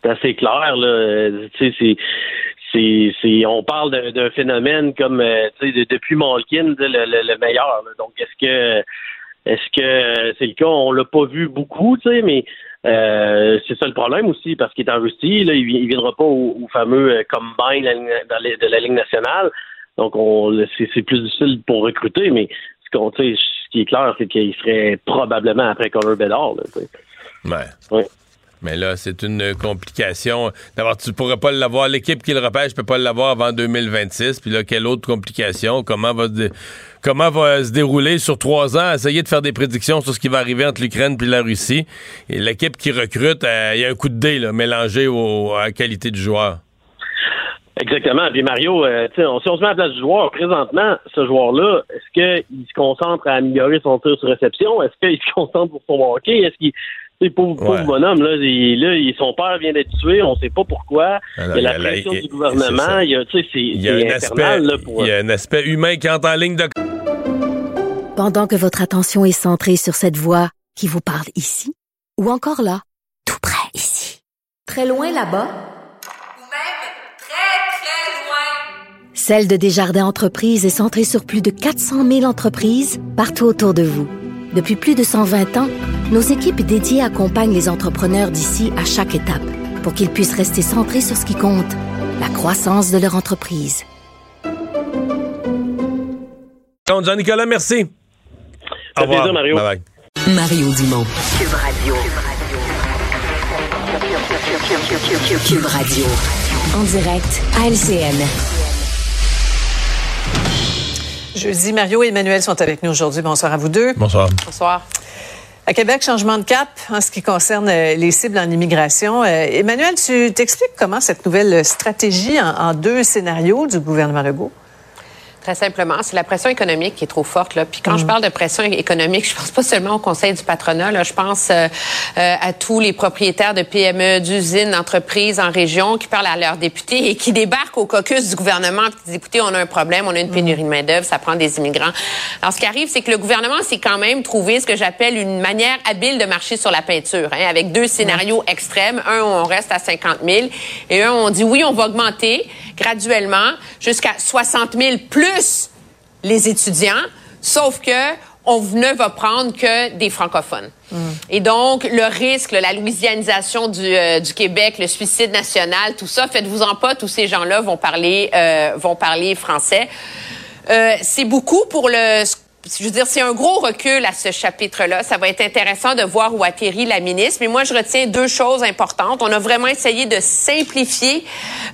C'est assez clair, là. Euh, c'est. On parle d'un- phénomène comme euh, de- depuis Malkin, le, le, le meilleur. là. Donc est-ce que est-ce que c'est le cas? On l'a pas vu beaucoup, tu sais, mais euh, c'est ça le problème aussi, parce qu'il est en Russie, là, il, il viendra pas au, au fameux euh, combine de la Ligue nationale. Donc on c'est, c'est plus difficile pour recruter, mais ce qu'on ce qui est clair, c'est qu'il serait probablement après Connor Bedard. Là. Ouais. Ouais. Mais là, c'est une complication. D'abord, tu pourrais pas l'avoir. L'équipe qui le repêche peut pas l'avoir avant 2026. Puis là, quelle autre complication? Comment va, se dé- comment va se dérouler sur trois ans? Essayer de faire des prédictions sur ce qui va arriver entre l'Ukraine puis la Russie. Et l'équipe qui recrute, euh, il y a un coup de dé là, mélangé au- à la qualité du joueur. Exactement. Puis Mario, euh, tu sais, on- si on se met à la place du joueur, présentement, ce joueur-là, est-ce qu'il se concentre à améliorer son tir sur réception? Est-ce qu'il se concentre pour son hockey? Est-ce qu'il. tu sais, Pauvre, pauvre Ouais. bonhomme, là, il, là son père vient d'être tué, on sait pas pourquoi. Alors, il y a la pression du c'est gouvernement, il y a, tu sais, c'est Il y a, c'est un aspect, infernal, là, pour... il y a un aspect humain qui entre en ligne de. Pendant que votre attention est centrée sur cette voix qui vous parle ici, ou encore là, tout près ici, très loin là-bas, Ou même très, très loin. Celle de Desjardins Entreprises est centrée sur plus de 400 000 entreprises partout autour de vous. Depuis plus de 120 ans, nos équipes dédiées accompagnent les entrepreneurs d'ici à chaque étape pour qu'ils puissent rester centrés sur ce qui compte, la croissance de leur entreprise. Donc, Jean-Nicolas, merci. Plaisir, Mario. Bye bye. Mario Dumont. Cube Radio. Cube Radio. En direct à LCN. Jeudi, Mario et Emmanuel sont avec nous aujourd'hui. Bonsoir à vous deux. Bonsoir. Bonsoir. À Québec, changement de cap en ce qui concerne euh, les cibles en immigration. Euh, Emmanuel, tu t'expliques comment cette nouvelle stratégie en, en deux scénarios du gouvernement Legault? Très simplement, c'est la pression économique qui est trop forte. Là. Puis quand je parle de pression économique, je pense pas seulement au Conseil du patronat. Là. Je pense euh, euh, à tous les propriétaires de PME, d'usines, d'entreprises en région qui parlent à leurs députés et qui débarquent au caucus du gouvernement et qui disent, écoutez, on a un problème, on a une pénurie de main-d'œuvre, ça prend des immigrants. Alors, ce qui arrive, c'est que le gouvernement s'est quand même trouvé ce que j'appelle une manière habile de marcher sur la peinture, hein, avec deux scénarios extrêmes. Un, où on reste à 50 000 et un, où on dit, oui, on va augmenter graduellement jusqu'à 60 000 plus les étudiants, sauf que on ne va prendre que des francophones. Et donc, le risque, la louisianisation du, euh, du Québec, le suicide national, tout ça, faites-vous-en pas, tous ces gens-là vont parler, euh, vont parler français. Euh, c'est beaucoup pour le... Je veux dire, c'est un gros recul à ce chapitre-là. Ça va être intéressant de voir où atterrit la ministre. Mais moi, je retiens deux choses importantes. On a vraiment essayé de simplifier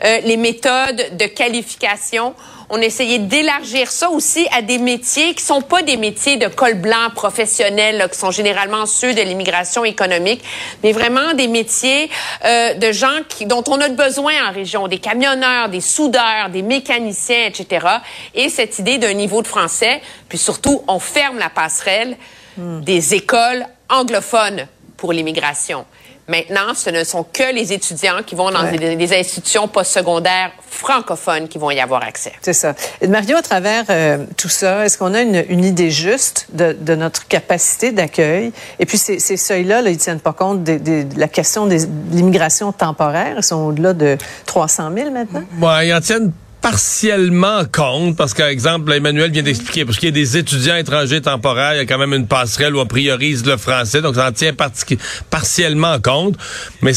euh, les méthodes de qualification On a essayé d'élargir ça aussi à des métiers qui sont pas des métiers de col blanc professionnels, là, qui sont généralement ceux de l'immigration économique, mais vraiment des métiers euh, de gens qui, dont on a besoin en région, des camionneurs, des soudeurs, des mécaniciens, etc. Et cette idée d'un niveau de français, puis surtout, on ferme la passerelle des écoles anglophones pour l'immigration. Maintenant, ce ne sont que les étudiants qui vont dans Ouais. des, des institutions postsecondaires francophones qui vont y avoir accès. C'est ça. Et Mario, à travers euh, tout ça, est-ce qu'on a une, une idée juste de, de notre capacité d'accueil? Et puis, ces, ces seuils-là, là, ils tiennent pas compte des- des- de la question des- de l'immigration temporaire. Ils sont au-delà de 300 000 maintenant. Ouais, ils en tiennent partiellement compte, parce qu'exemple, Emmanuel vient d'expliquer, parce qu'il y a des étudiants étrangers temporaires, il y a quand même une passerelle où on priorise le français, donc ça en tient parti- partiellement compte. Mais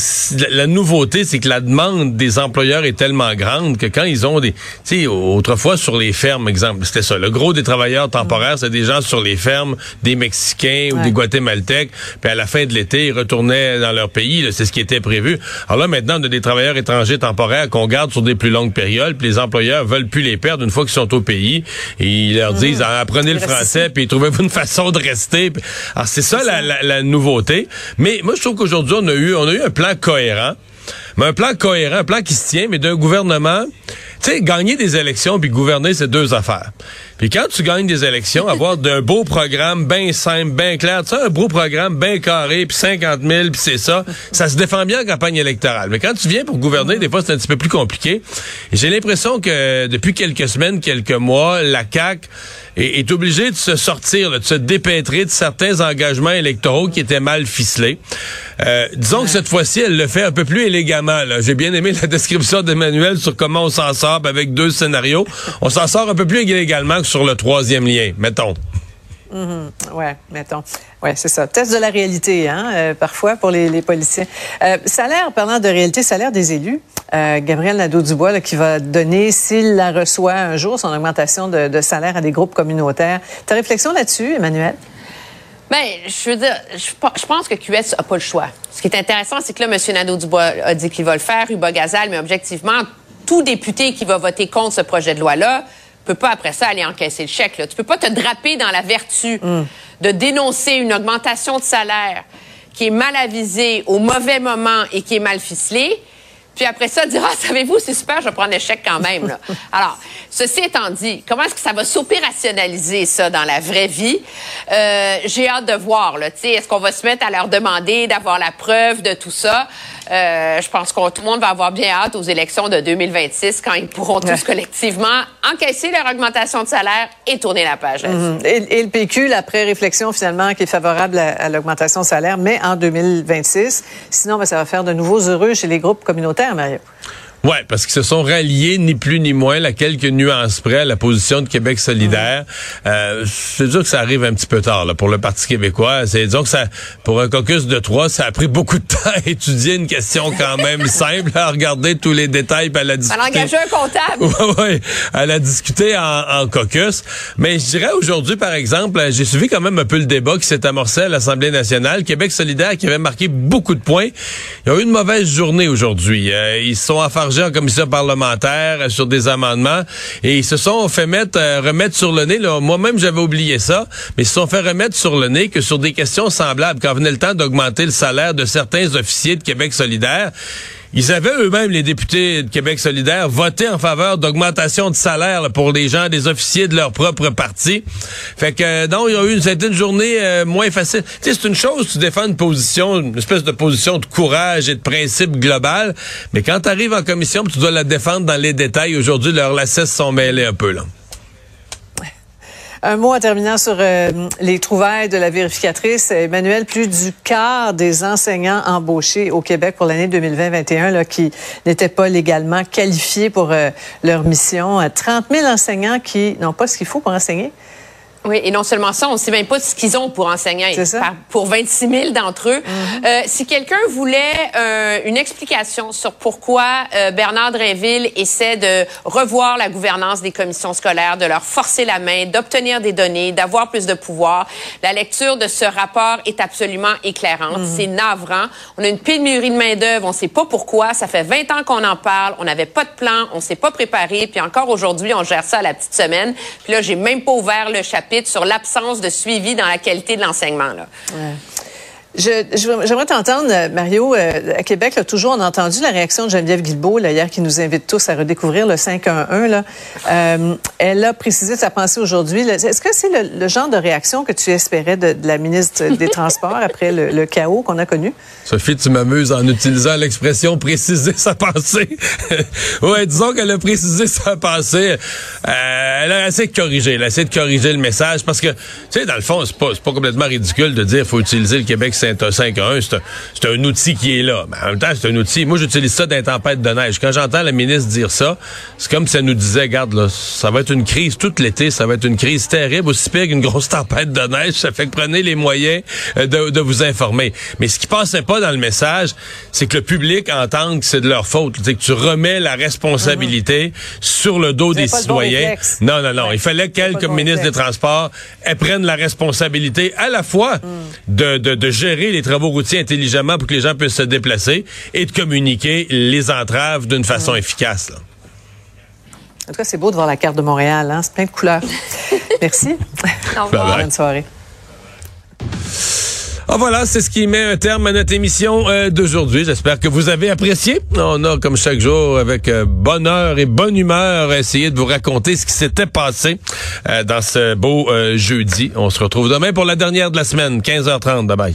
la, nouveauté, c'est que la demande des employeurs est tellement grande que quand ils ont des... Tu sais, autrefois, sur les fermes, exemple, c'était ça. Le gros des travailleurs temporaires, c'est des gens sur les fermes, des Mexicains ou Ouais. des Guatémaltèques, puis à la fin de l'été, ils retournaient dans leur pays, c'est ce qui était prévu. Alors là, maintenant, on a des travailleurs étrangers temporaires qu'on garde sur des plus longues périodes, puis les employeurs veulent plus les perdre une fois qu'ils sont au pays, et ils leur disent, Ah, apprenez le français, puis trouvez-vous une façon de rester. Alors c'est ça la, la- la nouveauté. Mais moi, je trouve qu'aujourd'hui, on a eu, on a eu un plan cohérent. Mais un plan cohérent, un plan qui se tient, mais d'un gouvernement. Tu sais, gagner des élections puis gouverner, c'est deux affaires. Puis quand tu gagnes des élections, avoir d'un beau programme bien simple, bien clair, tu sais, un beau programme bien carré, puis 50 000, puis c'est ça, ça se défend bien en campagne électorale. Mais quand tu viens pour gouverner, des fois, c'est un petit peu plus compliqué. J'ai l'impression que depuis quelques semaines, quelques mois, la CAQ est, est obligée de se sortir, là, de se dépêtrer de certains engagements électoraux qui étaient mal ficelés. Euh, disons que cette fois-ci, elle le fait un peu plus élégamment. J'ai bien aimé la description d'Emmanuel sur comment on s'en sort avec deux scénarios. On s'en sort un peu plus élégalement que sur le troisième lien, mettons. Mhm. Ouais, mettons. Ouais, c'est ça. Test de la réalité, hein, euh, parfois pour les, politiciens. Euh, salaire, parlant de réalité, salaire des élus. Euh, Gabriel Nadeau-Dubois, qui va donner, s'il la reçoit un jour, son augmentation de, salaire à des groupes communautaires. Ta réflexion là-dessus, Emmanuel? Ben, je veux dire, je, pe- je pense que QS a pas le choix. Ce qui est intéressant, c'est que là, M. Nadeau-Dubois a dit qu'il va le faire, Hubert Gazal, mais objectivement, tout député qui va voter contre ce projet de loi-là peut pas après ça aller encaisser le chèque. Là. Tu peux pas te draper dans la vertu de dénoncer une augmentation de salaire qui est mal avisée au mauvais moment et qui est mal ficelée. Puis après ça, dire, ah, savez-vous, c'est super, je vais prendre un chèque quand même. Là. Alors, ceci étant dit, comment est-ce que ça va s'opérationnaliser, ça, dans la vraie vie? Euh, J'ai hâte de voir, là. Tu sais, Est-ce qu'on va se mettre à leur demander d'avoir la preuve de tout ça? Euh, je pense que tout le monde va avoir bien hâte aux élections de 2026 quand ils pourront tous collectivement encaisser leur augmentation de salaire et tourner la page. Mhm. et, et le PQ, après réflexion finalement, qui est favorable à, à l'augmentation de salaire, mais en 2026. Sinon, ben, ça va faire de nouveaux heureux chez les groupes communautaires, Mario. Ouais, parce qu'ils se sont ralliés ni plus ni moins, à quelques nuances près, à la position de Québec solidaire. Euh, c'est sûr que ça arrive un petit peu tard là, pour le Parti québécois. C'est que ça, pour un caucus de trois, ça a pris beaucoup de temps à étudier une question quand même simple, à regarder tous les détails, puis à la discuter. a engagé un comptable. Ouais, ouais, elle a discuté en, en caucus. Mais je dirais aujourd'hui, par exemple, j'ai suivi quand même un peu le débat qui s'est amorcé à l'Assemblée nationale. Québec solidaire qui avait marqué beaucoup de points. Ils ont eu une mauvaise journée aujourd'hui. Euh, ils se sont en commission parlementaire sur des amendements et ils se sont fait mettre, euh, remettre sur le nez. Moi-même, j'avais oublié ça, mais ils se sont fait remettre sur le nez que sur des questions semblables, quand venait le temps d'augmenter le salaire de certains officiers de Québec solidaire, ils avaient eux-mêmes, les députés de Québec solidaire, voté en faveur d'augmentation de salaire pour les gens, des officiers de leur propre parti. Fait que euh, non, il y a eu une, c'était une journée euh, moins facile. Tu sais, c'est une chose, tu défends une position, une espèce de position de courage et de principe global, mais quand tu arrives en commission, tu dois la défendre dans les détails, aujourd'hui, leurs lacets sont mêlés un peu. là. Un mot en terminant sur euh, les trouvailles de la vérificatrice. Emmanuel, plus du quart des enseignants embauchés au Québec pour l'année 2020-21 là, qui n'étaient pas légalement qualifiés pour euh, leur mission. Euh, 30 000 enseignants qui n'ont pas ce qu'il faut pour enseigner. Oui, et non seulement ça, on ne sait même pas ce qu'ils ont pour ça. Par- pour 26 000 d'entre eux. Mm-hmm. Euh, si quelqu'un voulait euh, une explication sur pourquoi euh, Bernard Drinville essaie de revoir la gouvernance des commissions scolaires, de leur forcer la main, d'obtenir des données, d'avoir plus de pouvoir, la lecture de ce rapport est absolument éclairante. Mm-hmm. C'est navrant. On a une pénurie de main-d'œuvre, on ne sait pas pourquoi. Ça fait 20 ans qu'on en parle. On n'avait pas de plan, on s'est pas préparé. Puis encore aujourd'hui, on gère ça à la petite semaine. Puis là, j'ai même pas ouvert le chapitre sur l'absence de suivi dans la qualité de l'enseignement. J'aimerais t'entendre, euh, Mario. euh, à Québec, là, toujours, on a entendu la réaction de Geneviève Guilbeault, là, hier, qui nous invite tous à redécouvrir le 511. Là. Euh, elle a précisé sa pensée aujourd'hui. Est-ce que c'est le, le genre de réaction que tu espérais de, de la ministre des Transports après le, le chaos qu'on a connu? Sophie, tu m'amuses en utilisant l'expression préciser sa pensée. ouais, disons qu'elle a précisé sa pensée. Euh, elle a essayé de corriger. Elle a essayé de corriger le message parce que, tu sais, dans le fond, c'est pas, pas complètement ridicule de dire qu'il faut utiliser le Québec 5-1. C'est un, c'est un outil qui est là. Mais en même temps, c'est un outil. Moi, j'utilise ça dans les tempêtes de neige. Quand j'entends la ministre dire ça, c'est comme si elle nous disait, regarde, là, ça va être une crise tout l'été. Ça va être une crise terrible, aussi pire qu'une grosse tempête de neige. Ça fait que prenez les moyens euh, de, de vous informer. Mais ce qui passait pas dans le message, c'est que le public entende que c'est de leur faute. C'est que tu remets la responsabilité sur le dos des bon citoyens. non, non, non. Il fallait qu'elle, comme bon ministre des. Transports, elle prenne la responsabilité à la fois de, de, de gérer les travaux routiers intelligemment pour que les gens puissent se déplacer et de communiquer les entraves d'une façon efficace. là. En tout cas, c'est beau de voir la carte de Montréal. Hein? C'est plein de couleurs. Merci. Au revoir. Bye bye. Bonne soirée. Ah voilà, c'est ce qui met un terme à notre émission euh, d'aujourd'hui. J'espère que vous avez apprécié. On a, comme chaque jour, avec euh, bonheur et bonne humeur, essayé de vous raconter ce qui s'était passé euh, dans ce beau euh, jeudi. On se retrouve demain pour la dernière de la semaine, 15h30. Bye bye.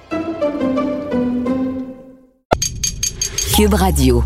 Radio.